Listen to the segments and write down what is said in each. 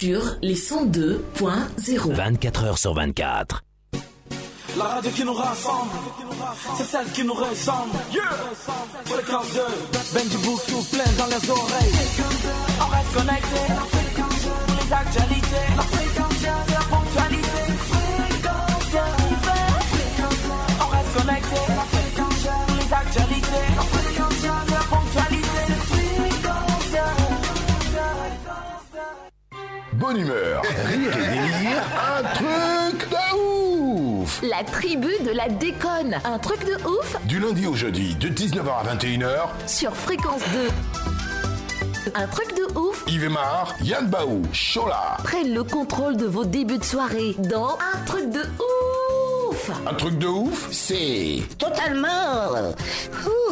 sur les 102.0. 24 heures sur 24. La radio qui nous rassemble, c'est celle qui nous ressemble. Yeah. Fréquence 2, Benji Boussou plein dans les oreilles. On reste connecté, les actualités, la fréquence, la ponctualité. Bonne humeur, rire et délire, un truc de ouf. La tribu de la déconne. Un truc de ouf. Du lundi au jeudi, de 19h à 21h, sur Fréquence 2. Un truc de ouf. Yves Mar, Yann Baou, Chola. prennent le contrôle de vos débuts de soirée dans Un truc de ouf. Un truc de ouf, c'est... Totalement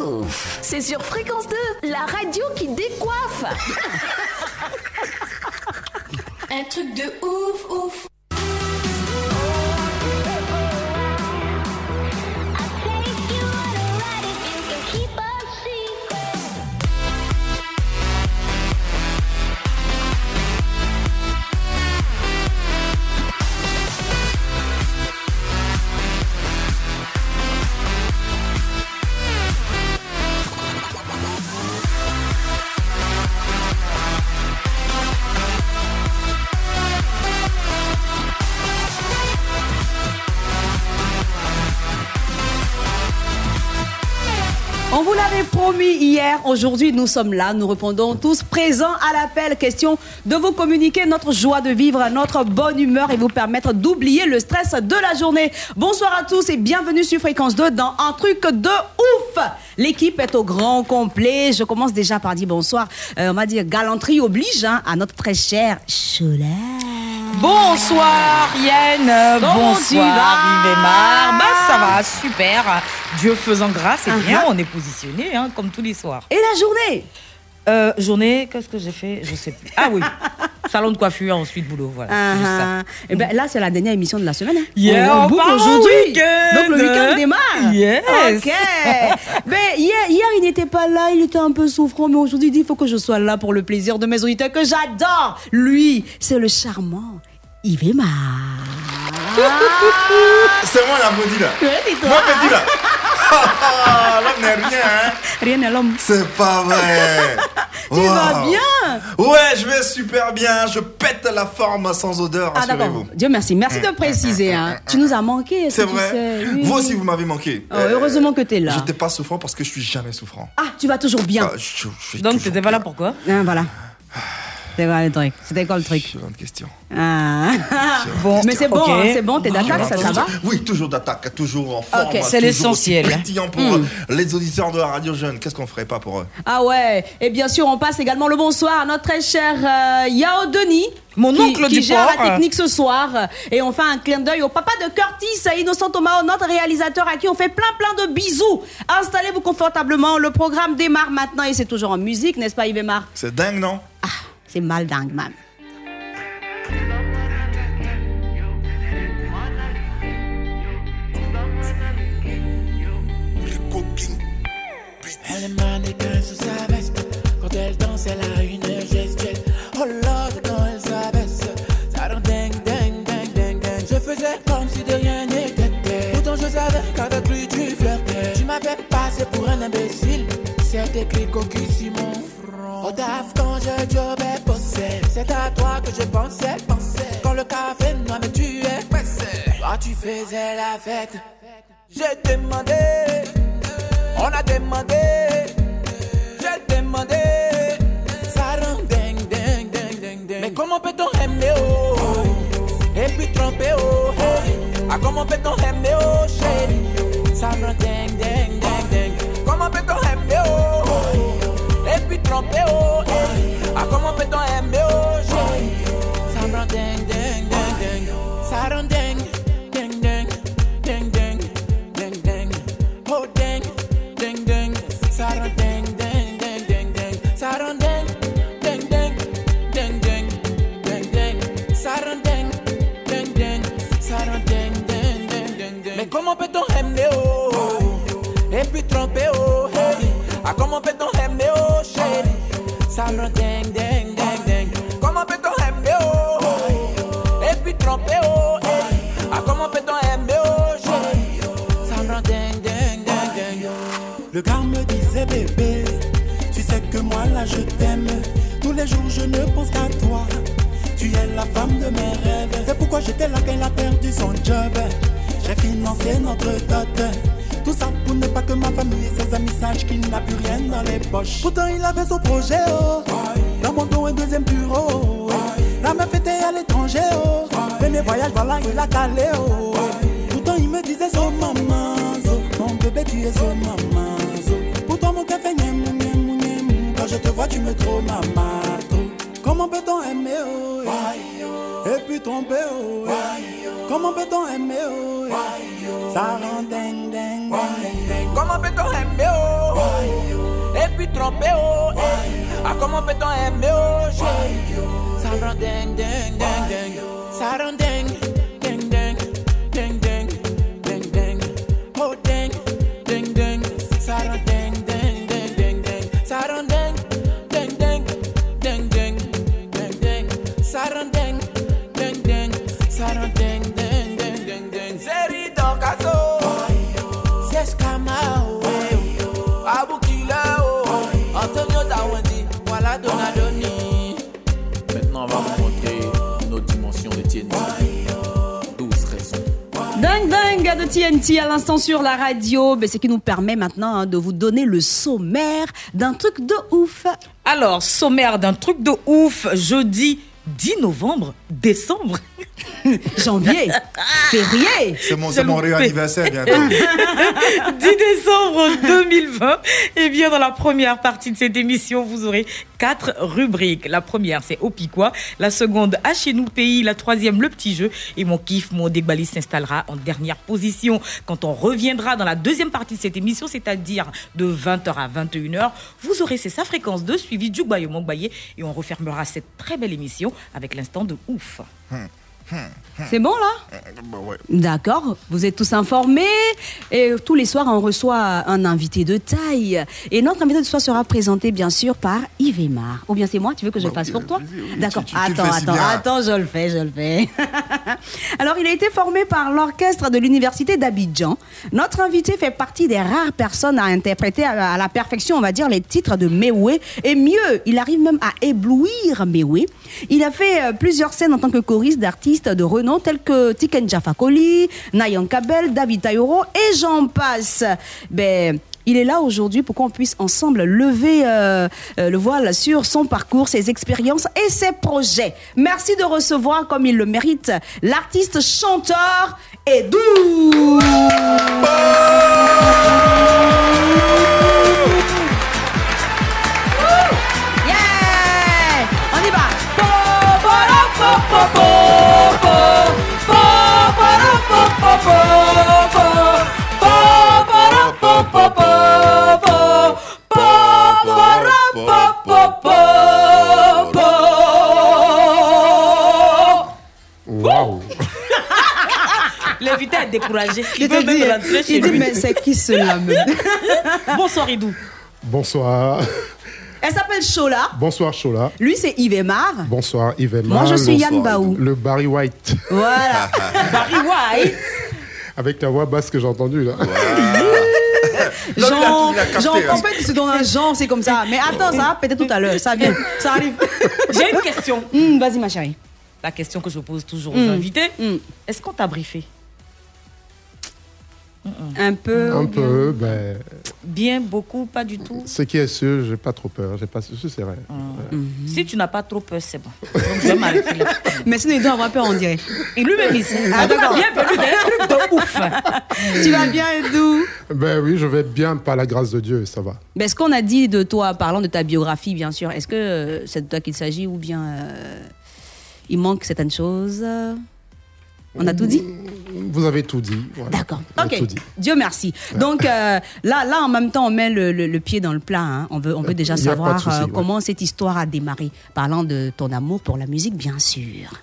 ouf. C'est sur Fréquence 2, la radio qui décoiffe Un truc de ouf, ouf. Vous l'avait promis hier, aujourd'hui nous sommes là, nous répondons tous présents à l'appel. Question de vous communiquer notre joie de vivre, notre bonne humeur et vous permettre d'oublier le stress de la journée. Bonsoir à tous et bienvenue sur Fréquence 2 dans Un truc de ouf. L'équipe est au grand complet. Je commence déjà par dire bonsoir. Euh, on va dire galanterie oblige hein, à notre très cher Chola. Bonsoir Yann, Comment bonsoir Yves et. Bah ça va, super. Dieu faisant grâce, c'est bien, Uh-huh. on est positionné hein, comme tous les soirs. Et la journée Euh, journée, qu'est-ce que j'ai fait? Je sais plus. Ah oui, salon de coiffure, ensuite boulot, voilà. c'est juste ça. Et ben là, c'est la dernière émission de la semaine. hein. Yeah, on, on boucle aujourd'hui. week-end. Donc le week-end démarre. Yes. Ok. ben, hier, hier, il n'était pas là, il était un peu souffrant, mais aujourd'hui, il dit il faut que je sois là pour le plaisir de mes auditeurs que j'adore. Lui, c'est le charmant Yves. C'est moi la maudite là. Ouais, c'est toi. Moi petit là. Ah, L'homme n'est rien, hein. Rien n'est l'homme. C'est pas vrai. Tu vas bien Ouais, je vais super bien. Je pète la forme sans odeur, Ah d'accord. rassurez-vous. Dieu merci. Merci de préciser. Hein. Tu nous as manqué. C'est tu vrai. sais Oui, Vous oui. aussi, vous m'avez manqué. Oh, heureusement que t'es là. J'étais pas souffrant parce que je suis jamais souffrant. Ah, tu vas toujours bien. Ah, je- je suis Donc toujours t'étais pas là pourquoi Hein, voilà. C'est quoi le truc? C'était quoi le truc? Une question. Ah. Bon, Mais c'est bon, hein, c'est bon, t'es d'attaque, ça, ça va? Oui, toujours d'attaque, toujours en forme. Ok. C'est l'essentiel. aussi Pétillant pour euh, les auditeurs de la radio jeune. Qu'est-ce qu'on ferait pas pour eux? Ah ouais, et bien sûr, on passe également le bonsoir à notre très cher euh, Yao Denis. Mon qui, oncle qui du gère port. la technique ce soir. Et on fait un clin d'œil au papa de Curtis, Innocent Thomas, notre réalisateur à qui on fait plein plein de bisous. Installez-vous confortablement, le programme démarre maintenant et c'est toujours en musique, n'est-ce pas Yves Mar C'est dingue, non? Ah, c'est mal dingue, man. Elle mannequin sous sa veste. Quand elle danse, elle a une gestuelle. Oh Lord, quand elle s'abaisse, ça rend ding, ding, ding, ding, ding. Je faisais comme si de rien n'était. Pourtant, je savais qu'avec lui, tu flirtais. Tu m'avais passé pour un imbécile. C'est écrit coquille sur mon front. Au C'est à toi que je pensais, pensais. Quand le café noir me tuait, toi, tu faisais la fête. J'ai demandé. On a demandé, j'ai demandé, ça rend ding, ding, ding, ding, ding. Mais comment peut-on aimer oh, et puis tromper oh. Ah comment peut-on aimer oh, chérie, ça rend ding, ding, ding, ding. Comment peut-on aimer oh, et puis tromper oh, la femme de mes rêves. C'est pourquoi j'étais là quand il a perdu son job. J'ai financé notre dot. Tout ça pour ne pas que ma famille et ses amis sachent qu'il n'a plus rien dans les poches. Pourtant il avait son projet, oh. Dans mon dos un deuxième bureau. oh. La meuf était à l'étranger, oh. Premier voyage, voilà, il a calé, oh. Pourtant il me disait, so maman, zo. Mon bébé, tu es so maman, zo. Pourtant mon fait niam, niam, niam. Quand je te vois, tu me trouves maman. Comment peut-on aimer, oh, yeah. Et puis tromper, oh, yeah. Comment peut-on aimer, oh, yeah. Ça rend dingue, dingue, dingue, dingue. Comment peut-on aimer oh Et puis tromper oh eh. Ah comment peut-on aimer oh chérie Ça rend dingue, dingue, dingue, dingue. Ça rend dingue, TNT à l'instant sur la radio, mais ce qui nous permet maintenant hein, de vous donner le sommaire d'un truc de ouf. Alors, sommaire d'un truc de ouf, jeudi 10 novembre, décembre. Janvier, février. C'est mon, c'est mon réanniversaire bientôt. 10 décembre 2020. Et bien, dans la première partie de cette émission, vous aurez quatre rubriques. La première, c'est Au Piquois. La seconde, À chez nous pays. La troisième, Le petit jeu. Et mon kiff, mon dégbali s'installera en dernière position. Quand on reviendra dans la deuxième partie de cette émission, c'est-à-dire de 20h à 21h, vous aurez c'est sa fréquence de suivi du Bayo Mongbaye et on refermera cette très belle émission avec l'instant de ouf. C'est bon là Bah ouais. D'accord, vous êtes tous informés et tous les soirs on reçoit un invité de taille. Et notre invité de soir sera présenté bien sûr par Yves Aymar. Ou bien c'est moi, tu veux que je le Bah fasse oui, pour toi oui, D'accord, attends, si attends, attends, je le fais, je le fais. Alors il a été formé par l'orchestre de l'université d'Abidjan. Notre invité fait partie des rares personnes à interpréter à la perfection, on va dire, les titres de Mewé. Et mieux, il arrive même à éblouir Mewé. Il a fait euh, plusieurs scènes en tant que choriste de renom tels que Tiken Jafakoli, Nayan Kabel, David Tayoro et j'en passe. Ben, il est là aujourd'hui pour qu'on puisse ensemble lever euh, euh, le voile sur son parcours, ses expériences et ses projets. Merci de recevoir, comme il le mérite, l'artiste chanteur Edou. L'invité est découragé. Je Il te veut même dis, rentrer chez il dit, lui. mais c'est qui cela même Bonsoir Idou. Bonsoir. Elle s'appelle Chola. Bonsoir Chola. Lui, c'est Yves Aymar. Bonsoir Yves Moi, je suis Yann Baou. Le Barry White. Voilà. Barry White. Avec la voix basse que j'ai entendue là. Non, Genre, il a hein. en fait, c'est dans un genre, c'est comme ça. Mais attends, ça va peut-être tout à l'heure. Ça vient, ça arrive. J'ai une question. Hum, Vas-y, ma chérie. La question que je pose toujours aux Mm. invités. Mm. Est-ce qu'on t'a briefé? Un peu. Un peu, ben, Bien, beaucoup, pas du tout? ce qui est sûr, j'ai pas trop peur. J'ai pas, je sais rien. Si tu n'as pas trop peur, c'est bon. Donc je vais m'arrêter là. Mais sinon, il doit avoir peur, on dirait. Et lui-même, il sait. Ah, En tout cas, d'accord. bienvenue dans un truc de ouf. Tu vas bien, Edou Ben oui, je vais bien par la grâce de Dieu, ça va. Ben, Ce qu'on a dit de toi, parlant de ta biographie, bien sûr, est-ce que euh, c'est de toi qu'il s'agit ou bien euh, il manque certaines choses? On a tout dit Vous avez tout dit. voilà. D'accord. Ok. dit. Dieu merci. Donc euh, là, là, en même temps, on met le, le- le pied dans le plat. hein. On veut, on veut déjà Il pas de savoir souci, euh, ouais. comment cette histoire a démarré. Parlant de ton amour pour la musique, bien sûr.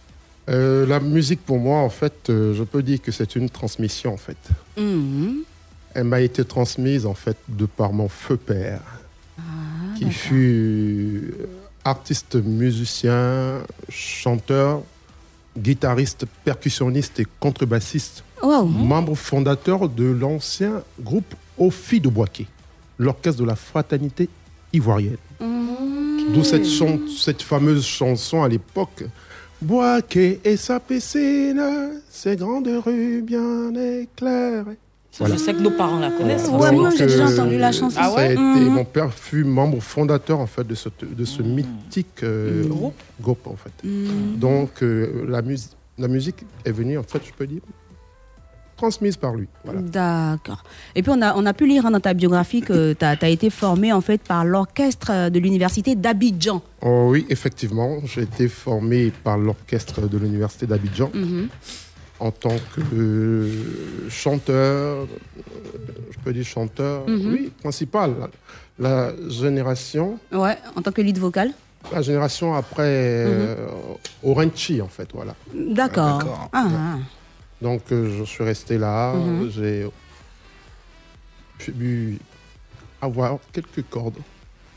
Euh, la musique pour moi, en fait, euh, je peux dire que c'est une transmission en fait. Mhm. Elle m'a été transmise en fait de par mon feu père, Ah, qui fut euh, artiste, musicien, chanteur, guitariste, percussionniste et contrebassiste, Wow. membre fondateur de l'ancien groupe Ophi de Boisquet, l'orchestre de la fraternité ivoirienne. Mhm. D'où cette, fameuse chanson à l'époque. Boaké et sa piscine, ces grandes rues bien éclairées. Je sais que nos parents la connaissent. Ouais, moi, j'ai déjà entendu la chanson. Ah ça a ouais été- Mhm. Mon père fut membre fondateur en fait de ce, de ce mythique euh, Groupe. groupe en fait. Donc euh, la, mus- la musique est venue en fait, je peux dire, transmise par lui. Voilà. D'accord. Et puis on a, on a pu lire hein, dans ta biographie que tu as, été formé en fait par l'orchestre euh, de l'université d'Abidjan. Oh oui, effectivement, j'ai été formé par l'orchestre de l'université d'Abidjan Mhm. En tant que euh, chanteur, euh, je peux dire chanteur, Mhm. oui, principal. La, la génération, Ouais, en tant que lead vocal. la génération après euh, Orenchi en fait, voilà. D'accord. d'accord. Ah, ah. Donc euh, je suis resté là, Mhm. j'ai pu avoir quelques cordes,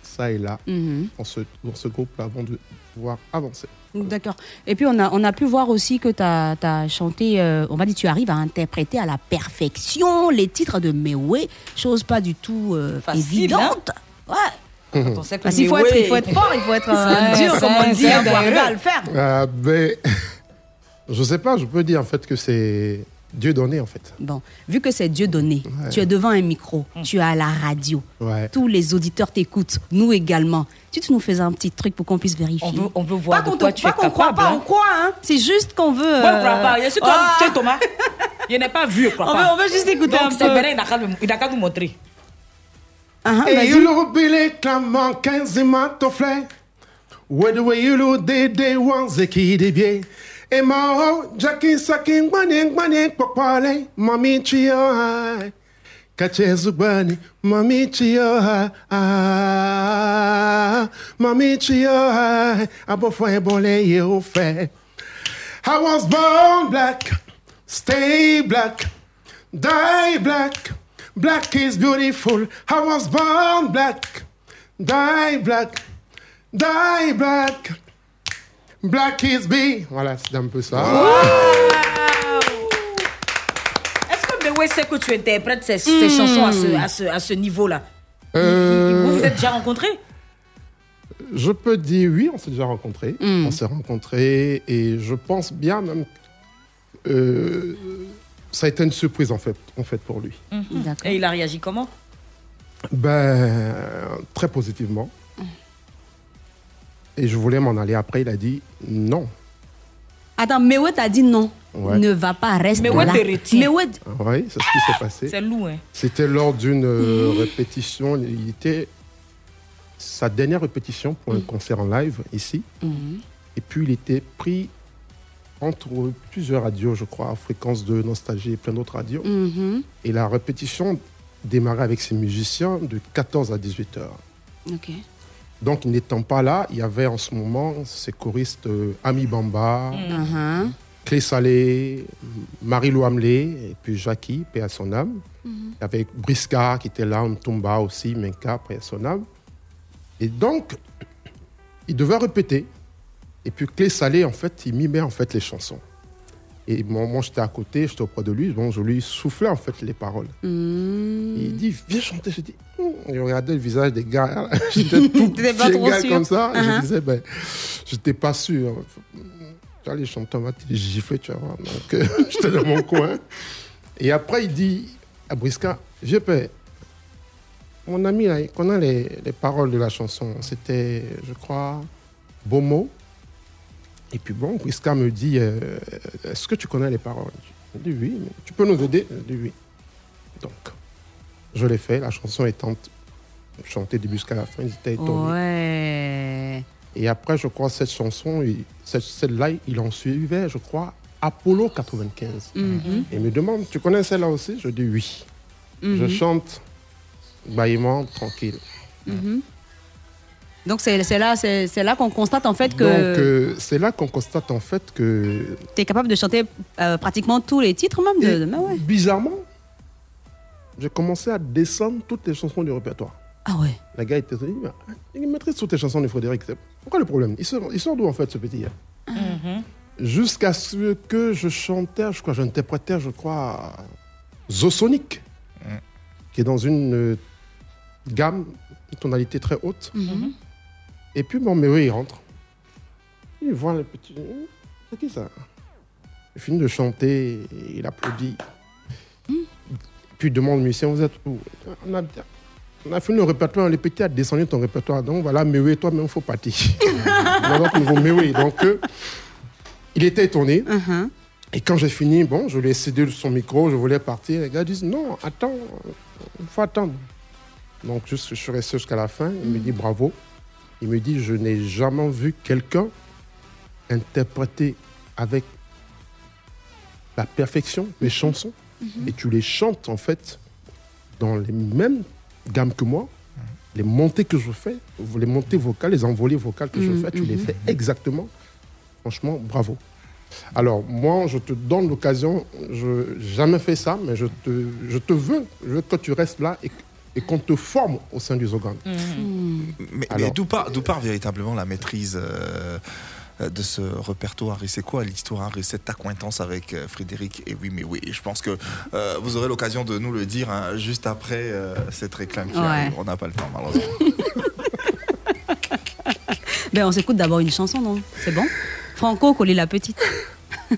ça et là, Mhm. dans ce, dans ce groupe-là avant de pouvoir avancer. D'accord. Et puis on a, on a pu voir aussi que tu as, chanté, euh, on va dire, tu arrives à interpréter à la perfection les titres de Mewé, chose pas du tout euh, Facile, évidente. Ouais. Quand on sait que Parce qu'il faut, être- il faut être fort, il faut être euh, dur, comme on dit, hein, pour arriver à le faire. Ah, ben, je sais pas, je peux dire en fait que c'est Dieu donné en fait. Bon, vu que c'est Dieu donné, Ouais. tu es devant un micro, tu es à la radio, Ouais. tous les auditeurs t'écoutent, nous également. Tu tu nous fais un petit truc pour qu'on puisse vérifier. On veut, on veut voir pas de qu'on quoi te- tu pas es qu'on croit capable. pas, hein. on croit, hein. C'est juste qu'on veut. Euh, crois pas. Je suis comme tu sais, Thomas. Je n'ai pas vu, quoi. On veut- on veut juste écouter un Donc, c'est peu. Bénin, il n'a qu'à nous- montrer. Et vas-y. you look Billy clamant 15 mato flay. Where the way you look de de wanze ki de bien. Emo, jacking, sucking, guanin, guanin, popole, mommy chio high. Kachezubani, mommy chio high. Mommy chio high. Abofwe bole Yofe. I was born black, stay black, die black. Black is beautiful. I was born black, die black, die black. Black is be. Voilà, c'est un peu ça. Est-ce que Mewé sait que tu interprètes ces, ces chansons à ce, à ce, à ce niveau-là? Euh, Vous vous êtes déjà rencontrés? Je peux dire oui, on s'est déjà rencontrés. On s'est rencontrés et je pense bien même que euh, ça a été une surprise en fait, en fait pour lui. D'accord. Et il a réagi comment? Ben, très positivement. Et je voulais m'en aller après, il a dit non. Attends, Mewé t'a dit non. Ouais. Ne va pas, reste Mewé là. Mewé, Oui, c'est ce qui s'est passé. C'est lourd, hein C'était lors d'une euh, répétition. Il était sa dernière répétition pour un concert en live ici. Et puis il était pris entre plusieurs radios, je crois, Fréquence de Nostalgie et plein d'autres radios. Mhm. Et la répétition démarrait avec ses musiciens de 14 à 18 heures. Ok. Donc, n'étant pas là, il y avait en ce moment ces choristes euh, Ami Bamba, Mhm. Clé Salé, Marie-Lou Hamlé, et puis Jackie, paix à son âme. Il y avait Briscard qui était là, Ntumba aussi, Menka, paix à son âme. Et donc, il devait répéter. Et puis Clé Salé, en fait, il mimait en fait les chansons. Et moi, moi, j'étais à côté, j'étais auprès de lui, donc je lui soufflais en fait les paroles. Mm. Et il dit, viens chanter. Je dis, Hum. je regardais le visage des gars. J'étais tout petit gars sûr. comme ça. Et Uh-huh. je disais, ben, j'étais pas sûr. Les chanteurs, on va te gifler, tu vas voir. Donc, euh, j'étais dans mon coin. Et après, il dit à Brisca, vieux père, mon ami, là, il connaît les, les paroles de la chanson. C'était, je crois, Bomo. Et puis bon, Brisca me dit, euh, est-ce que tu connais les paroles? Je dis oui, mais tu peux nous aider? Je dis oui. Donc, je l'ai fait, la chanson étant chantée du jusqu'à la fin, ils étaient étonnés. Ouais. Et après, je crois, cette chanson, celle-là, il en suivait, je crois, Apollo 95. Mhm. Et il me demande, tu connais celle-là aussi? Je dis oui. Je Mhm. chante bâillement, tranquille. Mhm. Donc c'est c'est là, c'est c'est là qu'on constate en fait Donc, que euh, c'est là qu'on constate en fait que, tu es capable de chanter euh, pratiquement tous les titres même de, Mewé. bizarrement, j'ai commencé à descendre toutes les chansons du répertoire. Ah ouais. La gars était dit, il maîtrise toutes les chansons de Frédéric. Pourquoi le problème? Il sort, il sort d'où en fait ce petit gars? Jusqu'à ce que je chantais, je crois, j'interprétais, je crois, Zosonic, qui est dans une euh, gamme, une tonalité très haute. Mhm. Et puis, mon méwé, il rentre. Il voit le petit. C'est qui ça? Il finit de chanter, il applaudit. Puis il demande au musicien, vous êtes où? On a, on a fini le répertoire, le petit a descendu ton répertoire. Donc voilà, Méwé, toi-même, il faut partir. Nouveau. Donc, euh, il était étonné. Et quand j'ai fini, bon, je lui ai cédé son micro, je voulais partir. Les gars disent, non, attends, il faut attendre. Donc, je suis resté jusqu'à la fin. Il me dit bravo. Il me dit, je n'ai jamais vu quelqu'un interpréter avec la perfection mes chansons. Et tu les chantes, en fait, dans les mêmes gammes que moi. Les montées que je fais, les montées vocales, les envolées vocales que je Mhm, fais, tu les mhm. fais exactement. Franchement, bravo. Alors, moi, je te donne l'occasion, je n'ai jamais fait ça, mais je te, je te veux, je veux que tu restes là et, et qu'on te forme au sein du Zogan. Mais, mais d'où part, véritablement la maîtrise euh, euh, de ce répertoire et c'est quoi l'histoire? Et cette acquaintance avec euh, Frédéric? Et oui, mais oui, je pense que euh, vous aurez l'occasion de nous le dire hein, juste après euh, cette réclame qui Ouais. arrive. On n'a pas le temps, malheureusement. Ben, on s'écoute d'abord une chanson, non? C'est bon? Franco, coller la petite.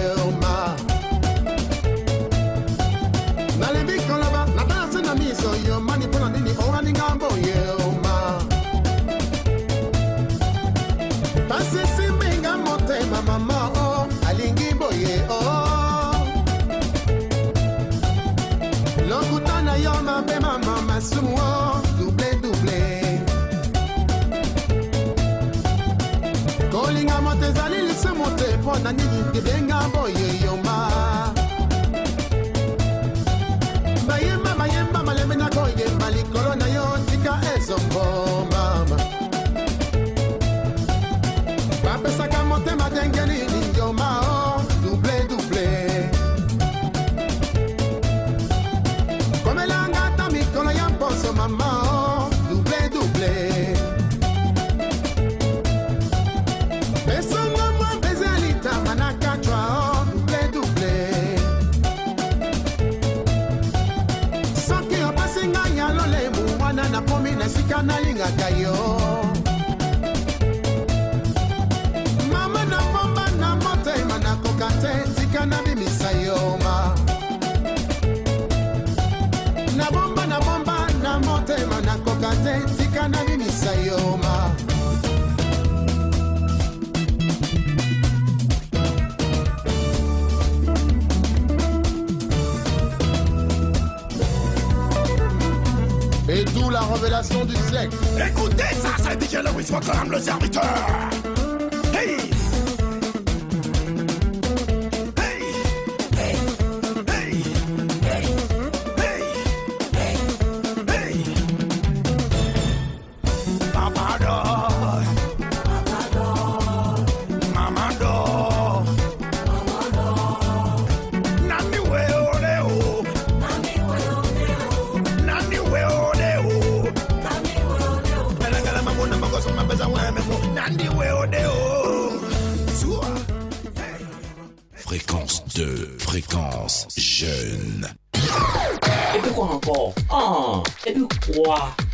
du siècle. Écoutez ça, c'est DJ Lewis Rotterdam, le serviteur.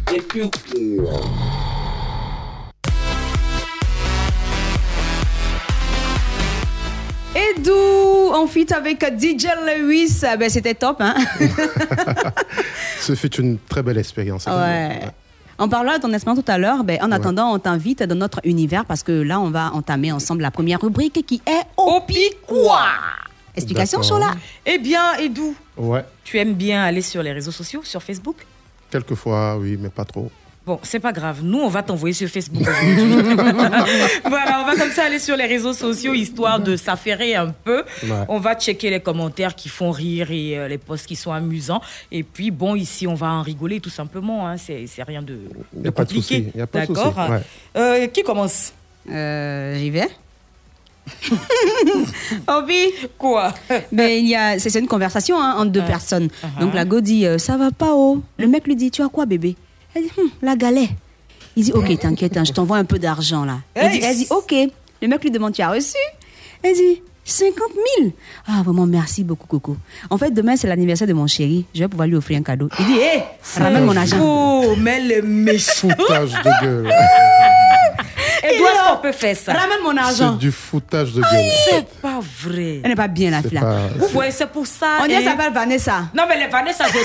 Puis quoi Et d'où on fit avec DJ Lewis. Ah Ben, c'était top, hein. Ce fut une très belle expérience. Ouais. En parlant de ton expérience tout à l'heure, ben, en attendant, on t'invite dans notre univers parce que là, on va entamer ensemble la première rubrique qui est Opi quoi Explication sur là Eh bien, Edou, Ouais, tu aimes bien aller sur les réseaux sociaux, sur Facebook? Quelquefois, oui, mais pas trop. Bon, c'est pas grave. Nous, on va t'envoyer sur Facebook aujourd'hui. voilà, on va comme ça aller sur les réseaux sociaux histoire de s'affairer un peu. Ouais. On va checker les commentaires qui font rire et euh, les posts qui sont amusants. Et puis, bon, ici, on va en rigoler tout simplement. Hein. C'est c'est rien de, de pas de compliqué. souci, y a pas de D'accord souci, ouais. Euh, Qui commence? J'y vais. Obi Quoi Mais il y a, c'est une conversation hein, entre deux personnes. Donc la go dit euh, ça va pas oh. Le mec lui dit tu as quoi bébé? Elle dit Hum, la galère. Il dit ok t'inquiète hein, je t'envoie un peu d'argent là. Elle dit, Hey. elle dit ok. Le mec lui demande tu as reçu? Elle dit 50 000. Ah vraiment merci beaucoup Coco. En fait demain c'est l'anniversaire de mon chéri. Je vais pouvoir lui offrir un cadeau. Il dit hé ramène mon argent. Oh mais le méchant. Foutage de gueule. Et d'où est-ce qu'on peut faire ça Ramène mon C'est argent. du foutage de gueule. C'est pas vrai. Elle n'est pas bien la C'est fille pas- Vous voyez, c'est pour ça. On hein. qu'elle s'appelle Vanessa. Non, mais les Vanessa.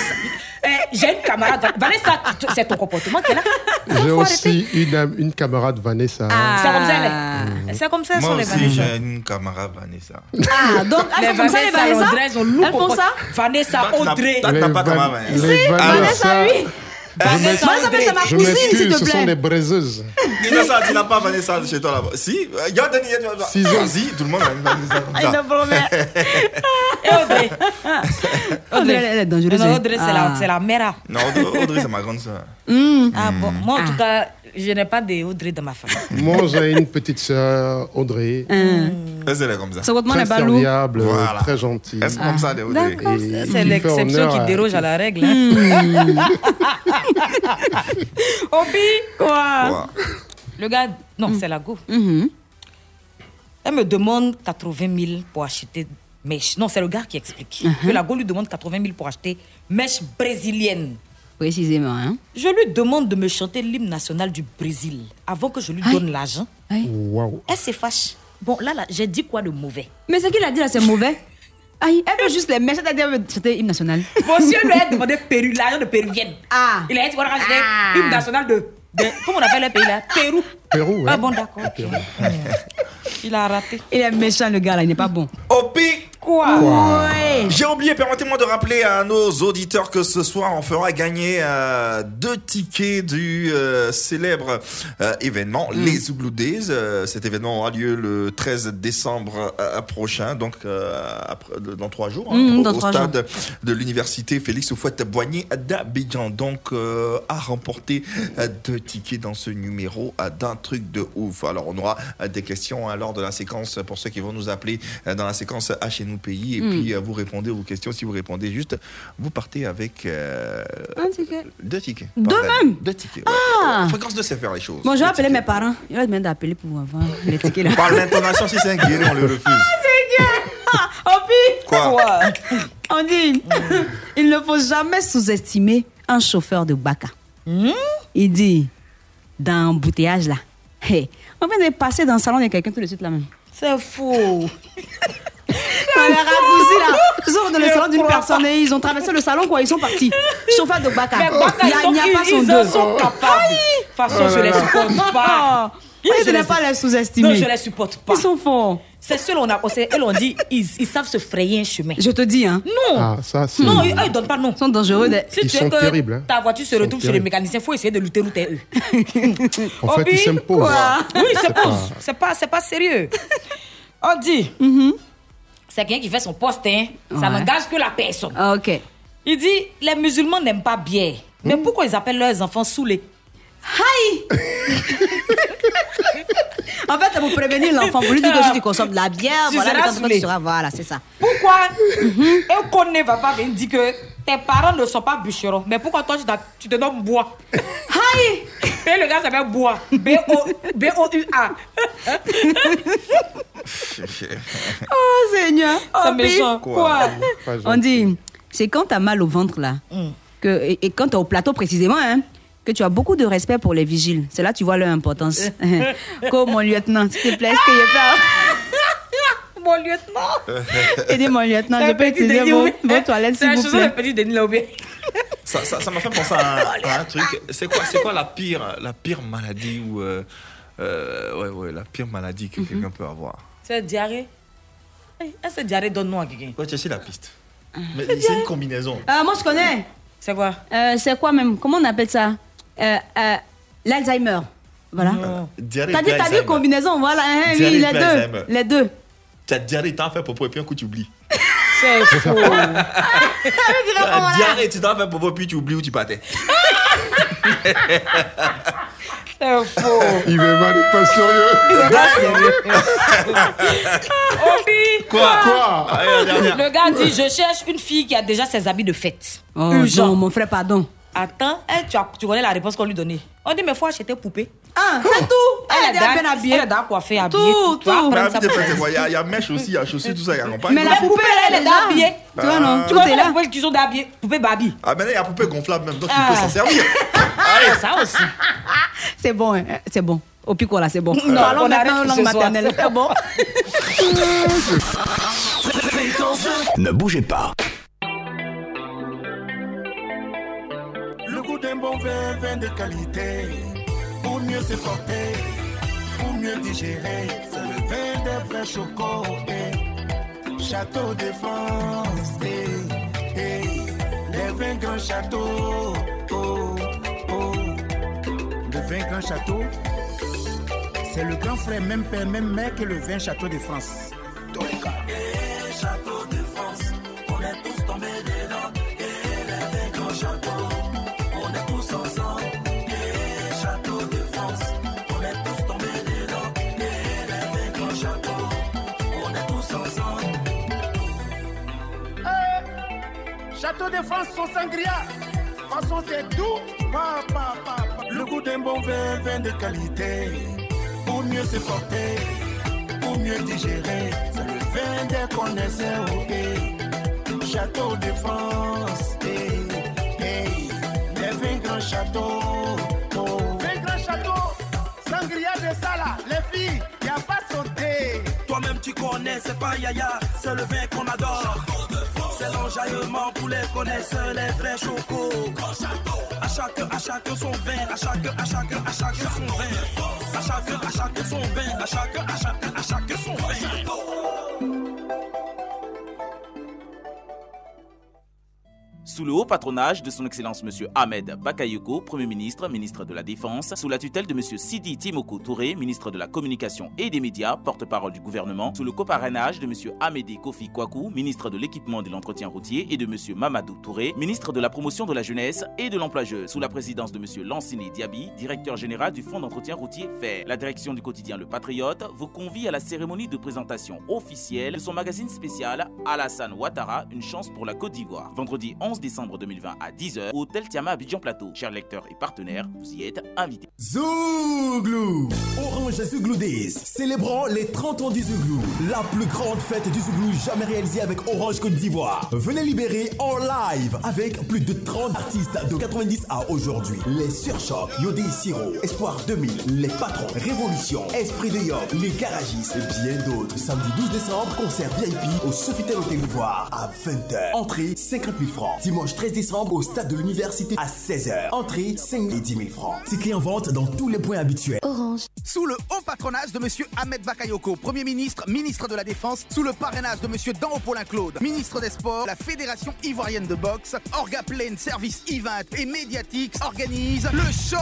Eh, j'ai une camarade. Vanessa, c'est ton comportement qui est là. J'ai aussi une, une camarade, Vanessa. C'est comme ça, elle est. C'est comme ça, Moi sont les aussi, Vanessa. j'ai une camarade Vanessa. Ah, donc elles Les ça, les Vanessa, Vanessa? elles Elles font ça? Vanessa, Audrey. n'as pas camarade Vanessa. les Vanessa, oui. Je Vanessa, m'ex- Audrey. c'est ma Je cousine, s'il te ce sont plaît. des braiseuses. Innocent, tu n'as pas Vanessa chez toi là-bas. Si, euh, y a Denis, y a- Six ans. Vas-y, tout le monde a une Vanessa ça. Et Audrey. Audrey, elle est dangereuse. Non, Audrey, c'est la, Ah. c'est la mère. Non, Audrey, Audrey, c'est ma grande soeur. Ah bon, moi en tout cas, je n'ai pas de Audrey dans ma famille. Moi, j'ai une petite sœur, Audrey. Elle est comme ça. Votre Très serviable, Voilà. très gentille. Elles sont comme ça, Audrey. C'est l'exception qui déroge à la règle. hein. Obi, quoi Le gars, non, c'est la go. Mhm. Elle me demande 80 000 pour acheter mèche. Non, c'est le gars qui explique. Que la go lui demande 80 000 pour acheter mèche brésilienne. Précisément. Hein? Je lui demande de me chanter l'hymne national du Brésil avant que je lui donne l'argent. Waouh. Elle se fâche. Bon, là, là, j'ai dit quoi de mauvais? Mais ce qu'il a dit là, c'est mauvais. Aïe, elle veut juste les mèches. Elle a dit, c'était hymne national. Monsieur lui a demandé Péru, l'argent de péruvienne. Ah. Il a dit qu'on a Ah. hymne national de, de- Comment on appelle le pays là? Pérou. Pérou, ouais. Ah bon, d'accord. Il a raté. Il est méchant, le gars là, il n'est pas bon. Opi Quoi? Ouais. J'ai oublié, permettez-moi de rappeler à nos auditeurs que ce soir, on fera gagner euh, deux tickets du euh, célèbre euh, événement, Mm. les Zouglou Days. Euh, cet événement aura lieu le 13 décembre euh, prochain, donc euh, après- dans trois jours, hein, Mm, au, dans au trois stade de l'université Félix Houphouët-Boigny d'Abidjan. Donc, euh, à remporter euh, deux tickets dans ce numéro euh, d'un truc de ouf. Alors, on aura euh, des questions hein, lors de la séquence pour ceux qui vont nous appeler euh, dans la séquence à chez nous pays. Et Mm. puis, euh, vous répondez aux questions. Si vous répondez juste, vous partez avec euh, Un ticket. deux tickets. Deux même Deux tickets. ouais. Ah. Fréquence de faire les choses. Bon, je vais appeler mes parents. Il va demander d'appeler pour avoir les tickets là. Par l'intonation, si c'est un guéri, on le refuse. Opi Quoi? On dit, il ne faut jamais sous-estimer un chauffeur de Baka. Il dit, dans l'embouteillage là, hey, on vient de passer dans le salon de quelqu'un tout de suite là même. C'est faux. Dans les raccourcis là, ils sont dans le salon d'une personne et ils ont traversé le salon quoi, ils sont partis. Chauffeur de Baka. Il a, sont- n'y a pas son ils deux. sont capables. De toute façon, je les supporte pas. Moi, je ne pas les sous-estimer. Non, je les supporte pas. Ils sont forts. C'est ceux on a, sait- elles ont dit, ils, ils savent se frayer un chemin. Je te dis, hein. Non. Ah, ça, c'est. Non, ils, eux, ils donnent pas non. Ils sont dangereux. de- Si Ils tu sont que terribles, hein. ta voiture se Ils retrouve chez les terribles. mécaniciens, il faut essayer de lutter où t'es eux. En fait, ils s'imposent. Quoi? Oui, c'est pas, c'est pas, c'est pas sérieux. On dit, c'est quelqu'un qui fait son poste, hein. ça n'engage que la personne. Ah, Ok. Il dit, les musulmans n'aiment pas bière. Mais pourquoi ils appellent leurs enfants saoulés Aïe En fait, c'est pour prévenir l'enfant. Pour lui dire que si tu consommes de la bière, Tu voilà, seras que tu seras. Voilà, c'est ça. Pourquoi? Un connaît va pas venir dire que tes parents ne sont pas bûcherons, mais pourquoi toi tu, te nommes bois? Aïe Et le gars s'appelle bois. B-O- B-O-U-A. Oh Seigneur C'est Oh, méchant. puis- Quoi? On dit, c'est quand t'as mal au ventre là, que, et, et quand t'es au plateau précisément, hein, que tu as beaucoup de respect pour les vigiles. C'est là que tu vois leur importance. Comme mon lieutenant, s'il te plaît, est-ce que je peux Mon lieutenant. aider mon lieutenant Je peux petit utiliser vos, vos toilettes, C'est s'il la vous chanson de plaît. petit Denis Laubé. Ça, ça, ça m'a fait penser à un, à un truc. C'est quoi, c'est quoi la pire, la pire maladie ou euh, euh, ouais, ouais, la pire maladie que quelqu'un peut avoir? C'est diarrhée. Hey, Est-ce que diarrhée donne nom à quelqu'un? Ouais, tu as aussi la piste. Mais c'est une combinaison. Euh, moi, je connais. C'est quoi? Euh, c'est quoi même? Comment on appelle ça? Euh, euh, L'Alzheimer. Voilà. Diarrhée T'as dit, t'as dit Alzheimer. combinaison, voilà. hein, oui, les deux. Les deux. Tu as diarrhée, t'en fais popo et puis un coup tu oublies. C'est faux. Tu as diarrhée, tu t'en fais popo puis tu oublies où tu partais. C'est faux. Il veut mal être pas sérieux. C'est pas sérieux. Obi. Quoi? Quoi? Dernière. Le gars dit Je cherche une fille qui a déjà ses habits de fête. Oh, Urgent. non, mon frère, pardon. Attends, eh, tu, as- tu connais la réponse qu'on lui donnait. On dit Mais faut acheter poupée. Ah, c'est tout. Elle est d'a- bien habillée. Elle est d'accord coiffée, habillée. Tout, Tu tout. Il y a- il y a mèche aussi, il y a chaussures, tout ça qui accompagne. Mais la poupée, elle est elle est là. habillée. Tu vois, non? Ah. Tu pas la là. poupée qu'ils ont d'habillée Poupée Barbie. Ah, maintenant, il y a poupée gonflable même, donc Ah. il peut s'en servir. Allez, ça aussi. C'est bon, hein, c'est bon. Au pico, là, c'est bon. Non, arrête maintenant langue maternelle. C'est bon. Ne bougez pas. D'un bon vin, vin de qualité. Pour mieux se porter, pour mieux digérer. C'est le vin des vrais chocos. eh. Château de France. eh, eh. Les vins grands châteaux. Oh, oh. Le vin grand château. C'est le grand frère, même père, même mère que le vin château de France. Tous les cas. Château Château de France, son sangria. Façon, c'est tout. Pa, pa, pa, pa. Le goût d'un bon vin, vin de qualité. Pour mieux se porter, pour mieux digérer. C'est le vin des connaisseurs. eh. Château de France. eh, eh. Les vins grands châteaux. Oh. Vin grand château. Sangria de Sala. Les filles, y a pas sauté. Toi-même, tu connais, c'est pas Yaya. C'est le vin qu'on adore. Pour les connaisseurs, les vrais chocos. À chacun, à chacun son vin, à chacun, à chacun, à chacun son vin. À chacun, à chacun son vin, à chacun, à chacun, à chacun son vin. Sous le haut patronage de son Excellence Monsieur Ahmed Bakayoko, Premier ministre, ministre de la Défense, sous la tutelle de Monsieur Sidi Timoko Touré, ministre de la Communication et des Médias, porte-parole du gouvernement, sous le coparrainage de Monsieur Amédé Kofi Kwaku, ministre de l'Équipement et de l'Entretien routier, et de Monsieur Mamadou Touré, ministre de la Promotion de la Jeunesse et de l'Emploi jeune, sous la présidence de Monsieur Lanciné Diaby, directeur général du Fonds d'entretien routier FAIR. La direction du quotidien Le Patriote vous convie à la cérémonie de présentation officielle de son magazine spécial Alassane Ouattara, une chance pour la Côte d'Ivoire. Vendredi 11 décembre 2020 à 10h, au Hôtel Tiama Abidjan Plateau. Chers lecteurs et partenaires, vous y êtes invités. Zouglou Orange Zouglou Days, célébrant les 30 ans du Zouglou, la plus grande fête du Zouglou jamais réalisée avec Orange Côte d'Ivoire. Venez libérer en live avec plus de 30 artistes de 90 à aujourd'hui. Les Surchocs, Yodé Siro, Espoir 2000, Les Patrons, Révolution, Esprit de Yop, Les Garagistes et bien d'autres. Samedi 12 décembre, concert VIP au Sofitel Hôtel Ivoire à 20h. Entrée 50 000 francs. Dimanche 13 décembre au stade de l'université à 16h. Entrée 5 000 et 10 000 francs. Tickets en vente dans tous les points habituels. Orange. Sous le haut patronage de Monsieur Ahmed Bakayoko, Premier ministre, ministre de la Défense, sous le parrainage de Monsieur Dan Paulin Claude, ministre des Sports, la Fédération ivoirienne de boxe, Orgaplane Service Event et Mediatix organise le show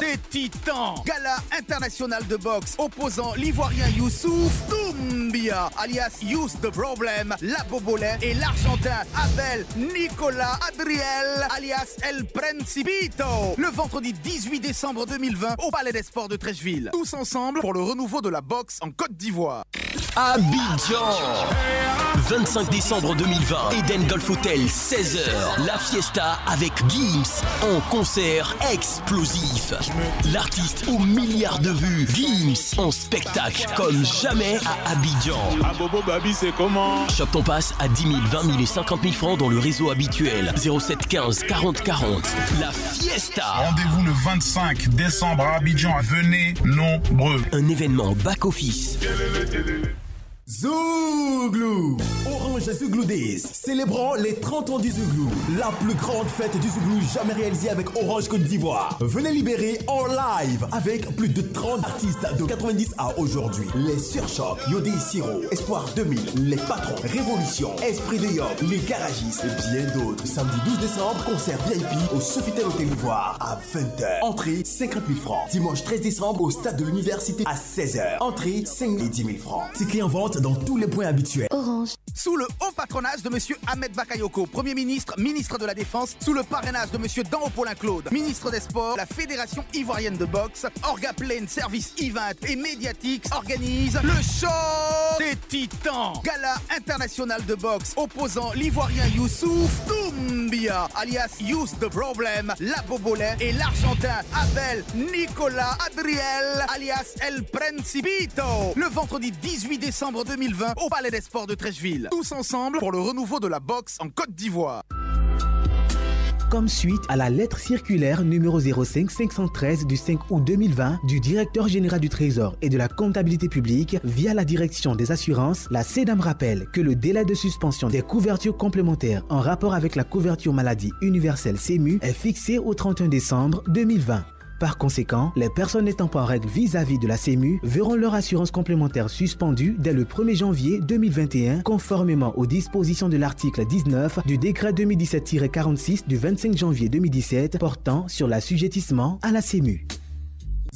des Titans, gala international de boxe opposant l'Ivoirien Youssouf Doumbia, alias Youss the Problem, la Bobolet et l'Argentin Abel Nicolas Adriel, alias El Principito, le vendredi 18 décembre 2020 au Palais des Sports de Trècheville. Tous ensemble pour le renouveau de la boxe en Côte d'Ivoire. Abidjan 25 décembre 2020, Eden Golf Hotel, 16h. La fiesta avec Gims en concert explosif. L'artiste aux milliards de vues, Gims en spectacle comme jamais à Abidjan. Ah Bobo Babi, c'est comment? Chope ton passe à 10 000, 20 000 et 50 000 francs dans le réseau habituel 07 15 40 40. La fiesta Rendez-vous le 25 décembre à Abidjan. Venez nombreux. Un événement back-office. Zouglou Orange Zouglou Days, célébrant les 30 ans du Zouglou. La plus grande fête du Zouglou jamais réalisée avec Orange Côte d'Ivoire. Venez libérer en live avec plus de 30 artistes de 90 à aujourd'hui. Les Surchocs, Yodé Siro, Espoir 2000, Les Patrons, Révolution, Esprit de Yop, Les Garagistes et bien d'autres. Samedi 12 décembre, concert VIP au Sofitel Hôtel Ivoire à 20h. Entrée 50 000 francs. Dimanche 13 décembre au stade de l'Université à 16h. Entrée 5 et 10 000 francs. Tickets en vente dans tous les points habituels. Orange. Sous le haut patronage de Monsieur Ahmed Bakayoko, Premier ministre, ministre de la Défense, sous le parrainage de Monsieur Dan Paulin Claude, ministre des Sports, la Fédération ivoirienne de boxe, Orgaplane Service Event et Mediatix organise le show des Titans. Gala international de boxe opposant l'Ivoirien Youssouf Doumbia, alias Youss the Problem, la Bobolais et l'Argentin Abel Nicolas Adriel, alias El Principito. Le vendredi 18 décembre 2020 au Palais des Sports de Trècheville. Tous ensemble pour le renouveau de la boxe en Côte d'Ivoire. Comme suite à la lettre circulaire numéro 05 513 du 5 août 2020 du directeur général du Trésor et de la comptabilité publique via la direction des assurances, la CEDAM rappelle que le délai de suspension des couvertures complémentaires en rapport avec la couverture maladie universelle CEMU est fixé au 31 décembre 2020. Par conséquent, les personnes n'étant pas en règle vis-à-vis de la CEMU verront leur assurance complémentaire suspendue dès le 1er janvier 2021, conformément aux dispositions de l'article 19 du décret 2017-46 du 25 janvier 2017 portant sur l'assujettissement à la CEMU.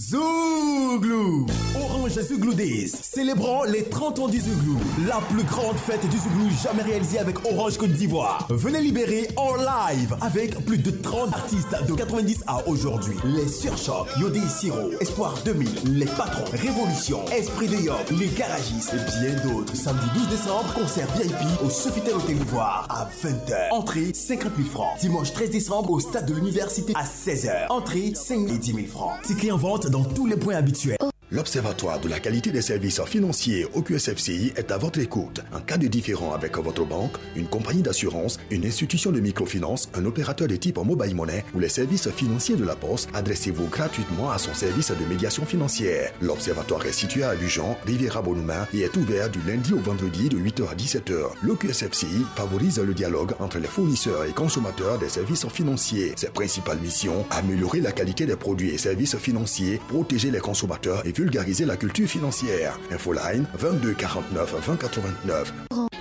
Zouglou Orange Zouglou Days, célébrant les 30 ans du Zouglou. La plus grande fête du Zouglou jamais réalisée avec Orange Côte d'Ivoire. Venez libérer en live avec plus de 30 artistes de 90 à aujourd'hui. Les Surchocs, Yodé Siro, Espoir 2000, Les Patrons, Révolution, Esprit de Yop, Les Garagistes et bien d'autres. Samedi 12 décembre, concert VIP au Sofitel Hôtel Ivoire à 20h. Entrée 50 000 francs. Dimanche 13 décembre au stade de l'Université à 16h. Entrée 5 et 10 000 francs. Tickets en vente dans tous les points habituels. L'Observatoire de la qualité des services financiers au QSFCI est à votre écoute. En cas de différend avec votre banque, une compagnie d'assurance, une institution de microfinance, un opérateur de type mobile money ou les services financiers de la Poste, adressez-vous gratuitement à son service de médiation financière. L'Observatoire est situé à Abidjan, Riviera Bonuma et est ouvert du lundi au vendredi de 8h à 17h. Le QSFCI favorise le dialogue entre les fournisseurs et consommateurs des services financiers. Ses principales missions, améliorer la qualité des produits et services financiers, protéger les consommateurs et vulgariser la culture financière. Infoline 22 49 20 89.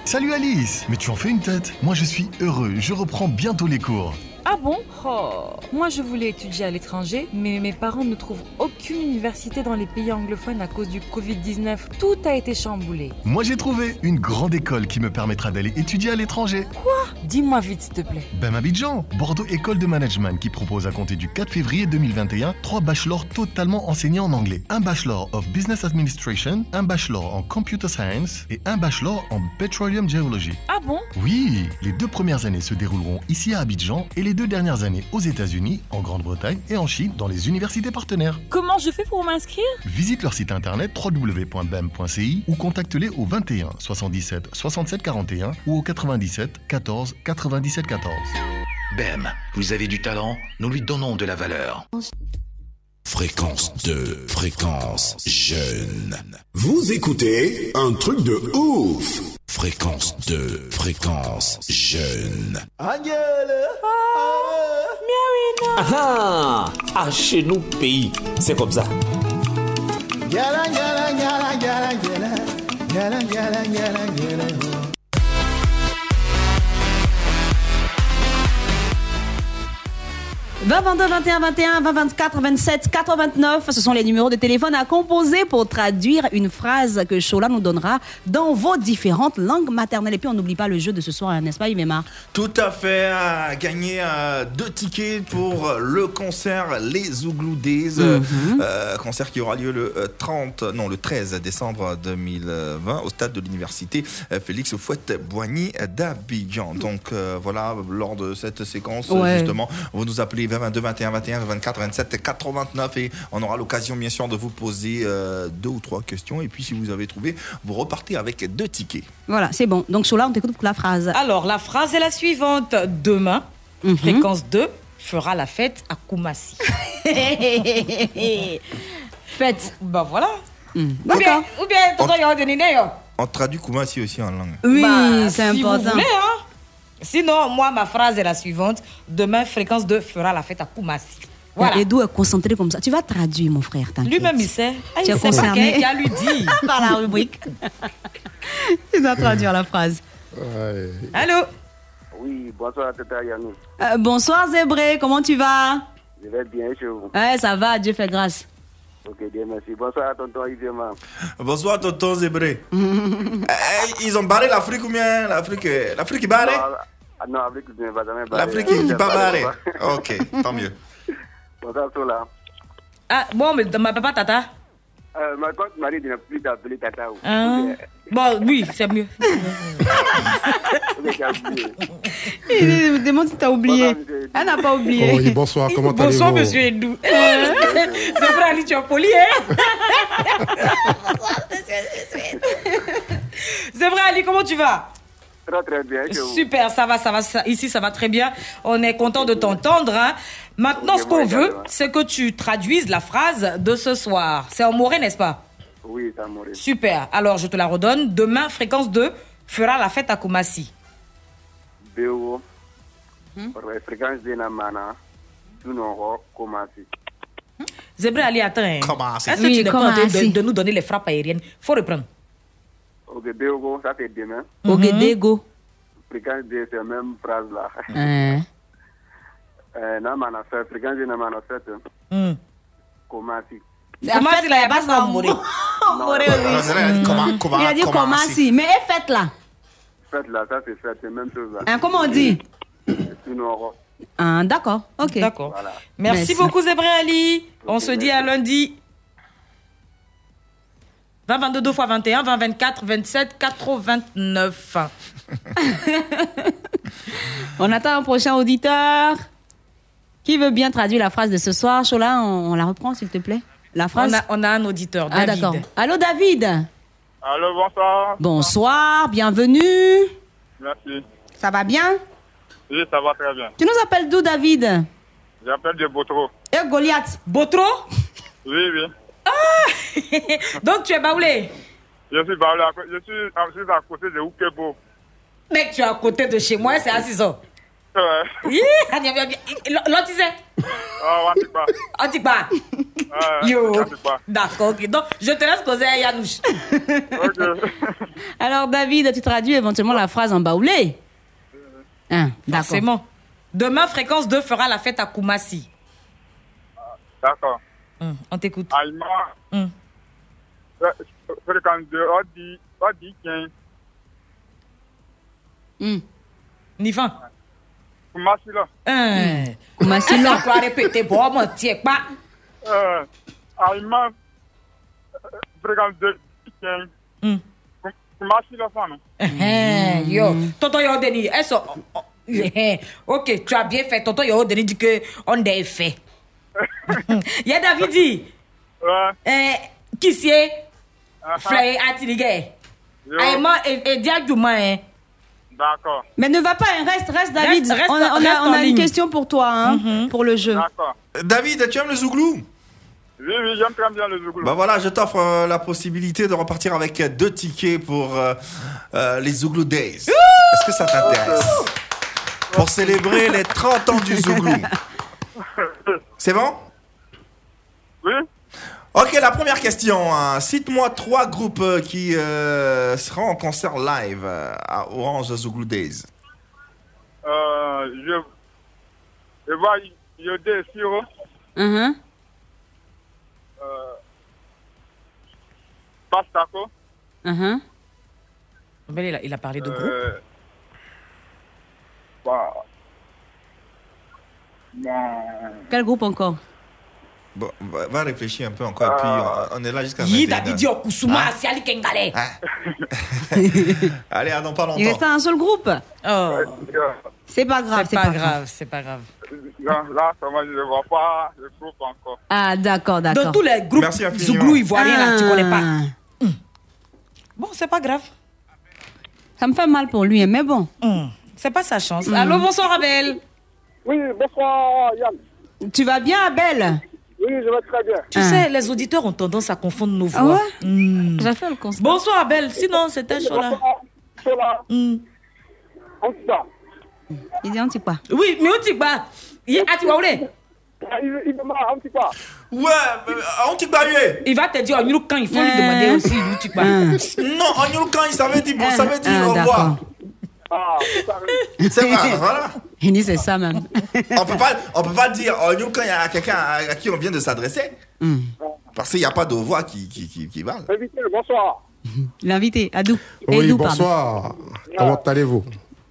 Salut Alice Mais tu en fais une tête Moi je suis heureux, je reprends bientôt les cours. Ah bon oh. Moi, je voulais étudier à l'étranger, mais mes parents ne trouvent aucune université dans les pays anglophones à cause du Covid-19. Tout a été chamboulé. Moi, j'ai trouvé une grande école qui me permettra d'aller étudier à l'étranger. Quoi? Dis-moi vite, s'il te plaît. Ben Abidjan, Bordeaux École de Management qui propose à compter du 4 février 2021 trois bachelors totalement enseignés en anglais. Un bachelor of Business Administration, un bachelor en Computer Science et un bachelor en Petroleum Geology. Ah bon? Oui, les deux premières années se dérouleront ici à Abidjan et les deux dernières années aux États-Unis, en Grande-Bretagne et en Chine dans les universités partenaires. Comment je fais pour m'inscrire? Visite leur site internet www.bem.ci ou contacte-les au 21 77 67 41 ou au 97 14 97 14. BEM, vous avez du talent, nous lui donnons de la valeur. Fréquence 2, fréquence jeune. Vous écoutez un truc de ouf. Fréquence 2, fréquence jeune. Ah ah Ah, chez nous, pays, c'est comme ça. Gala, gala, gala, 20 22 21 21 20 24 27 89, ce sont les numéros de téléphone à composer pour traduire une phrase que Chola nous donnera dans vos différentes langues maternelles. Et puis on n'oublie pas le jeu de ce soir, n'est-ce pas, Imema? Tout à fait, à gagner euh, deux tickets pour le concert Les Zouglou Days, euh, Mhm. euh, concert qui aura lieu le euh, 30, non le 13 décembre 2020 au stade de l'université euh, Félix Fouette-Boigny d'Abidjan. Donc euh, voilà, lors de cette séquence, Ouais. justement, vous nous appelez 20 22 21 21 24 27 89 et on aura l'occasion bien sûr de vous poser euh, deux ou trois questions et puis si vous avez trouvé, vous repartez avec deux tickets. Voilà, c'est bon. Donc Chola, on t'écoute pour la phrase. Alors, la phrase est la suivante. Demain, Mhm. fréquence 2 fera la fête à Koumassi. Fête. Bah voilà. Hmm. Ou bien, ou bien, yo. On traduit Kumasi aussi en langue. Oui, Bah, c'est si important. Vous voulez, hein. Sinon, moi, ma phrase est la suivante. Demain, fréquence 2 fera la fête à Koumassi. Voilà. Edou est concentré comme ça. Tu vas traduire, mon frère. Lui-même, il sait. Ah, Tu il es sait pas concerné. qui a lui dit. Par la rubrique. tu dois traduire la phrase. Allô? Oui, bonsoir, Tata Yannou. Euh, bonsoir, Zébré. Comment tu vas? Je vais bien chez vous? Ouais, ça va. Dieu fait grâce. Ok, bien, merci. Bonsoir, tonton Yvéma. Bonsoir, tonton Zébré. Eh, ils ont barré l'Afrique ou bien l'Afrique L'Afrique est barrée? Ah non, Afrique, je ne vais jamais barrer. L'Afrique n'est pas barrée. Ok, tant mieux. Bonsoir, Sola. Ah, bon, mais ma papa, tata Euh, ma tante Marie ne plus t'appeler Tata. Ah. Ok, Bon, oui, c'est mieux. Il me demande si t'as oublié. Elle n'a pas oublié. Oh, oui, bonsoir, comment allez-vous? Bonsoir, monsieur Edou. C'est vrai, Ali, tu as poli, hein? C'est vrai, Ali, comment tu vas? Très, très bien. Super, ça va, ça va. ça- ici, ça va très bien. On est content de t'entendre. hein. Maintenant, ce qu'on veut, c'est que tu traduises la phrase de ce soir. C'est en moré, n'est-ce pas? Oui, ça m'a Super. Alors, je te la redonne. Demain, fréquence 2 fera la fête à Koumassi. Béo. Ouais, Fréquence de Namana. Tout non, commencé. Zébré Ali, attends. Koumassi. Est-ce que Oui, tu n'es pas en train de, nous donner les frappes aériennes? Faut reprendre. Ok, Béo, ça c'est demain. Ogedego. Fréquence de cette même phrase-là. Hein. Euh, Namana fait, fréquence de Namana fait. Hmm. Commencé. Comment c'est là, il y a pas ça moré. Moré, oui. Non, c'est là, comment- comment- Il a dit. Mais est faite là. Faites là, ça c'est fait, c'est même chose là. Hein, comment on dit? Tout non, Ah, D'accord. Ok. D'accord. Voilà. Merci, Merci. beaucoup, Zébré Ali. On se dit à lundi. 20, 22, 2 fois 21, 20, 24, 27, 89. On attend un prochain auditeur. Qui veut bien traduire la phrase de ce soir? Chola, on, on la reprend s'il te plaît. La phrase? On a, on a un auditeur, ah, David. d'accord. Allô, David? Allô, bonsoir. Bonsoir, bienvenue. Merci. Ça va bien? Oui, ça va très bien. Tu nous appelles d'où, David? J'appelle de Botro. Eh, Goliath. Botro? Oui, oui. Donc, tu es baoulé Je suis, Baoulé, je suis, je suis à côté de Oukebo. Mec, tu es à côté de chez moi, c'est à 6 ans. Ouais. Ah, bien, bien, bien. L'autre disait Ah, dit pas. Ouais, Yo. D'accord, ok. Donc, je te laisse causer à Yanouche. Alors, David, tu traduis éventuellement la phrase en baoulé Hein, D'accord. Forcément. Demain, fréquence 2 fera la fête à Koumassi. D'accord. Hum, on t'écoute. Aïma. Hum. Fréquence de Odi, Odi 15. Hum. Nifan. Koumassi là. Koumassi Est-ce là. qu'on doit répéter Bon, moi, tiens pas. Euh, Fréquence de 15. Hum. Koumassi là, ça non? Hein, Yo, tonton Yodeni, est-ce oh, oh, hein, Ok, tu as bien fait. Tonton Yodeni dit que on est fait. Il y a David dit. Ouais. Eh, qui c'est? Ah, Flay Atiligé. Yo. Aïma et et Diagouma, hein. D'accord. Mais ne va pas, hein, reste, reste, David. Reste- reste- on a, on a- on une ligne. question pour toi, hein, pour le jeu. D'accord. David, tu aimes le zouglou? Oui, oui, j'aime très bien le Zouglou. Bah voilà, je t'offre euh, la possibilité de repartir avec euh, deux tickets pour euh, euh, les Zouglou Days. Est-ce que ça t'intéresse? Pour célébrer les 30 ans du Zouglou. C'est bon? Oui. Ok, la première question. hein. Cite-moi trois groupes euh, qui euh, seront en concert live euh, à Orange Zouglou Days. Euh, je, je vois Yodé Siro. Mhm. Euh, Bastaco. Mhm. Mais il, a, il a parlé de groupe. Euh, bah, Quel groupe encore Bon, va, va réfléchir un peu encore, puis Ah. euh, on est là jusqu'à Yi 21. David dit Okusuma Hein Asiali Kengale. Allez, à dans pas Il reste longtemps. un seul groupe. Oh, C'est pas grave, c'est pas grave, c'est pas grave. là, là, comment je ne vois pas le groupe encore. Ah, d'accord, d'accord. Dans tous les groupes. Zouglou ivoiriens, là, tu connais pas. Ah. Bon, c'est pas grave. Ça me fait mal pour lui, hein, mais bon. Hum, C'est pas sa chance. Hum. Allô, bonsoir Abel. Oui, bonsoir Yann. Tu vas bien, Abel? Oui, je vais très bien. Tu sais, les auditeurs ont tendance à confondre nos Ah voix. ouais? Hmm. J'ai fait le constat. Bonsoir Abel, sinon c'était Chola. Chola. Bat. Il dit quoi Oui, mais pas. Il ah, tu vas où aller Il demande, bat. Ouais, t'y bat, lui. Il va te dire, oh, quand il faut lui demander aussi, tu Non, en Yulu, quand il savait dire, bon, ça veut dire Ah, au revoir. Ah, C'est vrai, voilà. Il dit c'est ça même. On peut pas, on peut pas dire en Yulu quand il y a quelqu'un à, à qui on vient de s'adresser. Hmm. Parce qu'il n'y a pas de voix qui, qui, qui, qui va. Invité, bonsoir. L'invité, Adou. Oui, Edou, pardon? bonsoir. Comment allez-vous?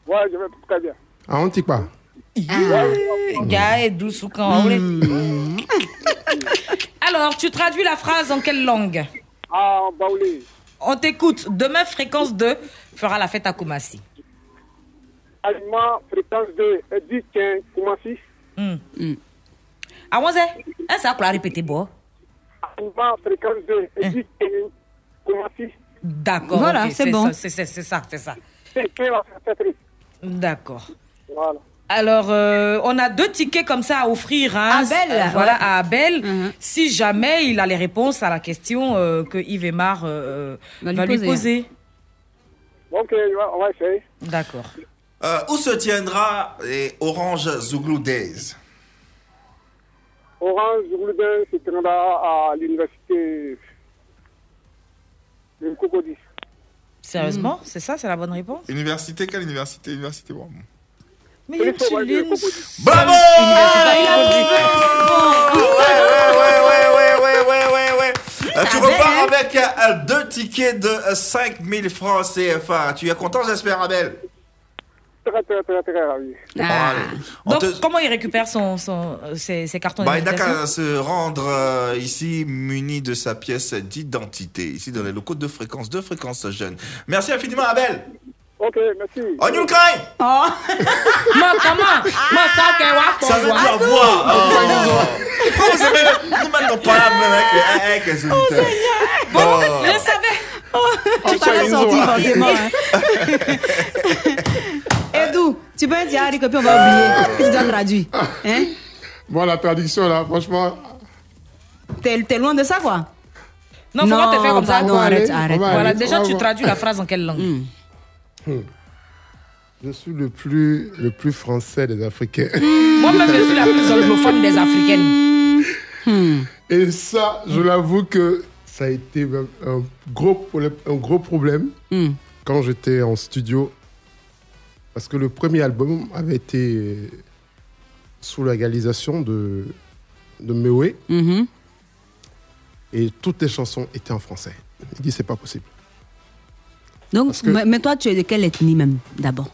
Ouais, je vais très bien. Ah, on ou quand vous voulez. Hmm. Alors, tu traduis la phrase en quelle langue? Ah, Baoulé. On t'écoute. Demain, fréquence 2 fera la fête à Koumassi. Aliment, fréquence 2, Edith, Ken, Koumassi. Hmm. Ah, moi, c'est un sac à répéter, bon. Aliment, fréquence 2, Edith, Ken, Koumassi. D'accord. Voilà, c'est bon. ça, C'est ça, c'est ça. C'est fête D'accord. Voilà. Alors, euh, on a deux tickets comme ça à offrir. Hein, Abel, Euh, voilà, ouais. à Abel. Mhm. Si jamais il a les réponses à la question euh, que Yves Emar euh, Va va, lui lui poser. poser. Ok, on va essayer. D'accord. Euh, où se tiendra les Orange Zouglou Days Orange Goulden se tiendra à l'université de Cocody. Sérieusement? C'est ça, c'est la bonne réponse? Université, quelle université? Université bon. Mais il y a Tuline. Bravo Ouais, ouais, ouais, ouais, ouais, ouais, ouais, ouais. Euh, tu repars avec euh, deux tickets de euh, 5000 francs CFA. Tu es content, j'espère, Abel? Très, très, très, très ravi. Bon, allez. On Donc, te- comment il récupère son, son, ses, ses cartons Bah, il n'a qu'à se rendre euh, ici muni de sa pièce d'identité, ici dans les locaux de fréquence, de fréquence jeune. Merci infiniment, Abel. Ok, merci. On y Kai Oh Moi, comment? Moi, ça, que Ça veut dire voix. Oh. Vous savez, nous maintenant pas là, même avec, les auditeurs. Bon, Oh. je savais. Tu t'en es sorti forcément. tu peux dire à Harry que puis on va oublier. Tu dois traduire. Hein? Bon, la traduction, là, franchement. T'es t'es loin de ça, quoi? Non, faut pas te faire comme ça. pardon, arrête, arrête. Voilà, aller, déjà, tu traduis la phrase en quelle langue? Hmm. Je suis le plus, le plus français des Africains. Moi-même, je suis la plus anglophone des Africaines. Hmm. Et ça, je l'avoue que ça a été un gros problème, un gros problème Hmm. quand j'étais en studio. Parce que le premier album avait été sous la réalisation de, de Mewe. Mhm. Et toutes les chansons étaient en français. Il dit c'est pas possible. Donc, que- mais, mais toi, tu es de quelle ethnie même, d'abord?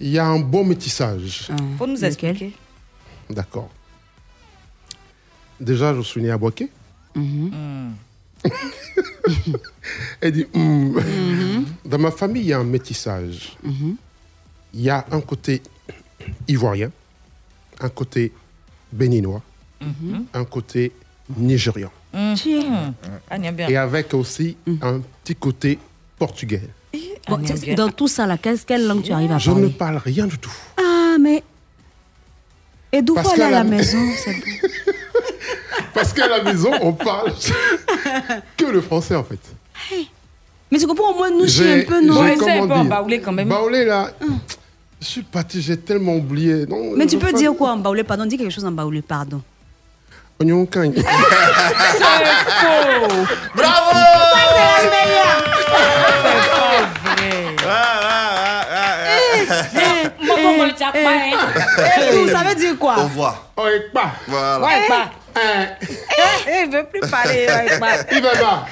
Il y a un bon métissage. Faut nous expliquer. D'accord. Déjà, je suis né à Boaké. Hmm. Elle dit, hum. Mhm. dans ma famille, il y a un métissage. Il y a un côté ivoirien, un côté béninois, Mhm. un côté nigérian. Mhm. Ah. Et avec aussi un petit côté portugais. Bon, Dans tout ça, là, quelle, quelle langue tu arrives à Je ne parler? parle rien du tout. Ah, mais. Et d'où aller à qu'à la la- maison. Parce qu'à la maison, on parle que le français, en fait. Mais tu comprends, au moins, nous, je suis J'ai- un peu, non en dire, baoulé quand même. Baoulé, là, je suis parti, j'ai tellement oublié. Non, Mais tu peux dire quoi en baoulé? Pardon, dis quelque chose en baoulé, pardon. Oignon cagne. C'est faux. Bravo C'est la meilleure C'est pas vrai. Eh, tout, ça veut dire quoi? Au revoir. Oh. Voilà. Ouais, pas. Eh, Il veut plus parler. ouais, pas. Il va pas.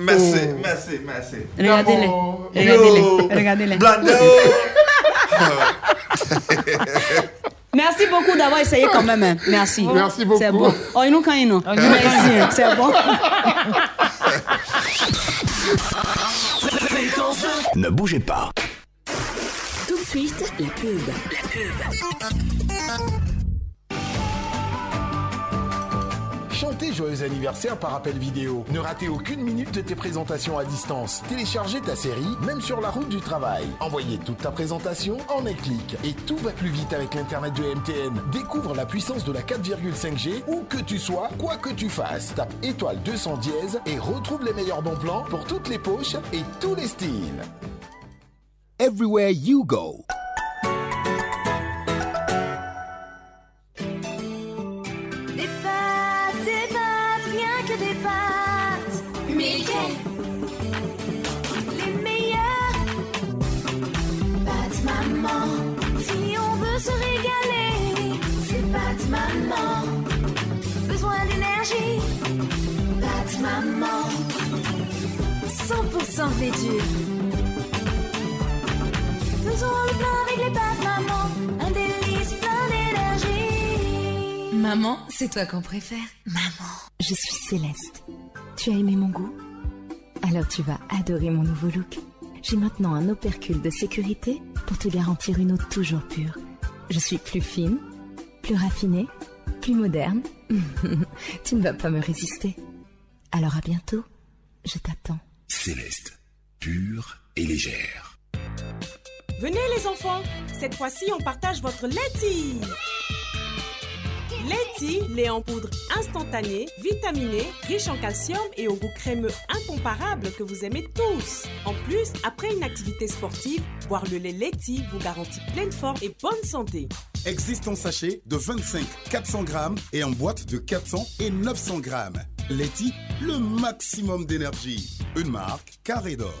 Ouais. Merci, Oh. merci, merci. Regardez-les. Regardez-les. Regardez-les. Blando. Merci beaucoup d'avoir essayé quand même. hein. Merci. Merci beaucoup. C'est bon. Oh, nous quand nous. C'est bon. Ne bougez pas. Tout de suite, la pub. La pub. Chanter joyeux anniversaire par appel vidéo. Ne ratez aucune minute de tes présentations à distance. Téléchargez ta série, même sur la route du travail. Envoyez toute ta présentation en un clic. Et tout va plus vite avec l'Internet de MTN. Découvre la puissance de la 4,5G où que tu sois, quoi que tu fasses. Tape étoile 200 dièse et retrouve les meilleurs bons plans pour toutes les poches et tous les styles. Everywhere you go. 100% fait dur. Faisons le plein avec les pâtes maman. Un délice plein d'énergie. Maman, c'est toi qu'on préfère. Maman, je suis Céleste. Tu as aimé mon goût? Alors tu vas adorer mon nouveau look. J'ai maintenant un opercule de sécurité pour te garantir une eau toujours pure. Je suis plus fine, plus raffinée, plus moderne. tu ne vas pas me résister. Alors à bientôt. Je t'attends. Céleste, pure et légère. Venez les enfants, cette fois-ci on partage votre laitille. Laitille, lait en poudre instantané, vitaminé, riche en calcium et au goût crémeux incomparable que vous aimez tous. En plus, après une activité sportive, boire le lait laitille vous garantit pleine forme et bonne santé. Existe en sachet de 25 400 grammes et en boîte de 400 et 900 grammes. Leti, le maximum d'énergie. Une marque carré d'or.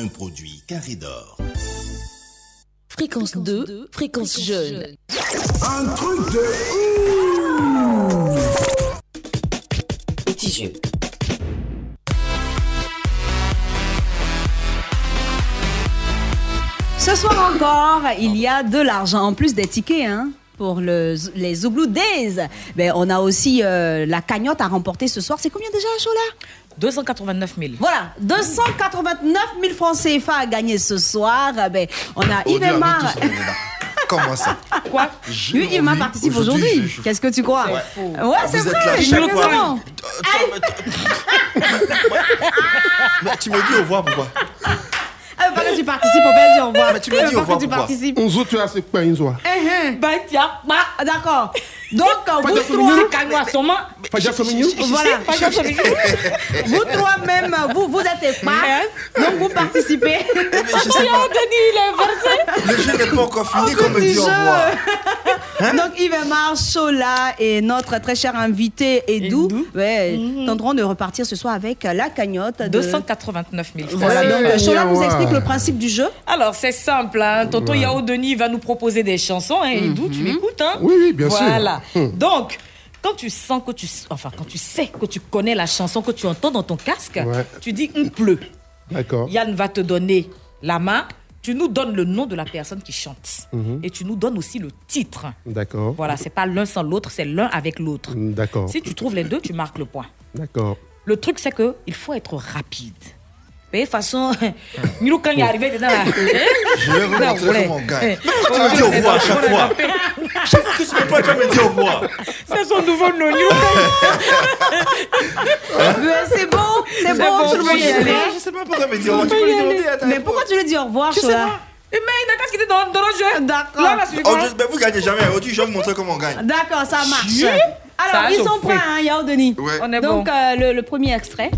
Un produit carré d'or. Fréquence 2, fréquence jeune. Un truc de ouf Petit jeu. Ce soir encore, il y a de l'argent en plus des tickets. Hein pour le, les Zouglou Days. Ben, on a aussi euh, la cagnotte à remporter ce soir. C'est combien déjà, Chola? 289 000. Voilà, 289 000 francs CFA à gagner ce soir. Ben, on a Oh, Yvemar. Comment ça Quoi Yvemar envie, participe aujourd'hui, aujourd'hui. je- Qu'est-ce que tu crois Ouais. Ouais, Ah, c'est vrai. là je chaque fois. Mais tu me dis au revoir pourquoi Ah, parce que tu participes, on peut dire au revoir. Mais tu me dis au revoir tu participes. On tu as c'est quoi une joie Bah, tiens, bah, d'accord. Donc, vous trois. Voilà. Pas. Vous trois même, vous, vous êtes pas. Donc, vous participez. pas. Denis, il est versé. Le jeu n'est pas encore fini Au qu'on me dit au jeu. revoir. Donc Yves Chola et notre très cher invité Edou, ouais, Mhm. tenteront de repartir ce soir avec la cagnotte de 289 000 francs. Voilà, donc Chola nous explique le principe du jeu. Alors, c'est simple. Hein. Tonton Ouais. Yao Denis va nous proposer des chansons. Hein, et d'où tu m'écoutes. Hein. Oui, oui, bien sûr. voilà. Hum. Donc, quand tu sens que tu... Enfin, quand tu sais que tu connais la chanson que tu entends dans ton casque, Ouais. tu dis « il pleut D'accord. ». Yann va te donner la main. Tu nous donnes le nom de la personne qui chante. Mhm. Et tu nous donnes aussi le titre. D'accord. Voilà, c'est pas l'un sans l'autre, c'est l'un avec l'autre. D'accord. Si tu trouves les deux, tu marques le point. D'accord. Le truc, c'est que il faut être rapide. Mais de toute façon, Milou, quand il est arrivé dedans là. Je vais vous Non, montrer ouais. comment on gagne. Mais pourquoi tu me dis au revoir à chaque fois Chaque fois que tu me parles, tu vas me dire au revoir. C'est son nouveau nom. Mais c'est bon, c'est bon, monde peux y aller. Je sais pas pourquoi me dire au revoir. Tu peux lui demander à ta Mais pourquoi tu lui dis au revoir, Je Chola? Eh, Mais il n'a qu'à quitter dans, dans le jeu. D'accord. Là, là, Oh, je- vous gagnez jamais. Aujourd'hui, je vais vous montrer comment on gagne. D'accord, ça marche. Alors, ils je sont prêts, hein, Yao Denis? On est Donc, bon. euh, le, le premier extrait.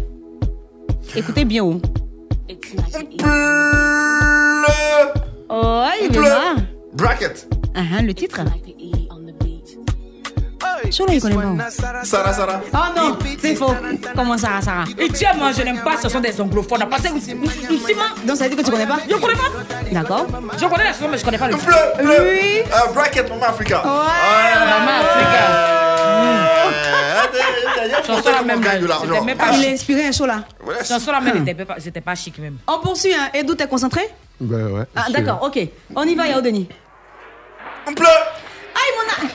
Écoutez bien où. Oh, il est là. Bracket. Ah, ah, le titre. Chola, il connaît pas. Sarah, Sarah. Oh non, c'est faux. Comment Sarah, Sarah? Et tu sais, moi, je n'aime pas, ce sont des anglophones. Parce que Ciment. Donc, ça veut dire que tu connais pas? Je connais pas. D'accord. Je connais la chanson, mais je connais pas le Bleu, bleu. Oui. Euh, bracket, Maman Africa. Maman Africa. Chanson la même. gagne de l'argent. C'était même pas Il est chic. inspiré un show là. Chanson la même, c'était pas- c'était pas chic même. On poursuit, hein. Edou, t'es concentré? Ben ouais. Ah, d'accord, ok. On y va, Yao Denis. On pleut. Aïe, mon a...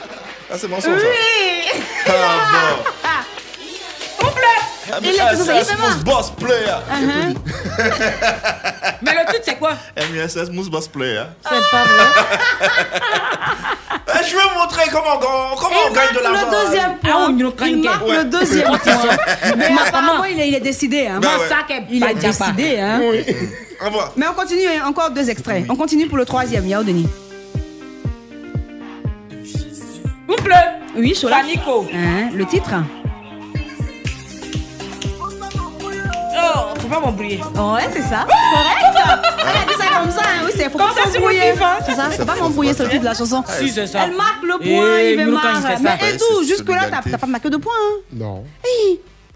Ah, c'est mon son, ça. Oui Ah, bon. On pleut Ah, ah, Smooth mal. Boss Player. Uh-huh. Mais le titre, c'est quoi? MUSS Smooth Boss Player. C'est pas vrai. Eh, Je vais vous montrer comment, on- comment on gagne de l'argent. Le deuxième Ah, point. il marque Ouais. le deuxième point. Mais apparemment, il est, il est décidé. Hein. Ben qu'elle Il est décidé. Hein. Au revoir. Mais on continue, hein, encore deux extraits. On continue pour le troisième, Yao Denis. Vous pleut. Oui, Chola. Panico. Hein, le titre Oh, faut pas m'embrouiller. Ouais, c'est ça. Correct. Elle a dit ça comme ça. Hein. Oui, c'est faut Comme pas. C'est ça. C'est Faut pas m'embrouiller c'est sur le titre de la chanson. Si, c'est ça. Elle marque le point, il Mouloud, quand marque. il fait ça. Mais et tout, jusque-là, t'as pas marqué de points. Hein. Non.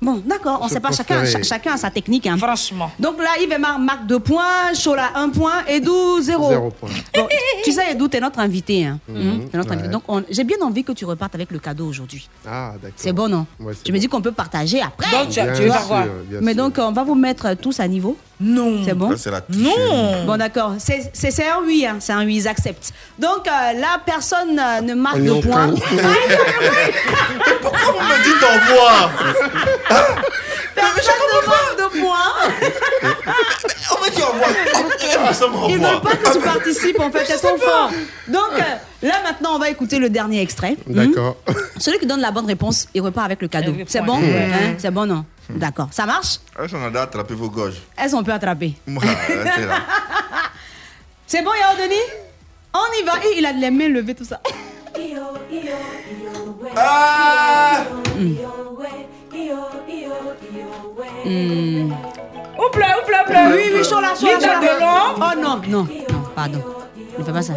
Bon, d'accord, on Je sait pas, chacun, a sa technique. Hein. Franchement. Donc là, Yves marque 2 points, Chola 1 point, Edou 0. Zéro point. Bon, tu sais, Edou, t'es notre invité. Hein. Mhm, T'es notre invité. ouais. Donc, on- j'ai bien envie que tu repartes avec le cadeau aujourd'hui. Ah, d'accord. C'est bon, non Ouais, Je me dis qu'on peut partager après. Donc, tu, Bien tu vas sûr, voir. bien Mais sûr. donc, on va vous mettre tous à niveau. Non. C'est bon Ça. Non. Bon, d'accord. C'est un oui, hein. c'est un oui, ils acceptent. Donc, euh, là, personne euh, ne marque de points. prend. Pourquoi vous me dites d'envoi Personne ne de points. On me dit au revoir. Ils veulent pas que tu participes, en fait. Elles sont forts. Donc, euh, là, maintenant, on va écouter le dernier extrait. D'accord. Celui qui donne la bonne réponse, il repart avec le cadeau. C'est bon Ouais. Hein C'est bon, non D'accord. Ça marche Ah, on a attrapé vos gorges. Elles ont pu attraper. Moi, restez là. C'est bon, Yao Denis On y va. Et il a les mains levées, tout ça. Ah Hmm. Ou pleut, ou pleut, pleut. Oui, oui, chaud là, chaud là, Linda chaud là. Delon. Oh non, non, non, pardon. Ne fais pas ça.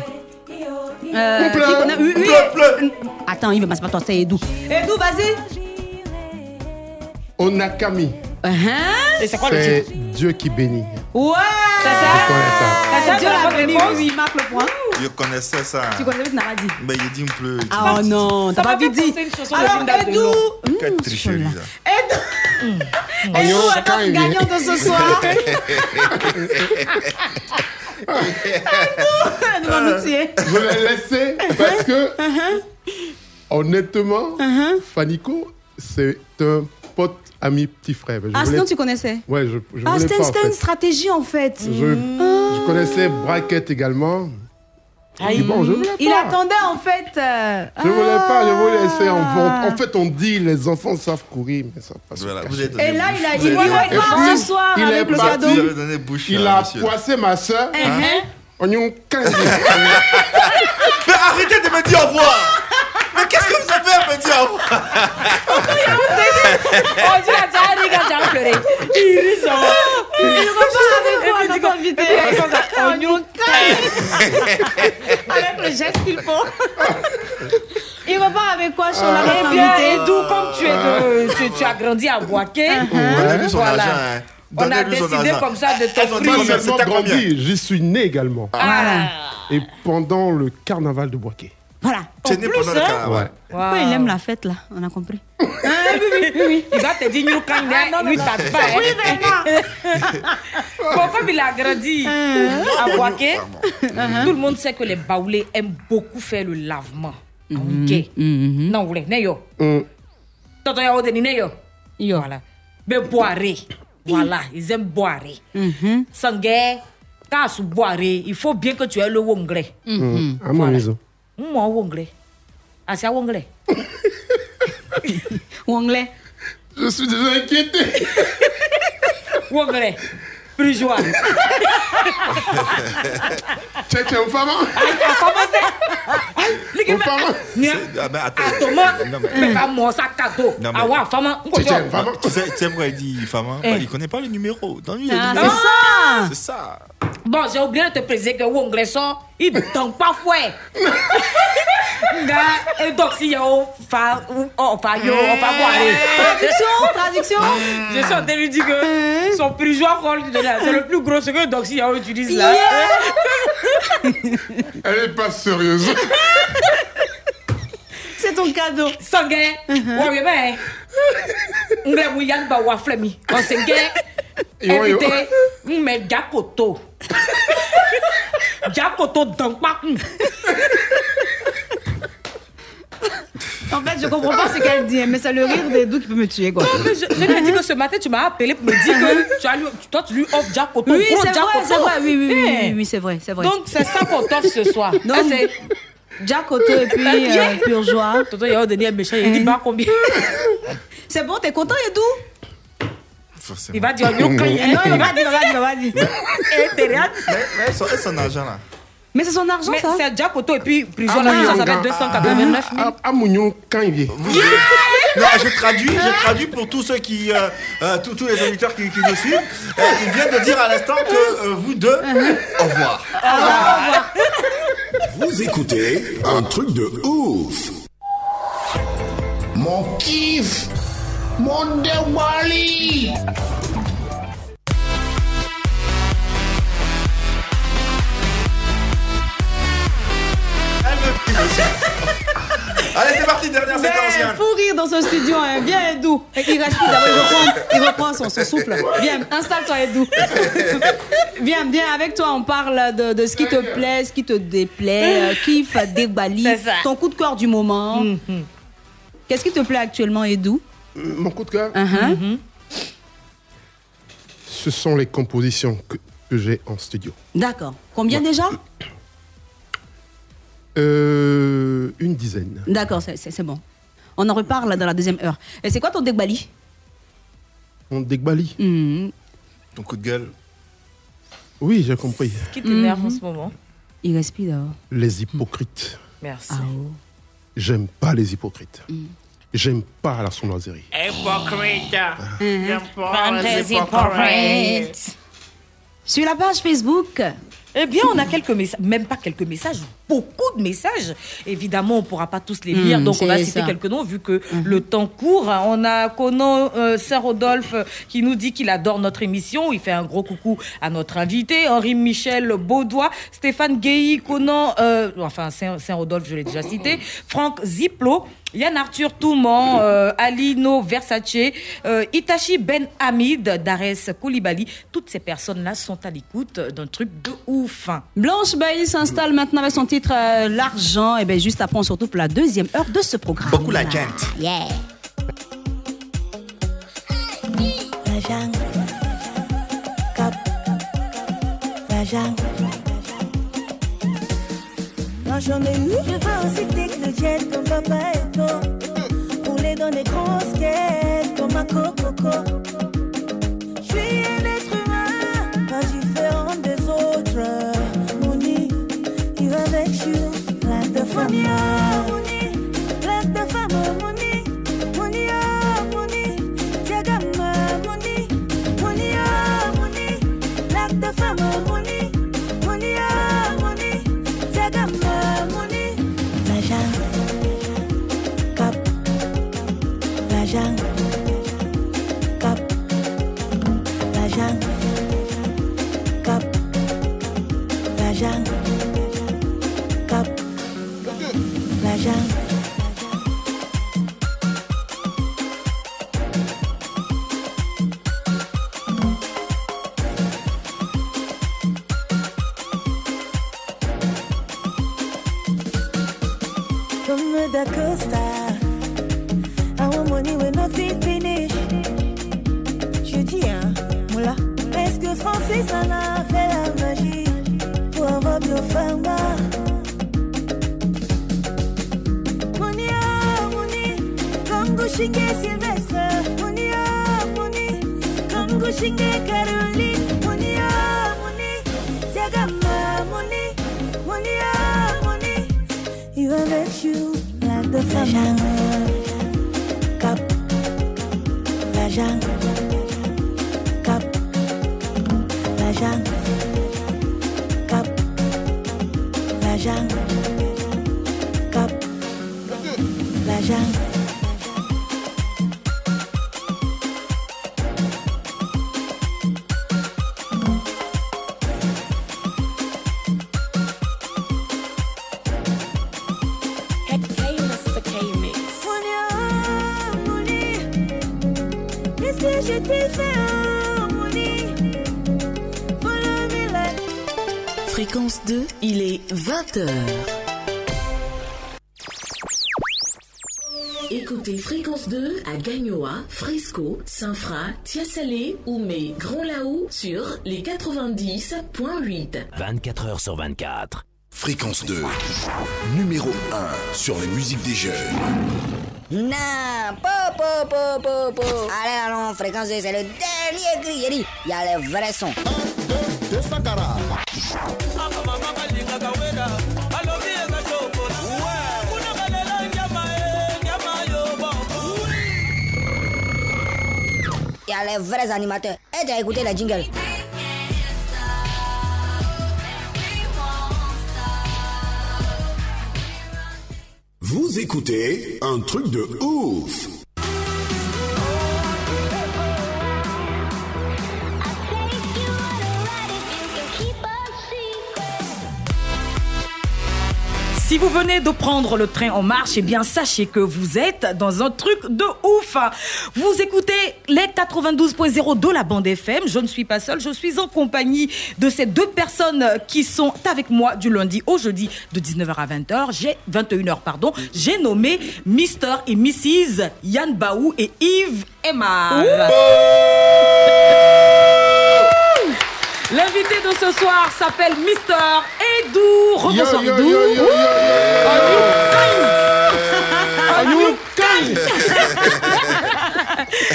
Euh, Pleut, qui connaît- oui, oui. pleut, pleut. Attends, il veut pas, c'est pas toi, c'est Edou. Edou, vas-y. Onakami. Uh-huh. Et c'est quoi le C'est titre? Dieu qui bénit. Ouais. C'est Je ça connais ça. Dieu la béni, oui, oui, marque le point. Je connaissais ça. Tu connais vite Naradi? Mais il dit un peu. Ah oh non, t'as Ça pas vite dit. Alors, Edou. Hum, Quelle tricherie, ça. Edou. À quand notre gagnant de ce soir. Edou va nous tuer. Je l'ai laissé parce que, honnêtement, Uh-huh. Fanico, c'est un pote, ami, petit frère. Je Ah, voulais- sinon tu connaissais Ouais, je, je Ah, voulais c'était en une stratégie en fait. Je, je connaissais Bracket également. Aïe. Et bon, je Il pas. attendait en fait. euh, Je voulais pas, je voulais laisser en Ah. vente. En fait, on dit les enfants savent courir, mais ça passe. Voilà, Et là, il a dit il puis, ce soir il avec est le parti. cadeau. Il à a poissé ma soeur. Uh-huh. Oignon 15. Mais arrêtez de me dire au revoir Mais qu'est-ce que vous avez à me dire au revoir? Oh, déjà dit quand tu as pleuré. Il rit ça. Il repart avec quoi, notre invité Oignon Avec le geste qu'il faut. Il repart avec quoi, Chola, Eh notre bien, d'où, comme tu, es de, tu, tu as grandi à Boaké, voilà. argent. hein. On a décidé argent. comme ça de t'offrir. dit, c'était combien grandi, j'y suis né également. Voilà. Et pendant le carnaval de Boaké. Voilà. Tu es né pendant le hein. carnaval. Ouais. Pourquoi il aime la fête là On a compris. Ah, oui, oui, oui, oui. Il va te dire, nous, quand il est, lui, t'as pas. Oui, vraiment. Il a grandi à Boaké, tout le monde sait que les baoulés aiment beaucoup faire le lavement. Ok. Non, vous voulez. Hum. Toto ya odeni Neyo. Yo. Voilà. Mais boire. Voilà, ils aiment boire. Sangue, quand tu boire, il faut bien que tu aies le wongre. Hum. À ma maison. Moi, wongre. Ah, c'est à wongre. Wonglais. Je suis déjà inquiété. Wongre. plus joie. Tiens, tiens, femme. Ah, ben, attends. Thomas, Non, mais- mais pas moi, ça cadeau. Non, mais- Ah ouais, femme. Tu sais, tu sais- tu sais pourquoi il dit femme Eh. Il connaît pas le numéro. Dans lui, le numéro. c'est ça. Bon, j'ai oublié de te préciser que Wonglais sont, ils ne donnent pas fouet. Gars, et donc si yo, fa, fa, yo, on va boire. Traduction, traduction. Je suis en train de lui dire que son plus joie qu'on lui donne là, c'est le plus gros ce que donc si yo utilise là. Elle est pas sérieuse. C'est ton cadeau. Sanguin. Ouais, mais ben. Ngle mouyan ba wa flemi. On se gay. Yo, yo. Invité. Mais Jakoto. Jakoto donc pas. En fait, je comprends pas ce qu'elle dit, mais c'est le rire des doux qui peut me tuer, quoi. Je, je lui ai dit que ce matin, tu m'as appelé pour me dire que tu as lui, toi, tu lui offres Jacopo. Oui, c'est vrai, vrai, oui, oui, oui, Eh. oui, oui, c'est vrai, c'est vrai. Donc, c'est ça qu'on t'offre ce soir. Donc, Ah, c'est- Jack Otto et puis euh, Pure Joie. Toto, il a donné un méchant, il dit bah combien? C'est bon, t'es content, Edou Forcément. Il va dire, yo, quand il Non, il va pas dire, il va pas dire, il va pas dire. Eh, t'es rien. Mais, mais son, et argent là. Mais c'est son argent, Mais ça c'est Jacopo et puis prison, Ah, là, ça s'appelle gagne. 289 000. Ah, ah, Mougnon, quand il vient. Non, je traduis, je traduis pour tous ceux qui, euh, euh, tous, tous les auditeurs qui, qui nous suivent. Euh, il vient de dire à l'instant que euh, vous deux, au revoir. Vous écoutez un truc de ouf. Mon kiff, mon Dewali. Allez, c'est parti, dernière séquence. Mais Yann. fou rire dans ce studio, hein. Viens, Edou. Il respire d'abord, il reprend, il reprend son, son souffle. Viens, installe-toi, Edou. viens, viens, avec toi, on parle de, de ce qui te plaît, ce qui te déplaît, euh, kiff, débali, C'est ça. ton coup de cœur du moment. Qu'est-ce qui te plaît actuellement, Edou Mon coup de cœur, Uh-huh. ce sont les compositions que, que j'ai en studio. D'accord. Combien déjà? Euh, une dizaine. D'accord, c'est- bon. On en reparle dans la deuxième heure. Et c'est quoi ton débali On dégbali. Mhm. Ton coup de gueule. Oui, j'ai compris. Qui t'énerve Mhm. en ce moment Il respire d'abord. Les hypocrites. Merci. Ah oh. J'aime pas les hypocrites. Mm. J'aime pas la sournoiserie. Hypocrite. Mhm. J'aime pas les hypocrites. Sur la page Facebook. Eh bien, on a quelques messages, même pas quelques messages, beaucoup de messages. Évidemment, on ne pourra pas tous les lire, Mm, donc on va citer ça. quelques noms vu que le temps court. On a Conan euh, Saint-Rodolphe euh, qui nous dit qu'il adore notre émission. Il fait un gros coucou à notre invité, Henri-Michel Baudois, Stéphane Guéhy, Conan, euh, enfin Saint- Saint-Rodolphe, je l'ai déjà cité, Franck Ziplo. Yann Arthur Touman, euh, Alino Versace, euh, Itachi Ben Hamid, Dares Koulibaly, toutes ces personnes-là sont à l'écoute d'un truc de ouf. Blanche Bailly s'installe maintenant avec son titre euh, L'argent. Et bien juste après, on se retrouve pour la deuxième heure de ce programme. Beaucoup la gente. Yeah. La jungle. Cap. La jungle. J'en ai eu, je veux aussi technologienne comme papa et toi. Rouler dans des grosses caisses comme un coco. 20h. Écoutez Fréquence 2 à Gagnoa, Fresco, Saint-Fra, Tiasalé, Oumé, Grand Laou sur les 90.8. 24 heures sur 24. Fréquence 2, numéro 1 sur les musiques des jeunes. Non, po, po, po, po, po. Allez, allons, fréquence, c'est le dernier cri. Il dit, il y a les vrais sons. Il y a les vrais animateurs. Et tu as écouté la jingle. Vous écoutez un truc de ouf. Si vous venez de prendre le train en marche, eh bien sachez que vous êtes dans un truc de ouf. Vous écoutez les 92.0 de la bande FM. Je ne suis pas seule, je suis en compagnie de ces deux personnes qui sont avec moi du lundi au jeudi de 19h à 20h. J'ai 21h pardon. J'ai nommé Mr et Mrs Yann Baou et Yves Emma. L'invité de ce soir s'appelle Mister Edou. Rebonsoir Edou. yo.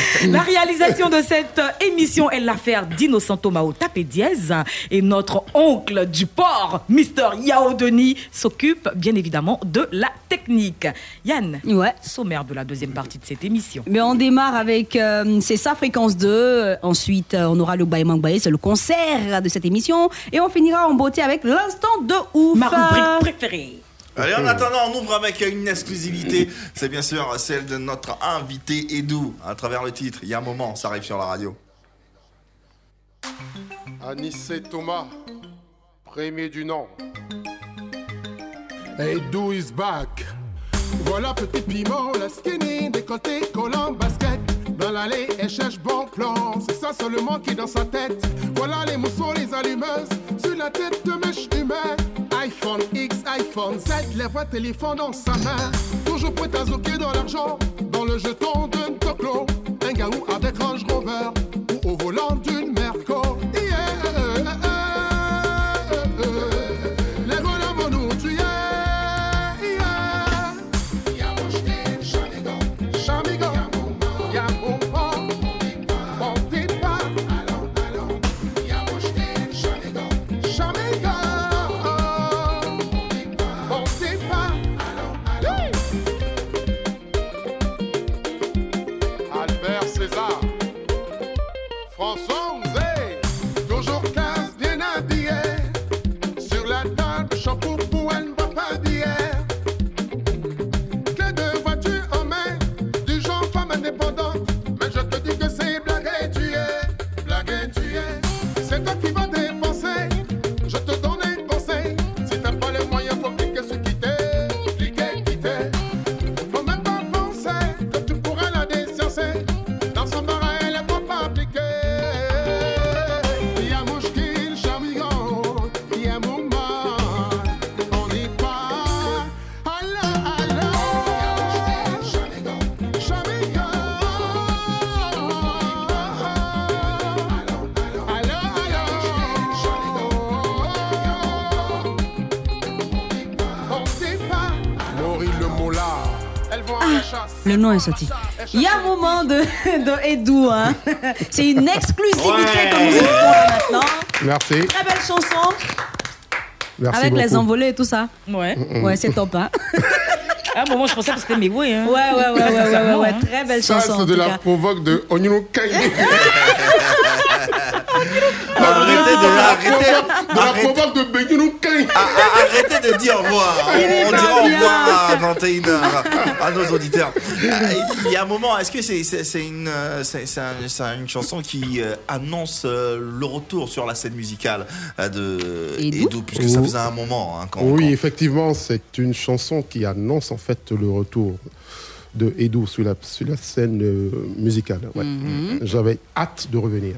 La réalisation de cette émission est l'affaire d'Innocento Mao Tapé Diaz et notre oncle du port, Mister Yao Denis, s'occupe bien évidemment de la technique. Yann, ouais. sommaire de la deuxième partie de cette émission. Mais on démarre avec euh, c'est ça fréquence 2. Euh, Ensuite, euh, on aura le Baye Mangbaye, c'est le concert de cette émission. Et on finira en beauté avec l'instant de ouf. Ma rubrique préférée. Allez, en attendant, on ouvre avec une exclusivité. C'est bien sûr celle de notre invité Edou, à travers le titre. Il y a un moment, ça arrive sur la radio. Anissé Thomas, premier du nom. Do is back. Voilà petit piment, la skinny, décolleté, collant, basket. Dans l'allée, elle cherche bon plan. C'est ça seulement qui est dans sa tête. Voilà les mousseaux, les allumeuses. Sur la tête de mèche humaine. iPhone X, iPhone Z, les voix téléphone dans sa main. Toujours prêt à zoquer dans l'argent. Dans le jeton d'un toclo. Un gaou avec Range Rover. Ou au volant d'une nom est sorti. Il y a un moment de, de Edou. Hein. C'est une exclusivité Ouais. nous là maintenant. Merci. Très belle chanson. Merci avec les beaucoup. envolées et tout ça. Ouais. Mm, mm. Ouais, c'est top. Hein. À un moment, je pensais que c'était mes ouais. Hein. Ouais, ouais, ouais, ouais, ouais, ouais, Sincèrement, ouais, hein. très belle Ça, chanson. en c'est de tout la cas. provoque de Onyino Kaide. Arrêtez de la arrêtez, de la provoque de. Ah, ah, arrêtez de dire au revoir. On, dira au revoir à 21h à nos auditeurs. Euh, Il y a un moment, est-ce que c'est une, euh, une chanson qui euh, annonce le retour sur la scène musicale de Edo, puisque ça Oh. faisait un moment hein, quand, Oui, effectivement, c'est une chanson qui annonce en fait le retour de Edo sur la, sur la scène euh, musicale. ouais. Mhm. J'avais hâte de revenir.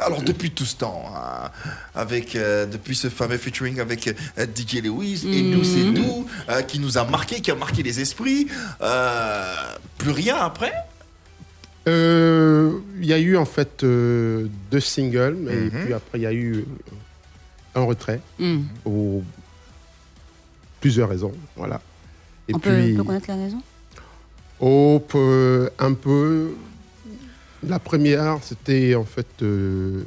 Alors depuis tout ce temps, hein, avec euh, depuis ce fameux featuring avec euh, DJ Lewis, et Mhm. nous c'est nous, euh, qui nous a marqué, qui a marqué les esprits. Euh, plus rien après? Euh, Il y a eu en fait euh, deux singles, et Mhm. puis après il y a eu un retrait Mhm. pour plusieurs raisons. Voilà. Et On peut, puis, on peut connaître la raison? Oh, peu- un peu. La première, c'était en fait euh,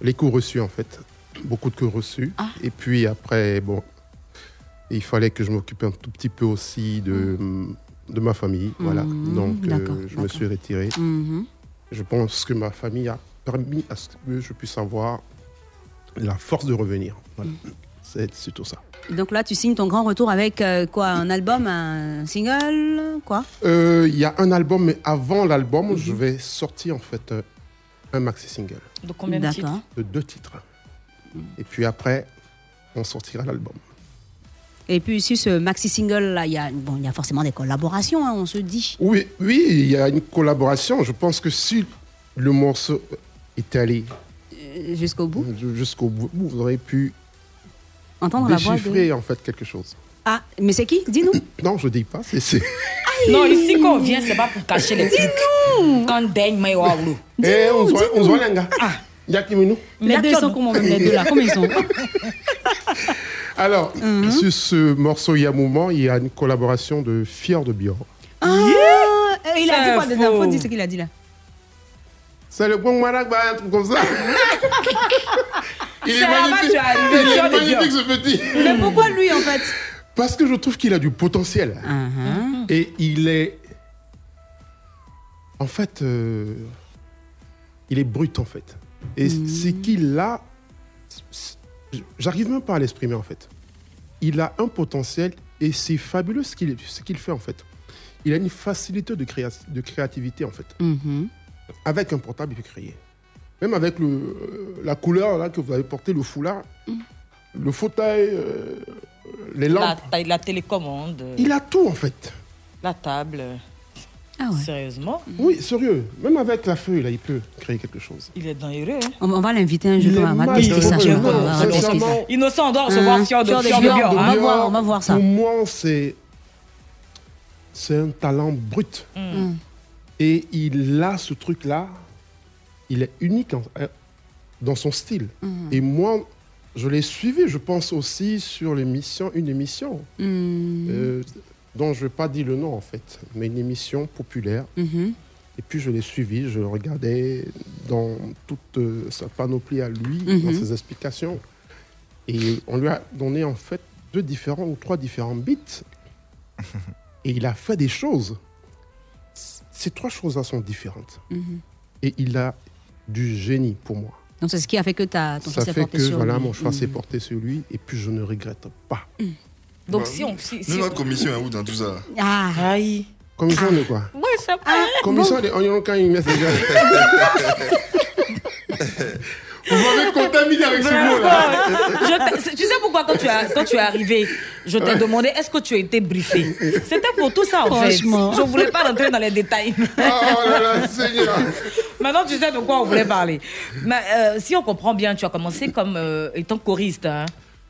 les cours reçus, en fait. Beaucoup de cours reçus. Ah. Et puis après, bon, il fallait que je m'occupe un tout petit peu aussi de, de ma famille. Voilà. Mhm, Donc, euh, je me suis retiré. Mhm. Je pense que ma famille a permis à ce que je puisse avoir la force de revenir. Voilà. C'est surtout ça. Donc là, tu signes ton grand retour avec euh, quoi Un album, un single Quoi? Euh, Il y a un album, mais avant l'album, Mhm. je vais sortir en fait un, un maxi single. De combien de D'accord. titres? De deux titres. Et puis après, on sortira l'album. Et puis sur ce maxi single là, il y a bon, il y a forcément des collaborations, hein, on se dit. Oui, oui, il y a une collaboration. Je pense que si le morceau est allé Euh, Jusqu'au bout. jusqu'au bout, vous aurez pu Entendre la voix déchiffrer de. en fait quelque chose. Ah, mais c'est qui? Dis-nous. Non, je dis pas. C'est c'est- Non, ici, quand on vient, c'est pas pour cacher les trucs. Quand daigne, mais waouh. Eh, on se voit, on se voit, les gars. Ah. Yakimino. Les deux sont comment même les deux là? Comment ils sont? Alors, Mhm. sur ce morceau, il y a un moment, il y a une collaboration de Fier de Bior. Ah, eh, Il a dit quoi C'est dedans? faux. Faut dire ce qu'il a dit là. C'est le bon bah, un truc comme ça. il est là-bas magnifique, il est magnifique ce petit. Mais pourquoi lui en fait Parce que je trouve qu'il a du potentiel. Uh-huh. Et il est. En fait. euh, Il est brut, en fait. Et Mhm. c'est qu'il a. J'arrive même pas à l'exprimer, en fait. Il a un potentiel et c'est fabuleux ce qu'il ce fait, en fait. Il a une facilité de, créa- de créativité, en fait. Mhm. Avec un portable, il peut créer. Même avec le, euh, la couleur là, que vous avez porté, le foulard, le fauteuil, euh, les La, lampes. taille- la télécommande. Il a tout, en fait. La table. Ah ouais. Sérieusement Oui, sérieux. Même avec la feuille, là, il peut créer quelque chose. Il est hein. on, on va l'inviter un jour. Il On va tester ça. ça. Innocent, on doit recevoir Hein, Fior de Bior, on va hein. voir, on va voir ça. Pour moi, c'est. C'est un talent brut. Mm. Et il a ce truc-là. Il est unique en- euh, dans son style. Mm. Et moi, je l'ai suivi, je pense aussi, sur l'émission, une émission. Mm. euh, dont je ne vais pas dire le nom, en fait, mais une émission populaire. Mhm. Et puis je l'ai suivi, je le regardais dans toute euh, sa panoplie à lui, Mhm. dans ses explications. Et on lui a donné en fait deux différents ou trois différents beats. Et il a fait des choses. Ces trois choses-là sont différentes. Mhm. Et il a du génie pour moi. Donc c'est ce qui a fait que ta, ton Ça choix s'est fait porté que sur voilà, lui. mon choix s'est Mhm. porté sur lui et puis je ne regrette pas. Donc si on. Si, si Nous, on- notre commission est où dans tout ça Ah, Aïe. Commission de quoi? Ouais, ça va. Commission de oignons quand il met ses gars. Vous m'avez contaminé avec ce mot-là. Je t'ai- tu sais pourquoi quand tu, as, quand tu es arrivé, je t'ai demandé est-ce que tu as été briefé? C'était pour tout ça en fait. Franchement. Je ne voulais pas rentrer dans les détails. Oh là là, Seigneur. Maintenant tu sais de quoi on voulait parler. Mais euh, si on comprend bien, tu as commencé comme euh, étant choriste. hein.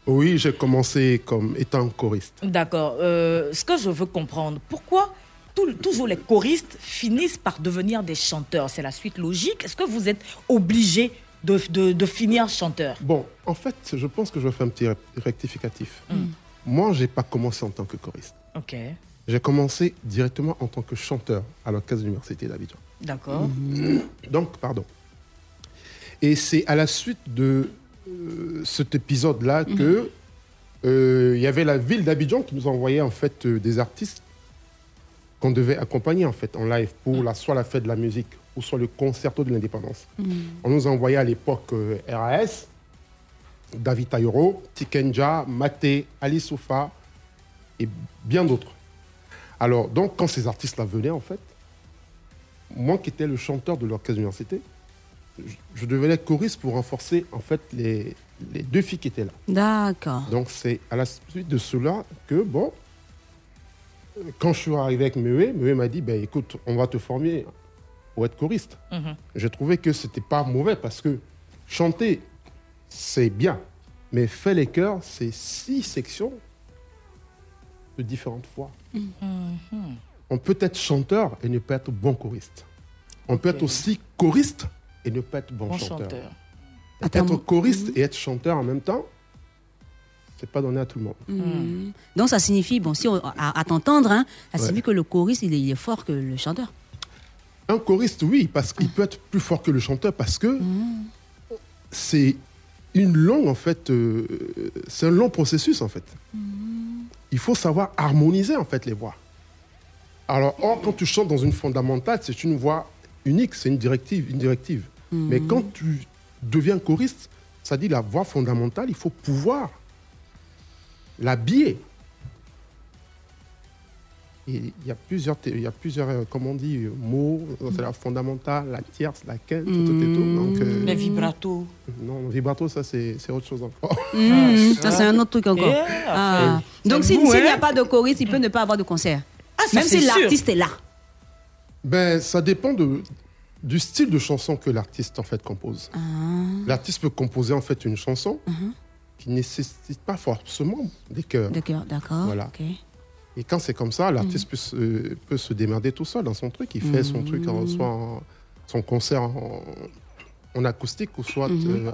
Oui, j'ai commencé comme étant choriste. D'accord. Euh, ce que je veux comprendre, pourquoi tout- toujours les choristes finissent par devenir des chanteurs? C'est la suite logique? Est-ce que vous êtes obligé de, de- de finir chanteur Bon, en fait, je pense que je vais faire un petit rectificatif. Mm. Moi, j'ai pas commencé en tant que choriste. Ok. J'ai commencé directement en tant que chanteur à l'orchestre de l'Université d'Abidjan. D'accord. Donc, pardon. Et c'est à la suite de euh, cet épisode-là que euh, il y avait la ville d'Abidjan qui nous envoyait en fait euh, des artistes qu'on devait accompagner en fait en live pour la, soit la fête de la musique ou soit le concerto de l'indépendance. On nous envoyait à l'époque euh, RAS, David Tayoro, Tikenja, Maté, Ali Soufa et bien d'autres. Alors, donc, quand ces artistes-là venaient, en fait, moi qui étais le chanteur de l'orchestre d'université, je, je devenais choriste pour renforcer, en fait, les, les deux filles qui étaient là. D'accord. Donc, c'est à la suite de cela que, bon, quand je suis arrivé avec Mewe, Mewe m'a dit, ben, écoute, on va te former être choriste. Mhm. J'ai trouvé que c'était pas mauvais parce que chanter, c'est bien. Mais faire les chœurs, c'est six sections de différentes voix. Mhm. On peut être chanteur et ne pas être bon choriste. On peut être aussi choriste et ne pas être bon, Bon chanteur. chanteur. Être choriste et être chanteur en même temps, c'est pas donné à tout le monde. Mhm. Donc ça signifie, bon, si on, à, à t'entendre, hein, ça Ouais. signifie que le choriste, il est, il est fort que le chanteur. Un choriste, oui, parce qu'il peut être plus fort que le chanteur parce que c'est une longue, en fait, euh, c'est un long processus, en fait. Il faut savoir harmoniser, en fait, les voix. Alors, or, quand tu chantes dans une fondamentale, c'est une voix unique, c'est une directive, une directive. Mais quand tu deviens choriste, ça dit la voix fondamentale, il faut pouvoir l'habiller. Et il y a plusieurs, il y a plusieurs euh, comment on dit, euh, mots. C'est la fondamentale, la tierce, la quinte, tout, tout et tout. Donc, euh, Les vibratos. Non, le vibrato, ça, c'est c'est autre chose encore. Mhm, ça, c'est un autre truc encore. Yeah, Ah. Donc, s'il s'il n'y hein. a pas de choriste, il peut ne pas avoir de concert. ça, Même si l'artiste est là. Ben, ça dépend de, du style de chanson que l'artiste en fait compose. L'artiste peut composer en fait une chanson qui nécessite pas forcément des chœurs. Des chœurs, d'accord. Voilà. Et quand c'est comme ça, l'artiste peut, se, peut se démerder tout seul dans son truc. Il fait son truc, en, soit en- son concert en, en acoustique ou soit Mhm. euh,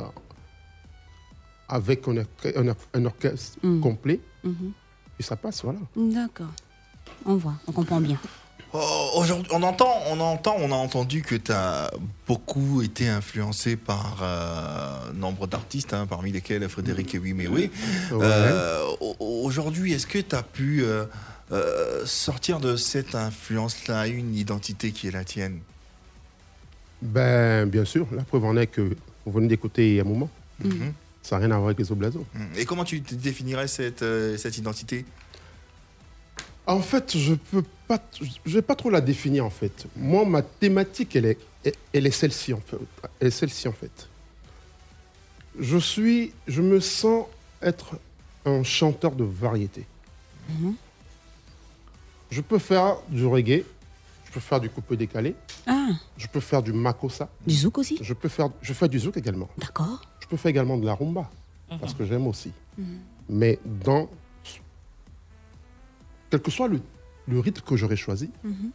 avec un, un or- un orchestre Mhm. complet. Mhm. Et ça passe, voilà. D'accord. On voit, on comprend bien. Oh, Aujourd'hui, on entend, on entend, on a entendu que tu as beaucoup été influencé par euh, nombre d'artistes, hein, parmi lesquels Frédéric Ewimewe. Ouais. Euh, au- Aujourd'hui, est-ce que tu as pu euh, euh, sortir de cette influence-là une identité qui est la tienne? Ben, bien sûr, la preuve en est que vous venez d'écouter un moment. Mhm. Ça n'a rien à voir avec les oblazos. Et comment tu te définirais cette, euh, cette identité? En fait, je peux pas, je vais pas trop la définir en fait. Moi, ma thématique, elle est, elle est celle-ci en fait. Elle est celle-ci en fait. Je suis, je me sens être un chanteur de variété. Je peux faire du reggae, je peux faire du coupé décalé, Ah, je peux faire du makossa. du zouk aussi Je peux faire, je fais du zouk également. D'accord. Je peux faire également de la rumba parce Mhm. que j'aime aussi. Mhm. Mais dans quel que soit le, le rythme que j'aurais choisi, Mhm.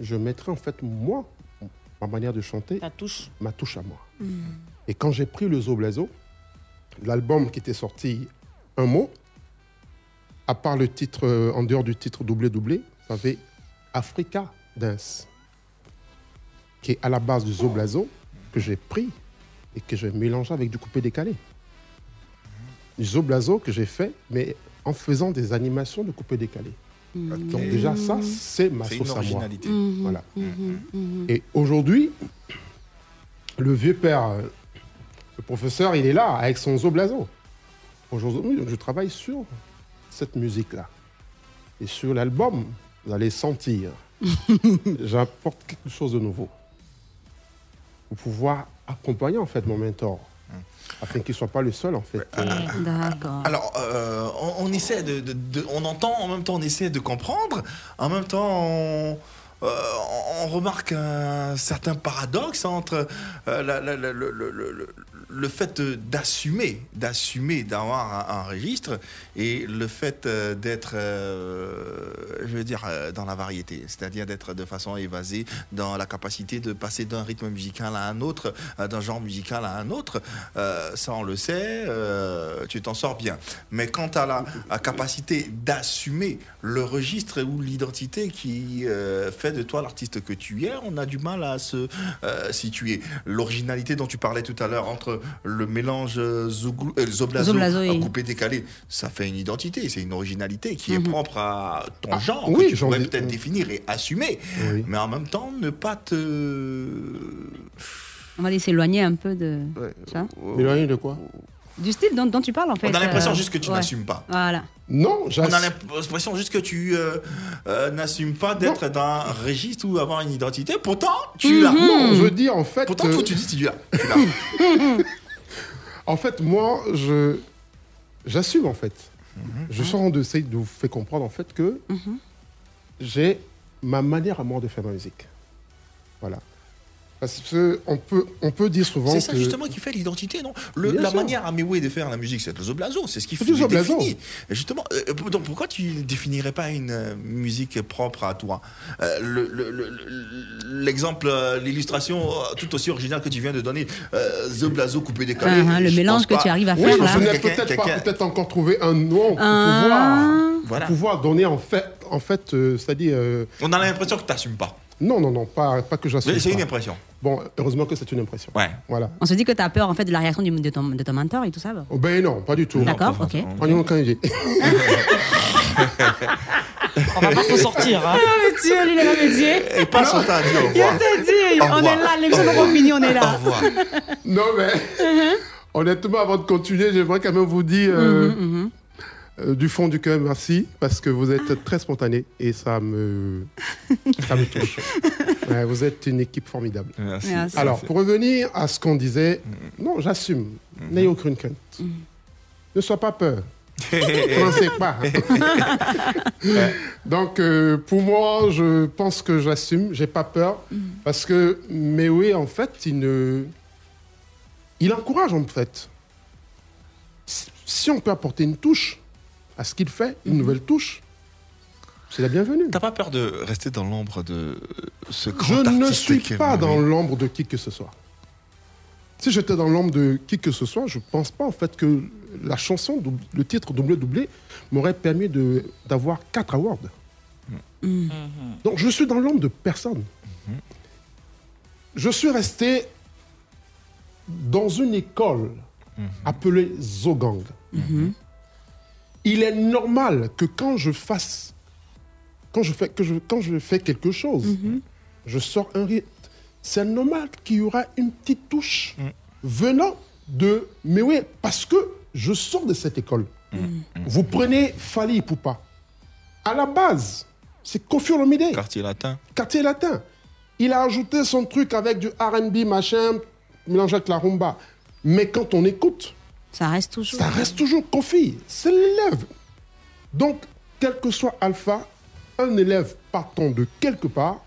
je mettrai en fait moi ma manière de chanter, Ta touche. ma touche à moi. Et quand j'ai pris le Zoblazo, l'album qui était sorti un mot, à part le titre, euh, en dehors du titre doublé doublé, ça avait Africa Dance, qui est à la base du Zoblazo, que j'ai pris et que j'ai mélangé avec du coupé décalé. Du Zoblazo que j'ai fait, mais en faisant des animations de coupé décalé. Donc déjà, ça, c'est ma une sauce à moi. Mhm, Voilà. mhm, mhm. Et aujourd'hui, le vieux père, le professeur, il est là avec son zoblazo. Aujourd'hui, je travaille sur cette musique-là. Et sur l'album, vous allez sentir, j'apporte quelque chose de nouveau. Pour pouvoir accompagner en fait mon mentor. Afin qu'il ne soit pas le seul en fait. euh, D'accord. Alors, euh, on, on essaie de, de- de- On entend, en même temps, on essaie de comprendre. En même temps, on, euh, on remarque un certain paradoxe entre euh, la- la- la- le, le- le- le- fait d'assumer, d'assumer d'avoir un, registre et le fait euh, d'être, euh, je veux dire, euh, dans la variété, c'est-à-dire d'être de façon évasée dans la capacité de passer d'un rythme musical à un autre, d'un genre musical à un autre. Ça, on le sait, tu t'en sors bien. Mais quant à la, capacité d'assumer le registre ou l'identité qui fait de toi l'artiste que tu es, on a du mal à se situer. L'originalité dont tu parlais tout à l'heure entre le mélange euh, Zouglou- euh, Zoblazo, Zoblazo, à oui. coupé décalé, ça fait une identité, c'est une originalité qui est Mhm. propre à ton Ah, genre, oui, que tu pourrais peut-être définir et assumer, Oui. mais en même temps ne pas te... On va aller s'éloigner un peu de ça. M'éloigner de quoi? Du style dont, dont tu parles en fait. On a l'impression euh, juste que tu ouais. n'assumes pas. Voilà. Non, On a l'impression juste que tu euh, euh, n'assumes pas d'être dans un registre ou avoir une identité. Pourtant, tu l'as. Non, je veux dire, en fait. Pourtant, toi, tu dis tu l'as. Tu l'as. en fait, moi, je j'assume en fait. Mhm. Je suis en train d'essayer de vous faire comprendre en fait que Mhm. j'ai ma manière à moi de faire ma musique. Voilà. Parce que on peut, on peut dire souvent C'est ça que justement qui fait l'identité, non? Le- La sûr. manière à Mewé de faire la musique, c'est le zoblazo, c'est ce qui fait zoblazo. définit. Justement, euh, donc pourquoi tu ne définirais pas une euh, musique propre à toi? Euh, le- le- le- le- L'exemple, l'illustration tout aussi originale que tu viens de donner, euh, zoblazo coupé décalé. Ah, ah, le je mélange que pas- tu arrives à Oui, faire je là. Quelqu'un- peut-être pas peut-être encore trouvé un nom pour Ah. pouvoir, Voilà. pour pouvoir donner en fait, en fait, euh, c'est-à-dire. euh, On a l'impression que tu n'assumes pas. Non, non, non, pas, pas que j'assume. Mais C'est pas. une impression. Bon, heureusement que c'est une impression. Ouais. Voilà. On se dit que tu as peur en fait de la réaction du- de, ton, de ton mentor et tout ça. bah. Oh, ben non, pas du tout. D'accord, ok. A aucun idée. On va pas s'en sortir. Hein. Ah, mais Dieu, lui, il est là, mais Dieu. Et pas son temps, dis au Il revoir. t'a dit, on est là, l'émission de Fini, on est là. Au revoir. non, mais honnêtement, avant de continuer, j'aimerais quand même vous dire euh, Mhm, mhm. Euh, du fond du cœur merci parce que vous êtes très spontané et ça me, ça me touche. Ouais, vous êtes une équipe formidable. Merci. Merci. Alors, pour revenir à ce qu'on disait, non, j'assume. N'ayez aucune crainte. Ne sois pas peur. ne sais pas. Donc, euh, pour moi, je pense que j'assume. J'ai pas peur. Parce que Mewe, en fait, il ne. Il encourage, en fait. Si- Si on peut apporter une touche à ce qu'il fait, une nouvelle touche, c'est la bienvenue. T'as pas peur de rester dans l'ombre de ce grand Je ne suis pas dans l'ombre de qui que ce soit. Si j'étais dans l'ombre de qui que ce soit, je pense pas en fait que la chanson, le titre doublé doublé, m'aurait permis d'avoir quatre awards. Donc je suis dans l'ombre de personne. Je suis resté dans une école appelée Zogang. Il est normal que quand je fasse, quand je fais, que je, quand je fais quelque chose, je sors un rythme. C'est normal qu'il y aura une petite touche venant de Mewe parce que je sors de cette école. Vous prenez Fali Poupa. À la base, c'est Kofi Olomide. Quartier latin. Quartier latin. Il a ajouté son truc avec du R&B, machin, mélangé avec la rumba. Mais quand on écoute, Ça reste toujours. ça reste toujours Kofi. C'est l'élève. Donc, quel que soit Alpha, un élève partant de quelque part,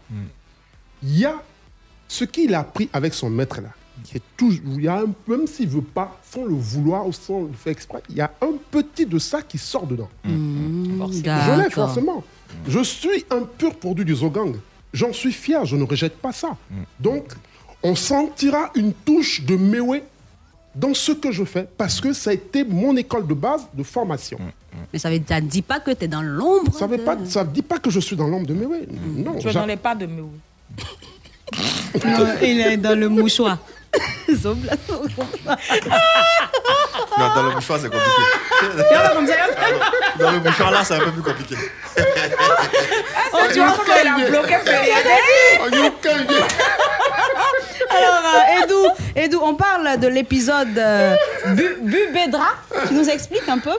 il y a ce qu'il a appris avec son maître là. Qui est toujours, il y a un, même s'il veut pas, sans le vouloir ou sans le faire exprès, il y a un petit de ça qui sort dedans. Mmh, Je l'ai forcément. Je suis un pur produit du Zogang. J'en suis fier, je ne rejette pas ça. Donc, on sentira une touche de Mewe dans ce que je fais parce que ça a été mon école de base de formation. Mais ça ne dit pas que tu es dans l'ombre. Ça ne de- ça dit pas que je suis dans l'ombre de Mewe. Non, Tu es dans les pas de Mew. Non, il est dans le mouchoir. Non, dans le mouchoir, c'est compliqué. Dans le mouchoir, là, c'est un peu plus compliqué. Oh, tu vois comment il a bloqué Alors, euh, Edou, Edou, on parle de l'épisode euh, Bu- Bubedra. Tu nous expliques un peu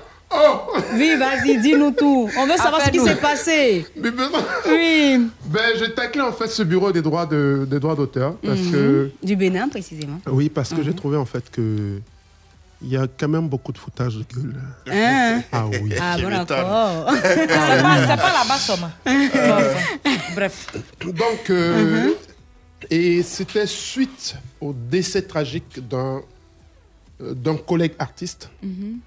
Oui, vas-y, dis-nous tout. On veut savoir ce qui Appelle-nous. s'est passé. Bubedra. Oui. Ben, j'ai taclé en fait ce bureau des droits de- des droits d'auteur parce Mhm. que Du Bénin, précisément. oui parce que Mhm. j'ai trouvé en fait que il y a quand même beaucoup de foutage de gueule. Hein? Ah oui. Ah, bon, d'accord. C'est pas, c'est pas la basse somme. Bref. Donc, euh, Mhm. Et c'était suite au décès tragique d'un euh, d'un collègue artiste Mhm.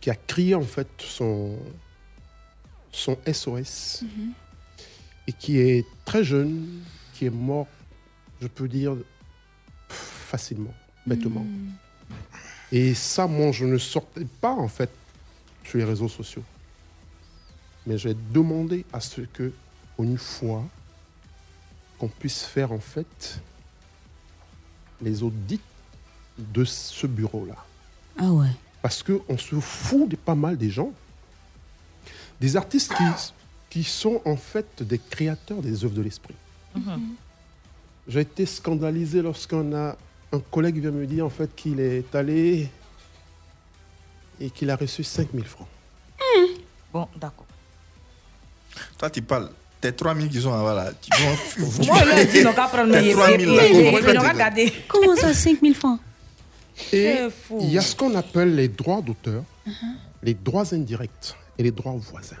qui a crié en fait son, son SOS Mhm. et qui est très jeune, qui est mort, je peux dire, facilement, bêtement. Mhm. Et ça, moi, je ne sortais pas en fait sur les réseaux sociaux. Mais j'ai demandé à ce que, une fois, qu'on puisse faire en fait les audits de ce bureau-là. Ah ouais. Parce qu'on se fout de pas mal des gens. Des artistes qui, qui sont en fait des créateurs des œuvres de l'esprit. J'ai été scandalisé lorsqu'on a un collègue vient me dire en fait qu'il est allé et qu'il a reçu 5000 francs. Bon, d'accord. Toi, tu parles. Tes 3000 qui sont là, là, tu vont. Moi, là, dis, non, qu'à prendre mes Tes 3000 là, yeux, ils complètement- regarder. Comment ça, 5000 francs Et C'est fou. il y a ce qu'on appelle les droits d'auteur, les droits indirects et les droits voisins.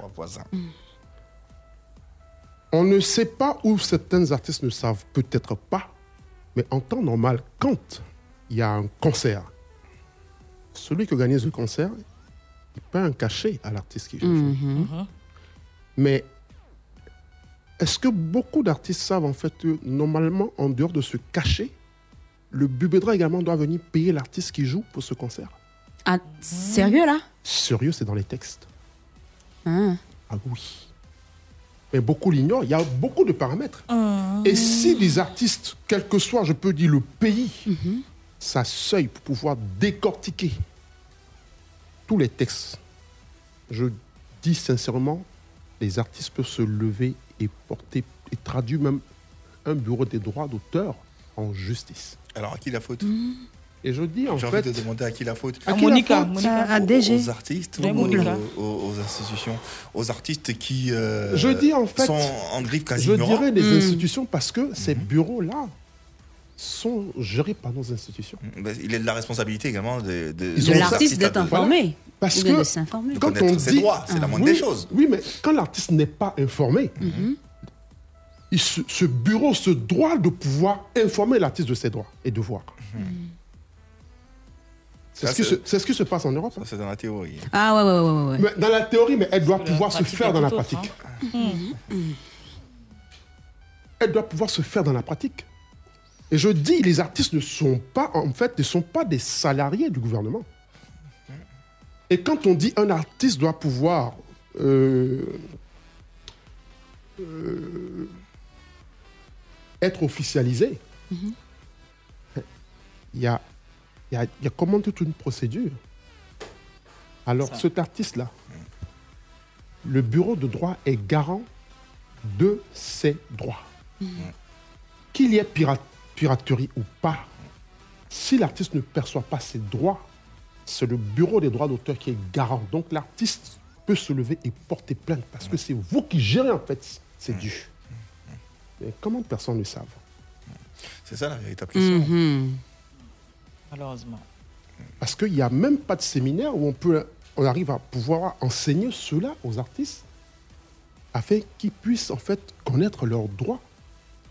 On ne sait pas où certains artistes ne savent peut-être pas, mais en temps normal, quand il y a un concert, celui qui organise le concert, il paie un cachet à l'artiste qui joue. Mhm. Mais est-ce que beaucoup d'artistes savent en fait que normalement, en dehors de ce cachet, le Bubedra également doit venir payer l'artiste qui joue pour ce concert? Ah, sérieux là? Sérieux, c'est dans les textes. Ah. Ah oui. Mais beaucoup l'ignorent. Il y a beaucoup de paramètres. Et si les artistes, quel que soit, je peux dire, le pays, ça seuil pour pouvoir décortiquer tous les textes, je dis sincèrement, les artistes peuvent se lever et porter et traduire même un bureau des droits d'auteur en justice. Alors, à qui la faute Et je dis en J'ai envie de demander à qui la faute. À qui la Monica, faute Monica. À- DG. Aux artistes, aux, aux- aux institutions, aux artistes qui euh, Je dis en fait, sont en griffe quasi je dirais des Hmm. institutions parce que ces bureaux-là sont gérés par nos institutions. Ben, Il est de la responsabilité également de, de, l'artiste d'être Voilà. informé. Parce que de s'informer. quand on ses dit, droits, c'est la moindre oui, des choses. Oui, mais quand l'artiste n'est pas informé, il se- ce bureau se doit de pouvoir informer l'artiste de ses droits et devoirs. Ce, qui c'est- ce qui se passe en Europe. hein. Ça, c'est dans la théorie. Ah ouais, ouais, ouais, ouais. ouais. Mais dans la théorie, mais elle doit pouvoir se faire dans la pratique. Mhm. Elle doit pouvoir se faire dans la pratique. Et je dis, les artistes ne sont pas, en fait, ne sont pas des salariés du gouvernement. Et quand on dit un artiste doit pouvoir euh, euh, être officialisé, Mhm. il y a, il y, a, il y a comment toute une procédure. Alors, cet artiste-là, le bureau de droit est garant de ses droits. Qu'il y ait pirate- piraterie ou pas, si l'artiste ne perçoit pas ses droits, c'est le bureau des droits d'auteur qui est garant. Donc l'artiste peut se lever et porter plainte parce que c'est vous qui gérez en fait c'est dû. Mais comment personne ne le savent? C'est ça la véritable question. Mhm. Malheureusement. Parce qu'il n'y a même pas de séminaire où on, peut, on arrive à pouvoir enseigner cela aux artistes afin qu'ils puissent en fait connaître leurs droits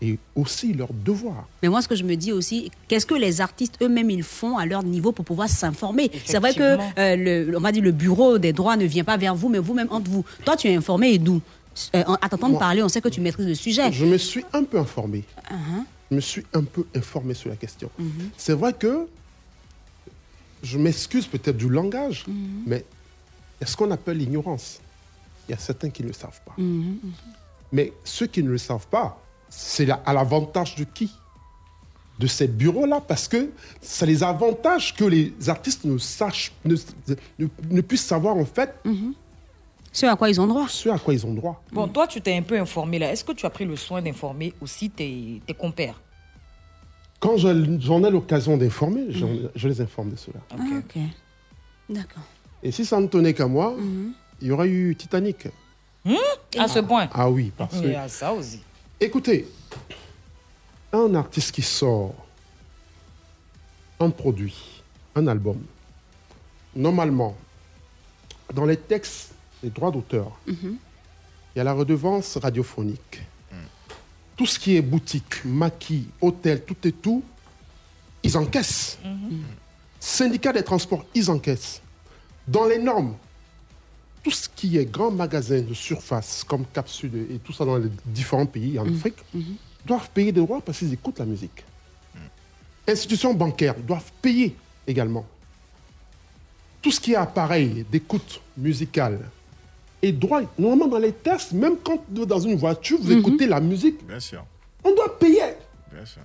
et aussi leurs devoirs. Mais moi, ce que je me dis aussi, qu'est-ce que les artistes eux-mêmes ils font à leur niveau pour pouvoir s'informer? C'est vrai que euh, le, on va dire le bureau des droits ne vient pas vers vous, mais vous-même entre vous. Toi, tu es informé et d'où? Euh, À t'entendre parler, on sait que tu maîtrises le sujet. Je me suis un peu informé. Uh-huh. Je me suis un peu informé sur la question. Mhm. C'est vrai que je m'excuse peut-être du langage, Mhm. mais il y a ce qu'on appelle l'ignorance? Il y a certains qui ne le savent pas. Mhm. Mais ceux qui ne le savent pas, c'est à l'avantage de qui? De ces bureaux-là, parce que ça les avantage que les artistes ne sachent, ne, ne- ne puissent savoir en fait ce à quoi ils ont droit. Ce à quoi ils ont droit. Bon, toi, tu t'es un peu informé là. Est-ce que tu as pris le soin d'informer aussi tes, tes compères? Quand je- j'en ai l'occasion d'informer, j'en- je les informe de cela. Ah, ok. D'accord. Et si ça ne tenait qu'à moi, il y aurait eu Titanic. À ce point? Ah oui, parce Il que... y a ça aussi. Écoutez, un artiste qui sort un produit, un album, normalement, dans les textes des droits d'auteur, il y a la redevance radiophonique. Tout ce qui est boutique, maquis, hôtel, tout et tout, ils encaissent. Syndicat des transports, ils encaissent. Dans les normes, tout ce qui est grand magasin de surface, comme Cap Sud et tout ça dans les différents pays en Afrique, doivent payer des droits parce qu'ils écoutent la musique. Institutions bancaires doivent payer également. Tout ce qui est appareil d'écoute musicale et droit, normalement dans les tests, même quand vous êtes dans une voiture, vous écoutez la musique, Bien sûr. on doit payer. Bien sûr.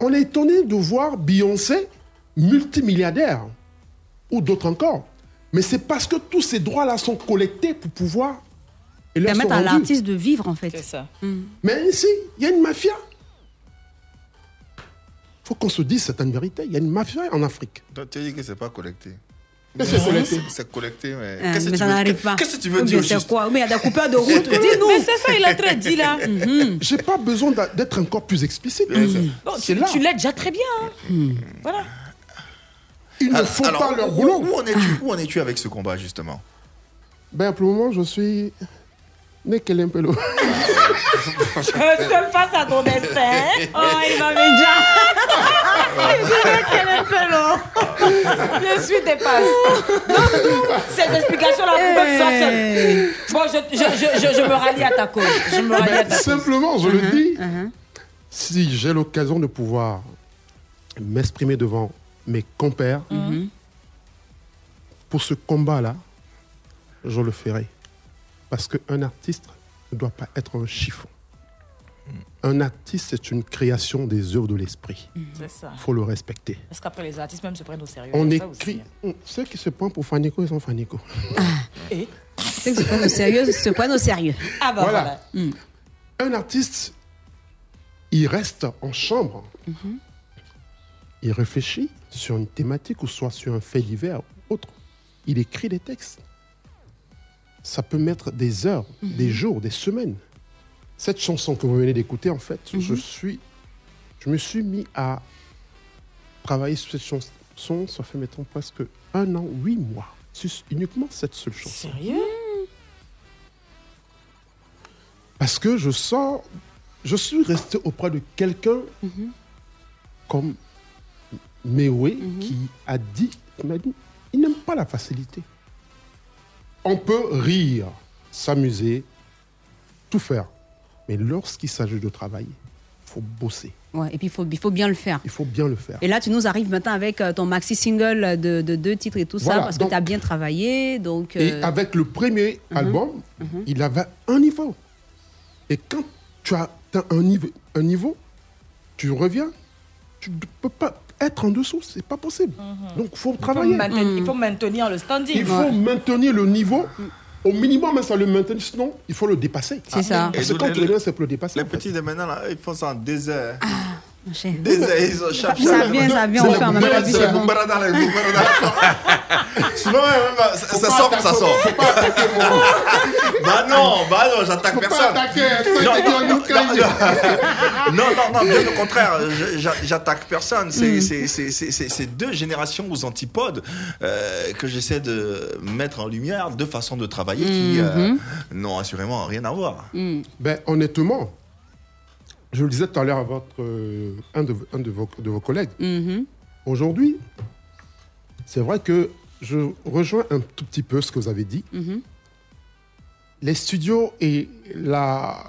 on est étonné de voir Beyoncé multimilliardaire ou d'autres encore. Mais c'est parce que tous ces droits-là sont collectés pour pouvoir et Permettre à l'artiste de vivre, en fait. C'est ça. Mais ici, il y a une mafia. faut qu'on se dise certaines vérités. Il y a une mafia en Afrique. Donc, tu dis que c'est pas collecté. Qu'est-ce que c'est collecté C'est collecté, mais. Qu'est-ce que mais tu ça veux- n'arrive pas. Qu'est-ce que tu veux Ou dire c'est quoi? Mais il y a des coupeurs de route? Mais Dis-nous. c'est ça, il a très dit là. J'ai pas besoin d'être encore plus explicite. Non, C'est tu là. tu l'aides déjà très bien. hein. Voilà. Ils ne Alors- font alors, pas leur boulot. Où en es-tu où en es-tu avec ce combat, justement Ben, pour le moment, je suis un peu l'eau. Seul face à ton destin. Oh, il m'avait déjà. Il long. Je suis. Donc, ces explications-là pouvaient que ça seul. Bon, je, je, je, je, je me rallie à ta cause. Je me rallie à Ben, ta cause. simplement, je le Mhm, dis, mhm. si j'ai l'occasion de pouvoir m'exprimer devant mes compères, Mhm. pour ce combat-là, je le ferai. Parce qu'un artiste ne doit pas être un chiffon. Un artiste, c'est une création des œuvres de l'esprit. C'est ça. Il faut le respecter. Parce qu'après, les artistes même se prennent au sérieux. On écrit. on- Ceux qui se prennent pour Fanico, ils sont Fanico. Et? Ceux qui se prennent au sérieux se prennent au sérieux. Ah bah voilà. Voilà. Un artiste, il reste en chambre. Il réfléchit sur une thématique ou soit sur un fait divers ou autre. Il écrit des textes. Ça peut mettre des heures, des jours, des semaines. Cette chanson que vous venez d'écouter, en fait, je suis, je me suis mis à travailler sur cette chanson. Ça fait maintenant presque un an, huit mois, sur uniquement cette seule chanson. Sérieux? Parce que je sens, je suis resté auprès de quelqu'un comme Mewe qui a dit, qui m'a dit, il n'aime pas la facilité. On peut rire, s'amuser, tout faire. Mais lorsqu'il s'agit de travailler, il faut bosser. Ouais, et puis il faut, il faut bien le faire. Il faut bien le faire. Et là, tu nous arrives maintenant avec euh, ton maxi single de, de deux titres et tout ça, parce donc- que tu as bien travaillé. Donc, Et euh, avec le premier Mhm. album, Mhm. il avait un niveau. Et quand tu as atteint un niveau, un niveau, tu reviens, tu ne peux pas être en dessous, c'est pas possible. Donc il faut Il faut travailler. Il faut maintenir le standing. Il faut maintenir le niveau. Au minimum, mais ça le maintenir, sinon il faut le dépasser. C'est ça. Parce Et que quand donc, tu les- reviens, c'est pour le dépasser. Les petits de maintenant, là, ils font ça en désert. Ça vient, ça vient, on fait ça sort, ça sort. Bah non, bah non, j'attaque personne. Non, non, on non, bien au contraire, j'attaque personne. C'est Mm. c'est- deux générations aux antipodes euh, que j'essaie de mettre en lumière, deux façons de travailler qui euh, Mhm. n'ont assurément rien à voir. Ben, honnêtement, je le disais tout à l'heure à votre, euh, un, de, un de vos, de vos collègues, Mhm. aujourd'hui, c'est vrai que je rejoins un tout petit peu ce que vous avez dit. Mhm. Les studios et la,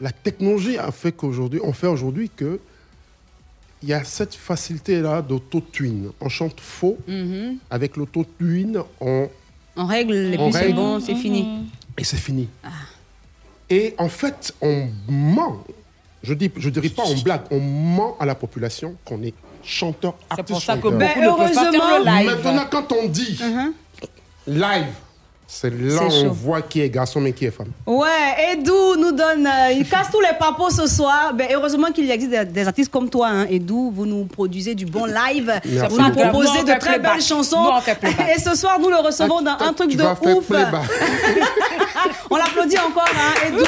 la technologie a fait qu'aujourd'hui, on fait aujourd'hui que il y a cette facilité-là d'auto-tune. On chante faux. Mhm. Avec l'autotune, on, On règle, On puis c'est bon, c'est fini. et c'est fini. Et en fait, on ment. Je dis, je dirais pas on blague, on ment à la population qu'on est chanteur, artiste. pour ça que chanteur. beaucoup ne peuvent pas faire le live. Maintenant, quand on dit live, c'est là C'est on voit qui est garçon mais qui est femme. Ouais, Edou nous donne, euh, il casse tous les papos ce soir. Ben, heureusement qu'il existe des, des artistes comme toi, hein, Edou. Vous nous produisez du bon live. Merci Vous nous proposez de très belles chansons. Et ce soir, nous le recevons dans un truc de ouf. On l'applaudit encore, hein, Edou.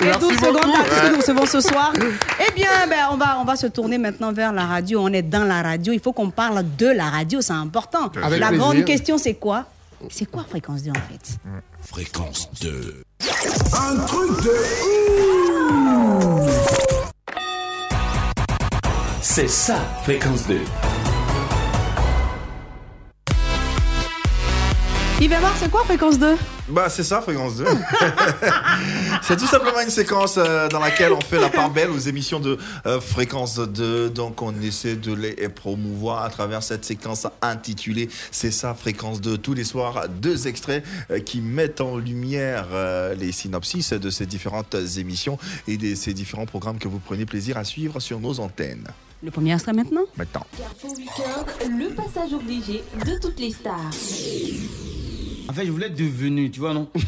Edou, second artiste que nous recevons ce soir. Eh bien, ben, on, va, on va se tourner maintenant vers la radio. On est dans la radio. Il faut qu'on parle de la radio, c'est important. Avec la plaisir. grande question, c'est quoi? C'est quoi Fréquence 2 en fait Fréquence 2. Un truc de C'est ça, fréquence 2. Yves c'est quoi Fréquence 2 Bah c'est ça, Fréquence 2. c'est tout simplement une séquence euh, dans laquelle on fait la part belle aux émissions de euh, Fréquence 2. Donc on essaie de les promouvoir à travers cette séquence intitulée C'est ça, Fréquence 2. Tous les soirs, deux extraits euh, qui mettent en lumière euh, les synopsis de ces différentes émissions et de ces différents programmes que vous prenez plaisir à suivre sur nos antennes. Le premier extrait maintenant? Maintenant. Le passage obligé de toutes les stars. En fait, je voulais être devenu, tu vois, non?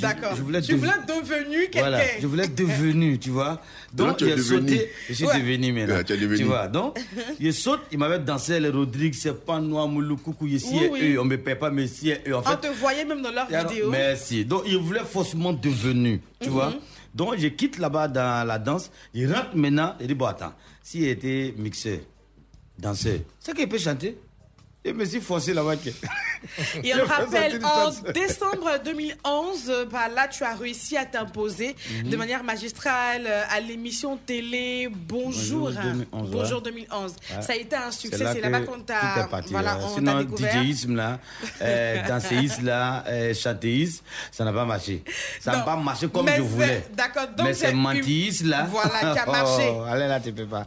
D'accord. Je voulais Tu dev- voulais devenir quelqu'un. Voilà, je voulais être devenu, tu vois. Donc, il a devenu. sauté. Je suis Ouais. devenu maintenant. Ouais, tu es devenu. vois, donc, il saute, il m'avait dansé les Rodrigue, c'est pas noir, moulou, coucou, ici Oui, et oui. eux. On me paie pas, mais si et eux. En On fait, te voyait même dans leurs vidéos. Merci. Donc, il voulait forcément devenu, tu Mhm. vois. Donc, je quitte là-bas dans la danse. Il rentre maintenant. Il dit, bon, attends, s'il était mixeur, danseur, c'est qu'il peut chanter. Et me suis forcé là-bas. Et Je on rappelle, en décembre 2011, euh, bah, là, tu as réussi à t'imposer Mhm. de manière magistrale euh, à l'émission télé Bonjour. Bonjour 2011, ouais. Bonjour 2011. Ouais. Ça a été un succès. C'est là-bas qu'on t'a voilà, là. on t'a Sinon, découvert. DJisme là, euh, danséisme là, euh, chantéisme, ça n'a pas marché. Ça n'a pas marché comme je voulais. d'accord, donc Mais c'est mentisme là. Voilà, qui a marché. Oh, allez là, tu peux pas.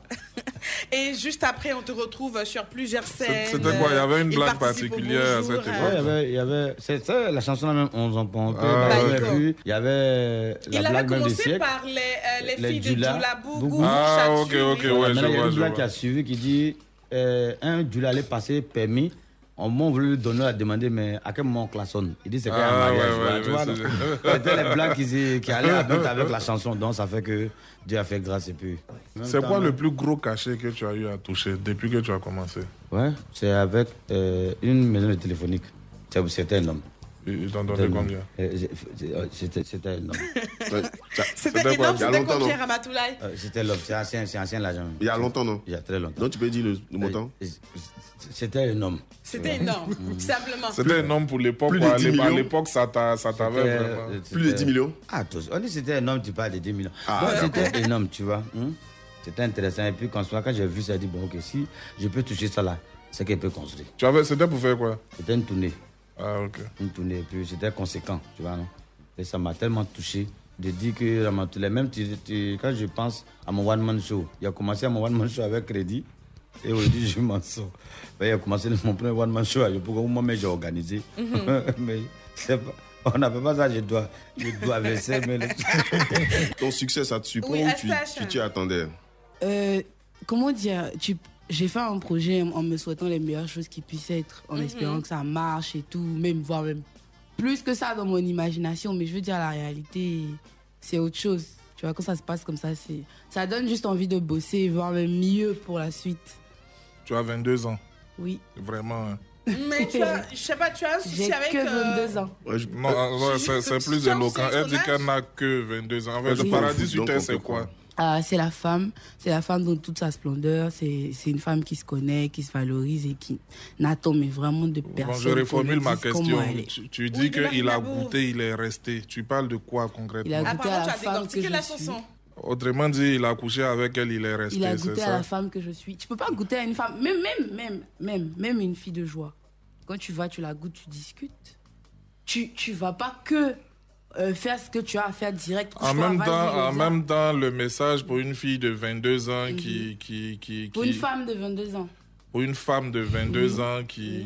Et juste après, on te retrouve sur plusieurs scènes. C'était quoi avait une Il blague particulière à cette hein. Ouais, il y avait, il y avait c'est ça, la chanson là même, on en on peut, Ah. Il y avait la Il avait blague même des commencé siècles. par les, euh, les Les filles Dula, de Dula Bougou. Ah, ok, ok, ouais, je maintenant, il y a une blague qui a suivi qui dit euh, un du allait passer permis. On m'a voulu donner à demander, mais à quel moment on klaxonne? Il dit c'est quand un Ah, mariage. ouais, ouais, tu vois, C'était les blagues qui, qui allaient avec, avec la chanson. Donc ça fait que Dieu a fait grâce et puis. C'est quoi le plus gros cachet que tu as eu à toucher depuis que tu as commencé? Ouais, c'est avec euh, une maison de téléphonique. C'est- C'était un homme. C'était donné un homme. combien Euh, j'ai- j'ai- euh, C'était c'était un homme. C'était quoi? énorme, Il y a c'était longtemps, combien, non? Ramatoulaye Euh, C'était l'homme, c'est ancien, c'est ancien l'argent. Il y a longtemps, non? Il y a très longtemps. Donc tu peux dire le, le montant Euh, C'était un homme. C'était énorme, simplement. C'était un homme pour l'époque. Plus de quoi. À 10 l'é- à millions l'époque, ça t'a- ça t'avait C'était- vraiment. euh, Plus de c'était- 10 millions Ah, tous. On dit c'était un homme, tu parles de 10 millions. Ah, c'était énorme, tu vois. hein. C'était intéressant. Et puis quand, quand j'ai vu ça, j'ai dit, bon, ok, si je peux toucher ça là, c'est qu'elle peut construire. Tu avais, c'était pour faire quoi? C'était une tournée. Ah, ok. Une tournée. Et puis c'était conséquent, tu vois, non? Et ça m'a tellement touché de dire que Ramatoulaye, même tu- tu- quand je pense à mon one-man show, il a commencé à mon one-man show avec crédit. Et aujourd'hui, je m'en sors. Ben, il a commencé mon premier one-man show. Je pourquoi moi-même j'ai organisé. Mhm. mais c'est pas. On n'appelle pas ça, je dois, je dois verser. Mais le- Ton succès, ça te surprend Oui, ou tu t'y attendais? Euh, comment dire tu, J'ai fait un projet en me souhaitant les meilleures choses qui puissent être, en espérant que ça marche et tout, même voire même plus que ça dans mon imagination. Mais je veux dire, la réalité, c'est autre chose. Tu vois, quand ça se passe comme ça, c'est ça donne juste envie de bosser, voire même mieux pour la suite. Tu as 22 ans. Oui. Vraiment. hein. Mais tu as, je sais pas, tu as un souci J'ai avec. que euh, 22 ans. Ouais, je- Non, ouais, c'est plus éloquent. Elle dit qu'elle n'a que 22 ans. En fait, le paradis sur terre, c'est quoi? Ah, c'est la femme, c'est la femme dans toute sa splendeur. C'est c'est une femme qui se connaît, qui se valorise et qui n'attend mais vraiment de personne. Bon, je reformule ma question. Tu, tu dis Oui, qu'il a goûté, il est resté. Tu parles de quoi concrètement? Il a goûté à la tu as femme que je la suis. Autrement dit, il a couché avec elle, il est resté. Il a c'est goûté à ça? la femme que je suis. Tu peux pas goûter à une femme, même, même, même, même, même une fille de joie. Quand tu vas, tu la goûtes, tu discutes. Tu, tu vas pas que euh, faire ce que tu as à faire direct. En même, temps, en même temps, le message pour une fille de 22 ans qui, qui, qui, Pour qui- une femme de 22 ans. pour une femme de 22 Oui. ans qui,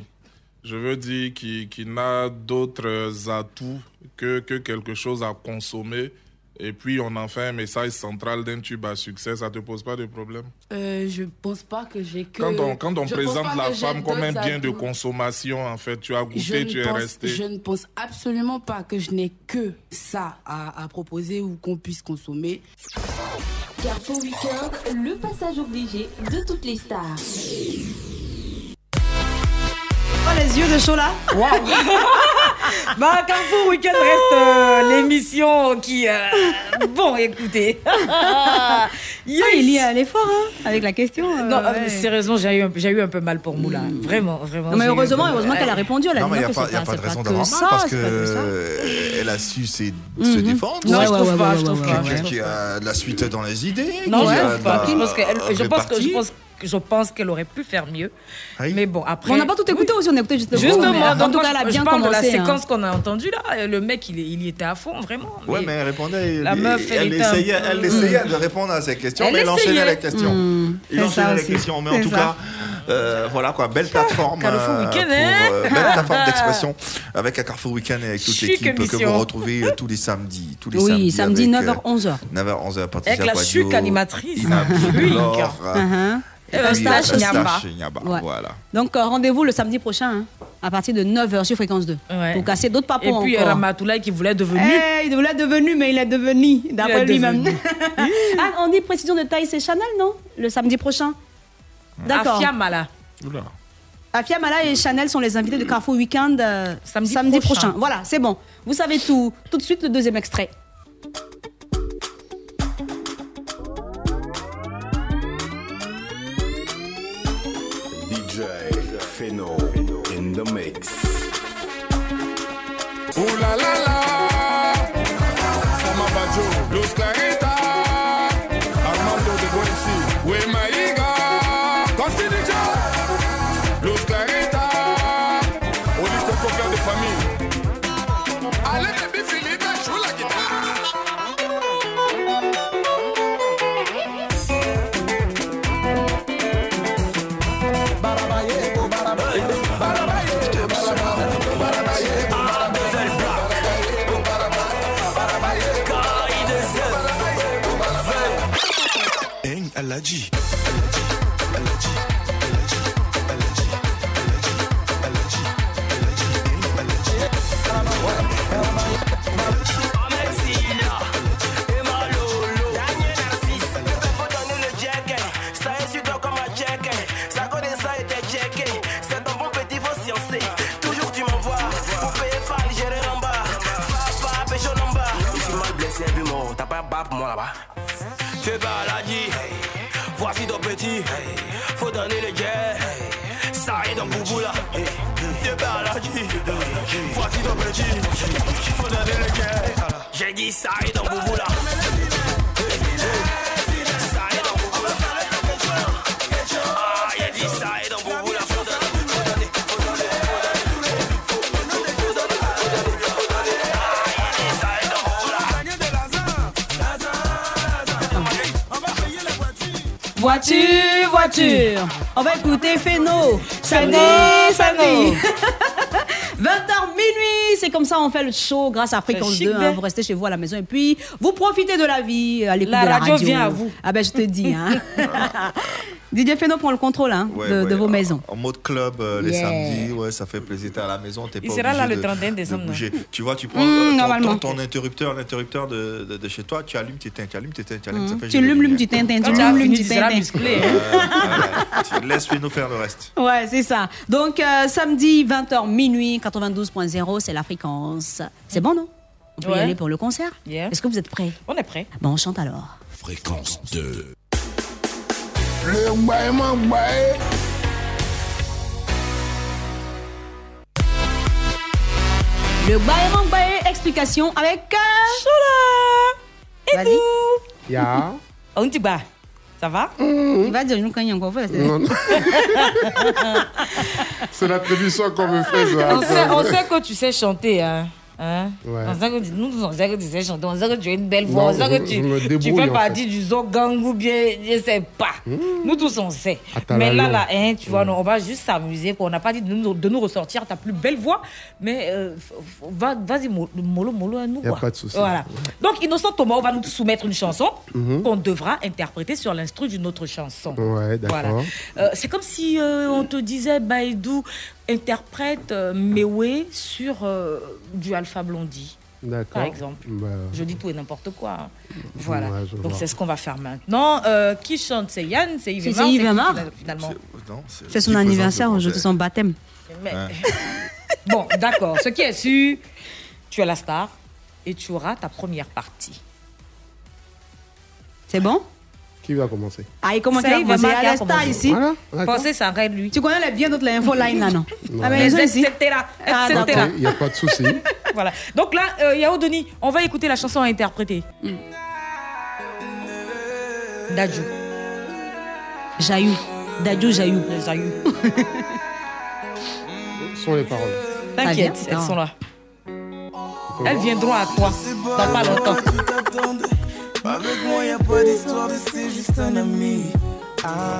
je veux dire, qui, qui n'a d'autres atouts que, que quelque chose à consommer, et puis on en fait un message central d'un tube à succès, ça te pose pas de problème? Euh, je pense pas que j'ai que. Quand on, quand on présente la femme comme un bien de consommation, en fait, tu as goûté, ne, tu es pense, resté. je ne pense absolument pas que je n'ai que ça à, à proposer ou qu'on puisse consommer. Carrefour Weekend, le passage obligé de toutes les stars. Oh, les yeux de Chola Bah, Carrefour Weekend reste euh, l'émission qui. euh, Bon, écoutez. Ah, Yes. il y a l'effort hein, avec la question. euh, Non, euh, ouais. sérieusement, j'ai eu, un- j'ai eu un peu mal pour Moula. Vraiment, vraiment. Non, mais j'ai eu un heureusement, peu mal. heureusement qu'elle a répondu. Elle a Ah, Non, dit mais il n'y que a, c'est pas- y a pas, pas de c'est raison que d'avoir ça, mal parce c'est pas que ça. qu'elle a su se, se Mhm. défendre. Non, C'est je trouve pas, je trouve pas, Quelqu'un ouais, qui a de la suite dans les idées. Non, qui je a trouve de pas. la Je pense qu'elle, je pense que, je répartie. pense, que- je pense qu'elle aurait pu faire mieux. Mais bon, après. On n'a pas tout écouté aussi, on a écouté juste le Justement, mais en donc tout cas, elle a je- bien je parle de la hein. séquence qu'on a entendue là. Le mec, il, est- il y était à fond, vraiment. Ouais, mais elle répondait. La elle, meuf, elle elle un essayait, peu- elle essayait de répondre à ces questions, Elle mais elle enchaînait essayait. les questions. Mm, il enchaînait les questions, mais en tout ça. cas, euh, voilà quoi, belle plateforme, Carrefour euh, Week-end, pour, hein euh, belle plateforme d'expression avec un Carrefour Week-end et avec toute l'équipe que vous retrouvez euh, tous les samedis, tous les Oui, samedi avec, 9h, 11h. 9h, 11h, Patricia Avec la chic animatrice. Ina Eustache aussi. Nyaba, Ouais. Voilà. Donc, euh, rendez-vous le samedi prochain, hein, à partir de 9h sur Fréquence 2. Ouais. Pour casser d'autres papos Et puis encore. Ramatoulaye qui voulait devenir. Eh, il voulait devenu, mais il est devenu, d'après lui-même. ah, on dit précision de taille, c'est Chanel, non Le samedi prochain? D'accord. Afia Mala. Afia Mala et Chanel sont les invités de Carrefour Weekend euh, Samedi prochain. prochain. Voilà, c'est bon. Vous savez tout. Tout de suite, le deuxième extrait. Feno in the mix. Ooh la la la, Sama Bajo, Los Clarita, Hein, Voiture. On va écouter Feno. Samedi, samedi. Feno. 20h minuit, c'est comme ça on fait le show grâce à Fréquence chic, 2. hein. ben. Vous restez chez vous à la maison et puis vous profitez de la vie à l'écoute La de la radio radio. vient à vous. Ah ben je te dis. Hein. Didier Feno prend le contrôle hein, Ouais, de, vos maisons. En mode club euh, les Yeah. samedis, ouais, ça fait plaisir. T'es à la maison, t'es Il pas sera là obligé le de- 31 de décembre. Tu vois, tu prends Mm, euh, ton- normalement. ton, ton interrupteur, l'interrupteur de, de, de chez toi, tu allumes, tu éteins, tu allumes, tu éteins, tu allumes, ça Mm. fait Tu gérer lumes, tu Quand tu tu as lumes, lumes, fini, tu ouais. Tu laisses Fino faire le reste. Ouais, c'est ça. Donc, euh, samedi, 20h minuit, 92.0, c'est la fréquence. C'est bon, non? On peut y aller pour le concert? Yeah. Est-ce que vous êtes prêts? On est prêt. Bon, on chante alors. Fréquence 2. Le baillement bail. Le Bayram Baye, explication avec. Euh... Et Vas-y. Ya. On t'y bat. Ça va? Il va dire nous quand il y a encore fait. C'est l'attribution qu'on me fait, ça. on sait, on sait que tu sais chanter. Hein. Hein? Ouais. On que tu- nous, on sait que tu sais chanter. On sait que tu as une belle voix. On tu, tu fais en partie du Zogang ou bien je sais pas. Nous tous on sait. Mais là, là, hein, tu vois, non, on va juste s'amuser. On n'a pas dit de nous, de nous ressortir ta plus belle voix. Mais euh, va- vas-y, mo- mollo, mollo à nous. Y a quoi. pas de souci. Voilà. Donc, Innocent Thomas va nous soumettre une chanson Mhm. qu'on devra interpréter sur l'instru d'une autre chanson. Ouais, Voilà. Euh, c'est comme si euh, on te disait Baïdou interprète euh, Mewe sur euh, du Alpha Blondie. Par exemple. Bah, Je dis tout et n'importe quoi. hein. Voilà. Ouais, Donc c'est ce qu'on va faire maintenant. Euh, qui chante? C'est Yann C'est Yves C'est Yves final- Finalement? C'est son anniversaire aujourd'hui, son baptême. Mais- bon, d'accord. Ce qui est sûr, tu es la star et tu auras ta première partie. C'est bon? Qui va commencer? Ah, il commence C'est à Yves commencer. Commencé. ici. D'accord. Pensez, ça arrête lui. Tu connais les- bien d'autres infos line là, non? Non. Ah, mais Les etc. Ah. Il n'y a pas de souci. Voilà. Donc là, euh, Yao Denis, on va écouter la chanson à interpréter. Dadju. Jaillou. Dadju Jaillou. Jaillou. Ce sont les paroles. T'inquiète, vient elles sont là. Elles viendront à toi dans pas longtemps. Avec moi, y a pas d'histoire de c'est juste un ami. Ah,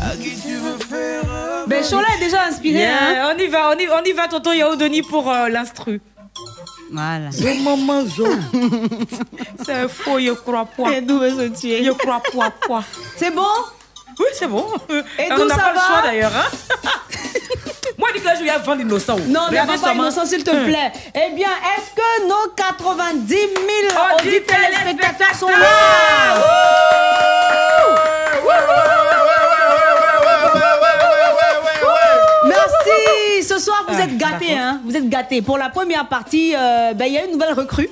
à qui tu veux faire Ben, Chola est déjà inspiré. Yeah, Hein? on y va, on y, on y va, tonton Yao Denis pour euh, l'instru. Voilà. Zo maman zo. C'est faux, je crois pas. Et d'où veut se tuer Je crois pas, pas. C'est bon? Oui, c'est bon. Et on n'a pas le choix d'ailleurs. Hein? Moi, je dis que je vais vendre l'innocent. Non, Regardez n'avons pas seulement. innocent, s'il te Hum. plaît. Eh bien, est-ce que nos 90 000 Auditeurs téléspectateurs sont là Merci. Ce soir, vous Ah, êtes gâtés. Hein. Vous êtes gâtés. Pour la première partie, euh, ben, il y a une nouvelle recrue.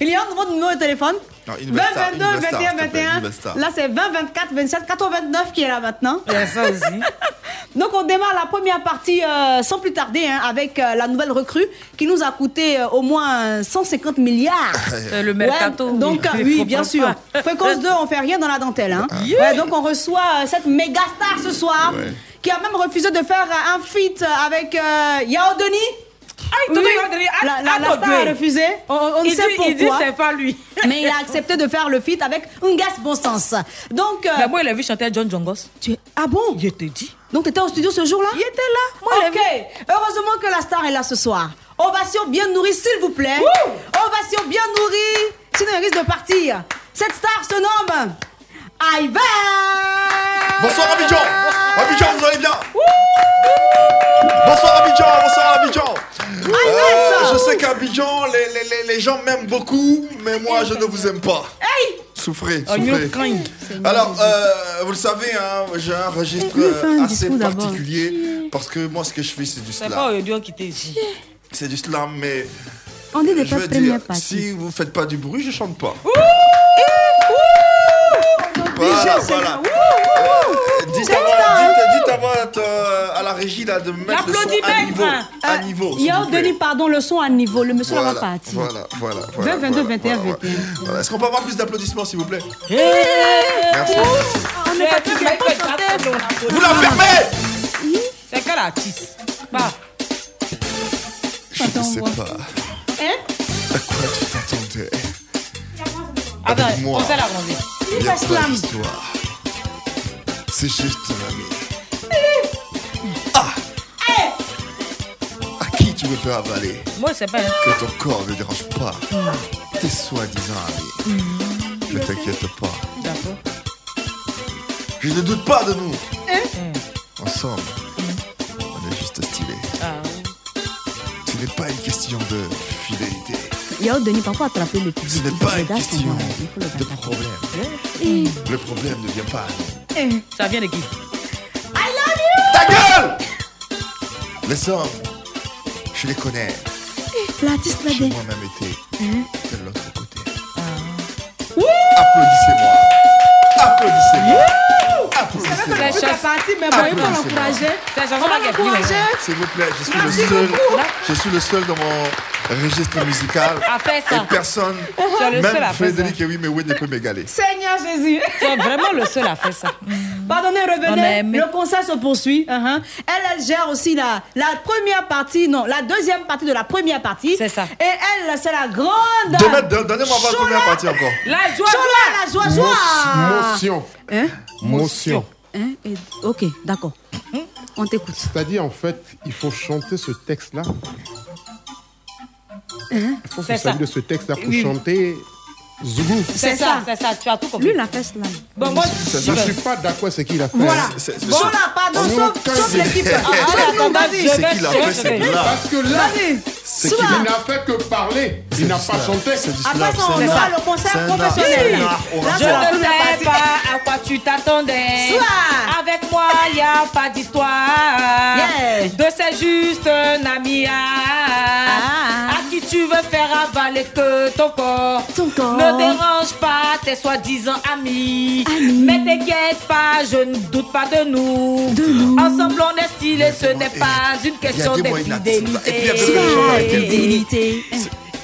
il y a un nouveau numéro de téléphone. Non, une 20, nouvelle star, 22, une nouvelle star, 21, s'il te plaît, une 21. nouvelle star. Là, c'est 20, 24, 27, 89 qui est là maintenant. Il y a ça aussi. Donc, on démarre la première partie euh, sans plus tarder hein, avec euh, la nouvelle recrue qui nous a coûté euh, au moins 150 milliards. Le mercato. Ouais, donc, oui. euh, bien sûr. Fréquence 2, on fait rien dans la dentelle. Hein. Yeah. Ouais, donc, on reçoit euh, cette méga star ce soir Ouais. qui a même refusé de faire un feat avec euh, Yao Denis. Ah, Denis, la, la, la attends, star a refusé. On, on Il sait dit- pourquoi. il dit c'est pas lui. Mais il a accepté de faire le feat avec Ungas Bon Sens. Donc, euh, Mais moi, il a vu chanter John Jongos. tu ah bon? Je te dis. Donc, tu étais au studio ce jour-là? Il était là. Moi, Ok. Heureusement que la star est là ce soir. Ovation bien nourrie, s'il vous plaît. Ovation bien nourrie. Sinon, il risque de partir. Cette star se nomme Ivan. Bonsoir Abidjan Abidjan, vous allez bien? Bonsoir Abidjan, bonsoir Abidjan Euh, Je sais qu'Abidjan, les, les, les, les gens m'aiment beaucoup, mais moi je ne vous aime pas. Souffrez, Oh, you souffrez. Alors, euh, vous le savez, hein, j'ai un registre euh, assez particulier parce que moi, ce que je fais, c'est du C'est pas slam. Ici. C'est du slam, mais On dit des je veux dire, si vous faites pas du bruit, je chante pas. Voilà, voilà. Là. Euh, Dites à, hein. dites- dites à euh, à la régie là, de mettre le son à niveau. À niveau. s'il Yao vous plaît. Denis, pardon, le son à niveau. Le monsieur là Voilà, va partir. voilà, voilà, voilà. 20, 22, voilà, 21, voilà, 21. voilà. Est-ce qu'on peut avoir plus d'applaudissements, s'il vous plaît? Eh, Merci. On est applaudit. Vous la fermez C'est quel artiste? Bah, Je ne sais pas Hein à quoi tu t'attendais? attends, Avec moi. on s'est l'arrangé. Il Il y a fait pas slam. C'est juste un ami. Eh. À qui tu veux faire avaler Moi, c'est pas. hein. Que ton corps ne dérange pas tes soi-disant amis. Ne t'inquiète pas. D'accord. Je ne doute pas de nous. Hein Ensemble, on est juste stylés. Ah, Ce n'est pas une question de fidélité. Yao Denis, parfois attraper le Ce public. n'est Il faut pas une question de problème. Le problème ne vient pas à nous. Ça vient de qui Ta gueule Les hommes, je les connais. L'artiste J'ai des. moi-même été Hein de l'autre côté. Applaudissez-moi. Applaudissez-moi. Applaudissez-moi. C'est la partie, mais bon, il faut l'encourager. C'est l'encourager. S'il vous plaît, je suis Merci le seul. beaucoup. Je suis le seul dans mon registre musical. A fait ça. Et personne, Tu es le seul à même faire Frédéric et oui, mais oui, ne peut m'égaler. Seigneur Jésus. Tu es vraiment le seul à faire ça. Pardonnez, revenez. Le concert se poursuit. uh-huh. Elle, elle gère aussi la, la première partie, non, la deuxième partie de la première partie. C'est ça. Et elle, c'est la grande. Donnez-moi votre première partie encore. La joie, Chola, la joie, joie. Motion. Hein? Motion. Hein? Et- ok, d'accord. On t'écoute. C'est-à-dire, en fait, il faut chanter ce texte-là. Hein? Il faut saviez de ce texte-là pour Oui. chanter Zougou. C'est ça, c'est ça. Tu as tout compris. Lui, il a fait cela. Bon, moi, Je ne suis pas d'accord, c'est qui l'a fait. Voilà. C'est- c'est- Voilà, pardon, On sauf, l'équipe. Ah, C'est vais- qui l'a je vais- fait, c'est là. Parce que là, Vas-y. C'est Sois. qui il n'a fait que parler. Il n'a pas chanté. Après ça, on aura le concert professionnel. Là. Je ne sais pas à quoi tu t'attendais. Soit. Avec moi, y a pas d'histoire. De c'est juste un ami à, Ah. à qui tu veux faire avaler que ton corps. Ton corps. Ne dérange pas tes soi-disant amis. Mais t'inquiète pas, je ne doute pas de nous. Ensemble, on est stylé, ce n'est pas une question de fidélité. Fidélité.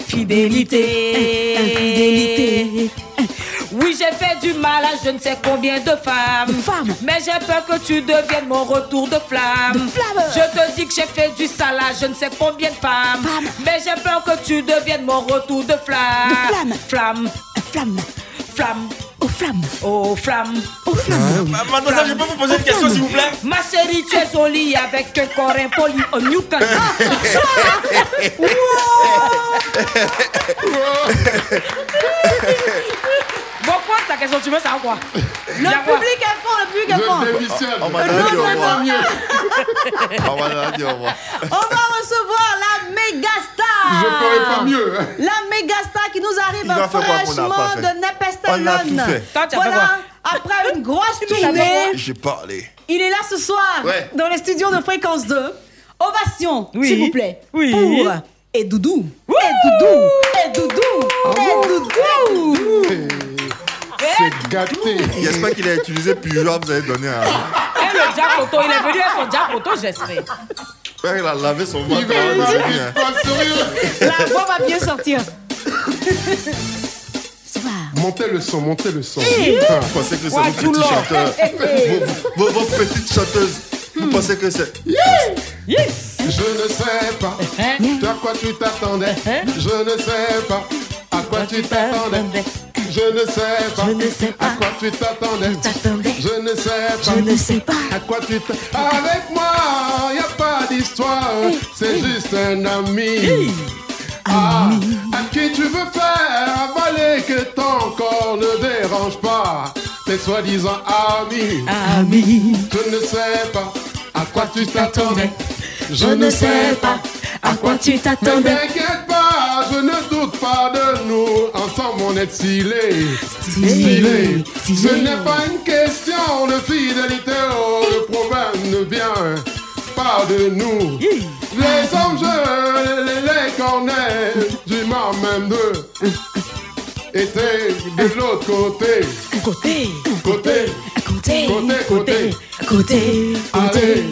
Fidélité. Infidélité. Oui, j'ai fait du mal à je ne sais combien de femmes. femmes. Mais j'ai peur que tu deviennes mon retour de flamme. De flamme. Je te dis que j'ai fait du sale à je ne sais combien de femmes. Femmes. Mais j'ai peur que tu deviennes mon retour de flamme. De flamme. Flamme. Flamme. Flamme. Aux flammes. Oh, flamme. Aux flammes. Ma- Mademoiselle, je peux vous poser une question, s'il vous plaît Ma chérie, tu es jolie avec un corps impoli au Newton. Bon, quoi, ta question, tu veux savoir quoi? Le public est fort, le public est fort. Je démissionne. On va On va dire au revoir. On va recevoir la méga star. Je ferai pas mieux. hein. La méga star qui nous arrive quoi fraîchement de Nepestalon. Voilà, après une grosse tournée, J'ai parlé. il est là ce soir Ouais. dans les studios de Fréquence 2. Ovation, Oui. s'il vous plaît. Oui. Pour et Doudou. Et Doudou. Et Doudou. Et Doudou. C'est gâté. J'espère qu'il a utilisé Pujol, vous avez donné un. Et le Jacoto, il est venu avec son Jacoto, j'espère. Ouais, il a lavé son ventre. Est pas sérieux. La voix va bien sortir. Montez le son, montez le son. Vous Ah. pensez que c'est Ouais, vos tout petits long. chanteurs, vos, vos- vos petites chanteuses. Vous pensez que c'est. Yes. Je ne sais pas à quoi tu t'attendais. Je ne sais pas à quoi tu t'attendais. Je ne sais pas Je ne sais pas. à quoi tu t'attendais. Je ne sais pas Je ne sais pas. à quoi tu t'attendais. Avec moi, y a pas d'histoire. C'est juste un ami. Ah, à qui tu veux faire avaler que ton corps ne dérange pas tes soi-disant amis. Ami, Je ne sais pas à quoi tu t'attendais. je ne sais pas à quoi tu t'attendais. t'inquiète pas, ne doute pas de nous. Ensemble, on est stylé. Stylé, Ce n'est pas une question de fidélité. Oh, le problème ne vient pas de nous. Les hommes, les, les connais. Du m'en même d'eux. Étaient de l'autre côté. Côté, Côté. côté, Côté, côté. Côté, côté.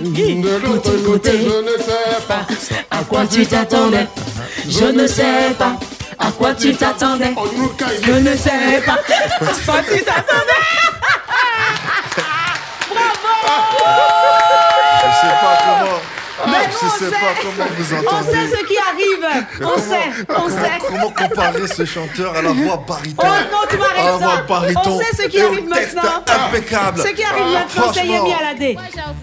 de l'autre Côté, côté, côté. je ne sais pas À quoi tu t'attendais? Je ne sais pas à quoi tu t'attendais? Je ne sais pas à quoi tu t'attendais? Nous, on sais sait. pas comment vous On entendez. sait ce qui arrive. On sait, on sait. Comment comparer ce chanteur à la voix baryton Oh non, tu m'arrêtes À la voix ça. baryton On sait ce qui arrive maintenant. impeccable. Ce qui arrive Ah, maintenant, c'est. Yemi Alade.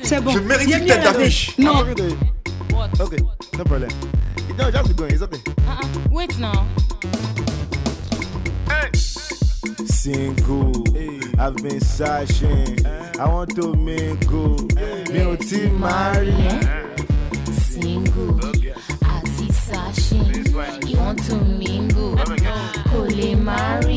C'est bon. Je mérite Yemi une tête d'affiche. Non. Okay, no problem. No, just be going. It's okay. Uh-uh. Wait now. Single, I've been searching. I want to mingle. Me ò marry. Single. Àti sashing. You want to mingle? Kò lè marry. Tìgbẹ̀gbẹ̀.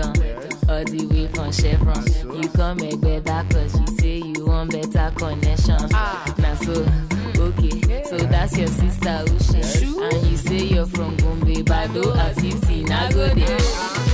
Done. All the way from Chevron. You come Egbeda cause you say you want better connection. Ah. Now so, okay, so that's your sister Ushe. And you say you're from Gombe, Bado, Asisi, Nagode. Ah.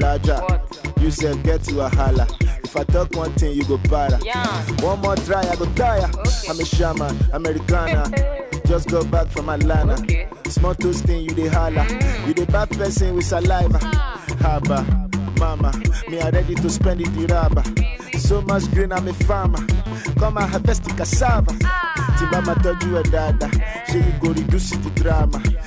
Alaja. You said get to a holla. If I talk one thing, you go para. One more try, I go tire. I'm a shaman, Americana. Just go back from Atlanta. Small toasting, you dey holla. Mm. You dey bad person with saliva. Ah. Haba, mama, me I ready to spend it the rubber. So much green, I'm a farmer. Come and harvest the cassava. Ah. Timba ma tọ́jú ẹ̀ dáadáa. Ṣé you go reduce the drama?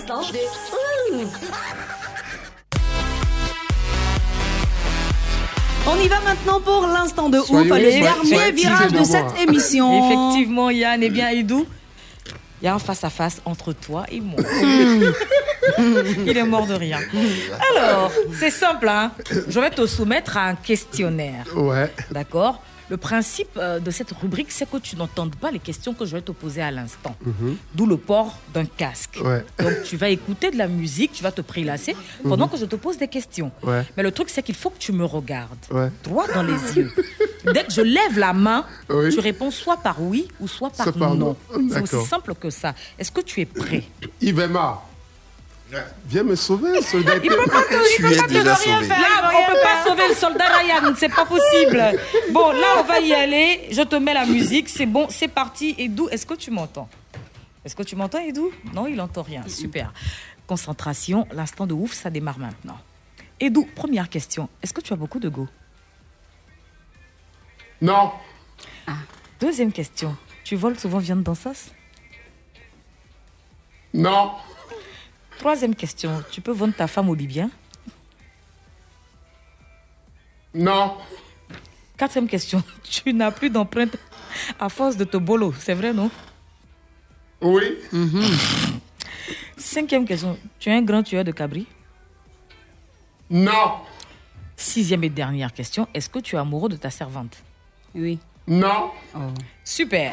de. On y va maintenant pour l'instant de Soyez- ouf, le dernier virage de cette émission. Effectivement, Yann, et bien Edou, il y a un face-à-face entre toi et moi. il est mort de rien. Alors, c'est simple, hein. Je vais te soumettre à un questionnaire. Ouais. D'accord? Le principe euh, de cette rubrique, c'est que tu n'entendes pas les questions que je vais te poser à l'instant. Mhm. D'où le port d'un casque. Ouais. Donc, tu vas écouter de la musique, tu vas te prélasser pendant Mhm. que je te pose des questions. Ouais. Mais le truc, c'est qu'il faut que tu me regardes Ouais. droit dans les yeux. Dès que je lève la main, Oui. tu réponds soit par oui ou soit par, Soit par non. non. C'est aussi simple que ça. Est-ce que tu es prêt? Yvema, viens me sauver, soldat. Il peut pas te, il peut pas te rien faire. Là, on peut pas sauver le soldat Ryan, c'est pas possible. Bon, là, on va y aller. Je te mets la musique, c'est bon, c'est parti. Edou, est-ce que tu m'entends? Est-ce que tu m'entends, Edou? Non, il entend rien. Super. Concentration, l'instant de ouf, ça démarre maintenant. Edou, première question. Est-ce que tu as beaucoup de go? Non. Deuxième question. Tu voles souvent viande dans sauce Non. Troisième question. Tu peux vendre ta femme au Libyen Non. Quatrième question. Tu n'as plus d'empreinte à force de te bolo, c'est vrai, non? Oui. Cinquième question. Tu es un grand tueur de cabri Non. Sixième et dernière question. Est-ce que tu es amoureux de ta servante? Oui. Non. Super.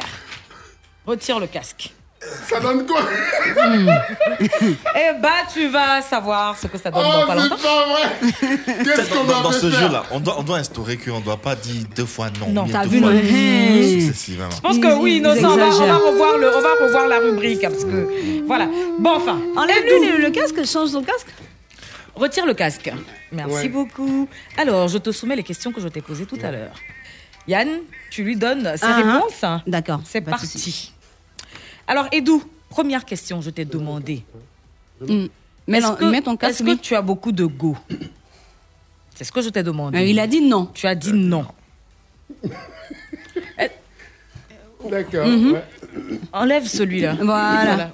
Retire le casque. Ça donne quoi Eh bah, tu vas savoir ce que ça donne dans pas longtemps. Qu'est-ce qu'on va dans ce jeu-là, on doit, on doit instaurer qu'on ne doit pas dire deux fois non. Non, t'as vu, successivement. Je pense que oui, Innocent, on va, on va revoir le, on va revoir la rubrique. hein, Parce que, voilà. Bon, enfin. Enlève-lui le, le casque, change ton casque. Retire le casque. Merci Ouais. beaucoup. Alors, je te soumets les questions que je t'ai posées tout à l'heure. Yann, tu lui donnes ses Ah, réponses D'accord. C'est pas parti. Alors, Edou, première question, je t'ai demandé. Mm. Mets, Est-ce que, mets ton casque. est-ce que tu as beaucoup de go? C'est ce que je t'ai demandé. Euh, il a dit non. Tu as dit non. D'accord. Mhm. ouais. Enlève celui-là. Voilà.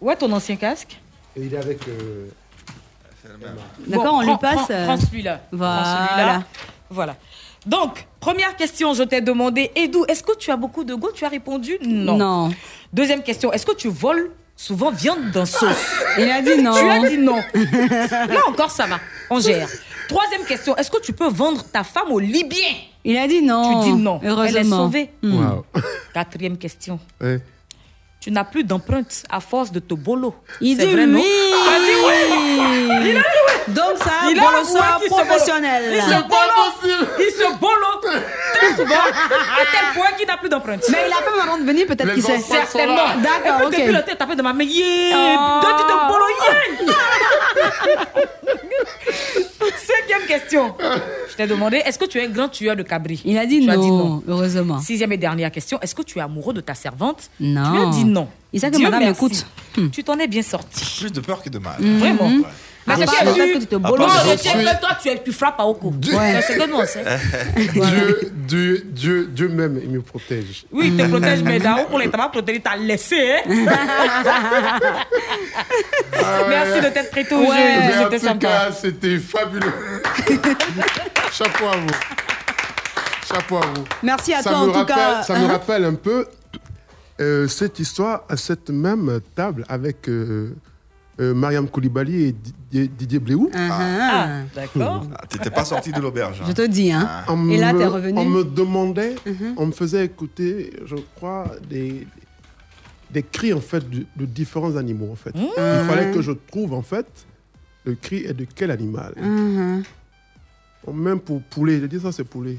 Où est ton ancien casque? Et il est avec. euh, D'accord, Bon, on lui prends- passe, Prends, euh, prends celui-là. Prends voilà. celui-là. Voilà. Donc, première question, je t'ai demandé, Edou, est-ce que tu as beaucoup de go? Tu as répondu non. Non. Deuxième question, est-ce que tu voles souvent viande dans sauce? Il a dit non. Tu as dit non. Là encore, ça va. On gère. Troisième question, est-ce que tu peux vendre ta femme au Libyen? Il a dit non. Tu dis non. Elle est Heureusement. sauvée. Mm. Wow. Quatrième question. Tu n'as plus d'empreinte à force de te bolo. Il C'est dit vrai, non? oui. Dit oui. Il a dit oui. Donc ça, Il a bolo avoué soit qu'il se professionnel. Il se bolo. Il se bolo très souvent à tel point qu'il n'a plus d'empreinte. Mais il a fait avant de venir, peut-être qu'il sait. là. D'accord, ok. depuis le temps, t'as fait de ma main. Yeah. Oh. Toi, tu te bolo. Yeah. Cinquième question. Je t'ai demandé, est-ce que tu es un grand tueur de cabri? Il a dit Tu non. as dit non. Heureusement. Sixième et dernière question, est-ce que tu es amoureux de ta servante? Non. Tu as dit non. Il sait que Dieu madame merci. écoute. Tu t'en es bien sorti. Plus de peur que de mal. Mhm. Vraiment. Mais Ah, c'est que tu te bolos. je suis- que toi, tu, tu frappes à Oko. Ouais. C'est que non, c'est. Dieu, Dieu, Dieu, Dieu même, il me protège. Oui, il te protège, mais d'abord pour les tabacs protégés, t'as laissé. Hein? Merci de t'être prêté au jeu. C'était tout sympa. cas, c'était fabuleux. Chapeau à vous. Chapeau à vous. Merci à ça toi, en tout rappelle, cas. Ça me Hein rappelle un peu euh, cette histoire à cette même table avec euh, euh, Mariam Koulibaly et Didier, Didier Bléou. Ah, d'accord. Ah, T'étais pas sorti de l'auberge. hein. Je te dis, hein. On Et là, me- t'es revenu. On me demandait, Mhm. on me faisait écouter, je crois, des, des cris en fait de, de différents animaux en fait. Il fallait que je trouve en fait le cri est de quel animal. Mhm. On même pour poulet, je dis ça c'est poulet.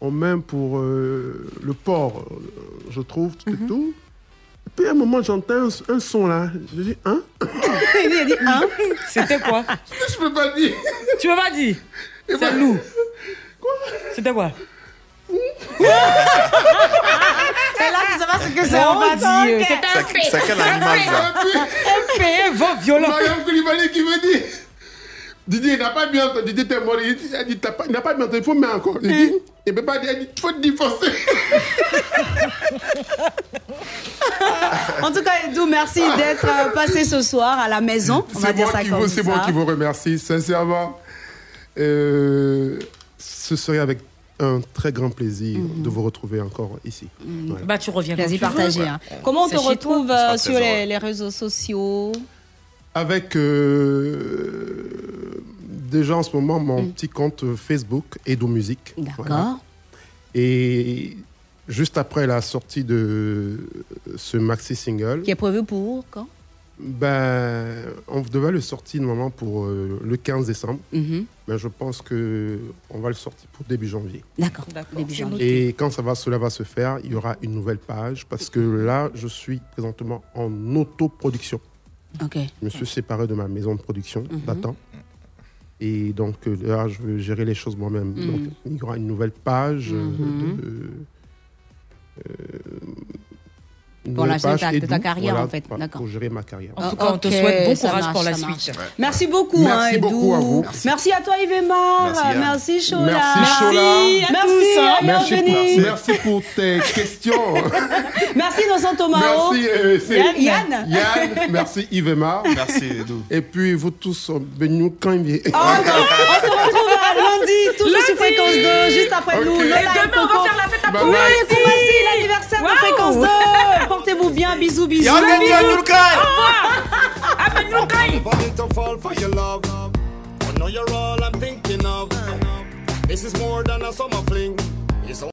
On même pour euh, le porc, euh, je trouve tout et tout. Et puis à un moment j'entends un, un son là, je dis hein il a dit hein C'était quoi Je peux pas dire. Tu m'as pas dit C'est loup. C'était quoi Et là, tu sais pas ce que c'est fait. Dieu, Ok. c'est un C'est- c'est quel animal, ça Un vent violent. Mariam Koulibaly qui me dit Didier, il n'a pas bien entendu. Didier, t'es mort. Il dit, il dit, t'as pas- il n'a pas bien entendu. Il faut mettre encore. Il dit, il peut pas dire, il dit, il faut divorcer. En tout cas, Edou, merci d'être euh, passé ce soir à la maison. On va C'est dire ça comme vous, c'est moi qui vous remercie, sincèrement. Euh, ce serait avec un très grand plaisir Mhm. de vous retrouver encore ici. Voilà. Bah, tu reviens Plaisir partagé. hein. Comment on te retrouve euh, sur présent, les, ouais. les réseaux sociaux? Avec euh, déjà en ce moment mon Mm. petit compte Facebook Edo Musique. D'accord. Et juste après la sortie de ce maxi single, Qui est prévu pour quand? Ben, on devait le sortir normalement pour euh, le 15 décembre. Mhm. Mais je pense que on va le sortir pour début janvier. D'accord. Début janvier. Et quand ça va, cela va se faire, il y aura une nouvelle page parce que là, je suis présentement en autoproduction. Je me suis séparé de ma maison de production datant. Et donc euh, là, je veux gérer les choses moi-même. Mhm. Donc il y aura une nouvelle page. euh, Mhm. de- euh, Pour la suite de ta- de ta Edu, carrière, voilà, en fait. D'accord. Pour gérer ma carrière. En tout cas, on te souhaite bon courage marche, pour la suite. Merci beaucoup, Merci hein, beaucoup Edou. à vous. Merci. à toi, Yvemar. Merci. Merci, Chola. Merci, Chola. Merci, tous, hein. Merci pour, merci pour tes questions. Merci, Innocent Thomas. Merci, euh, Yann. Yann. Yann, merci Yvemar. Merci Edou. Et puis vous tous, euh, ben, nous, quand il vient. Oh on se retrouve à lundi, toujours sur. Fréquence 2, juste après nous. Et demain, on va faire la fête à Bye Oui, l'anniversaire de. Fréquence 2. Portez-vous bien, bisous, bisous. Y'all get Bisous. one, look at. Amen, Lukai. Falling to fall for your love. I know you're all I'm thinking of. This is more than a summer fling.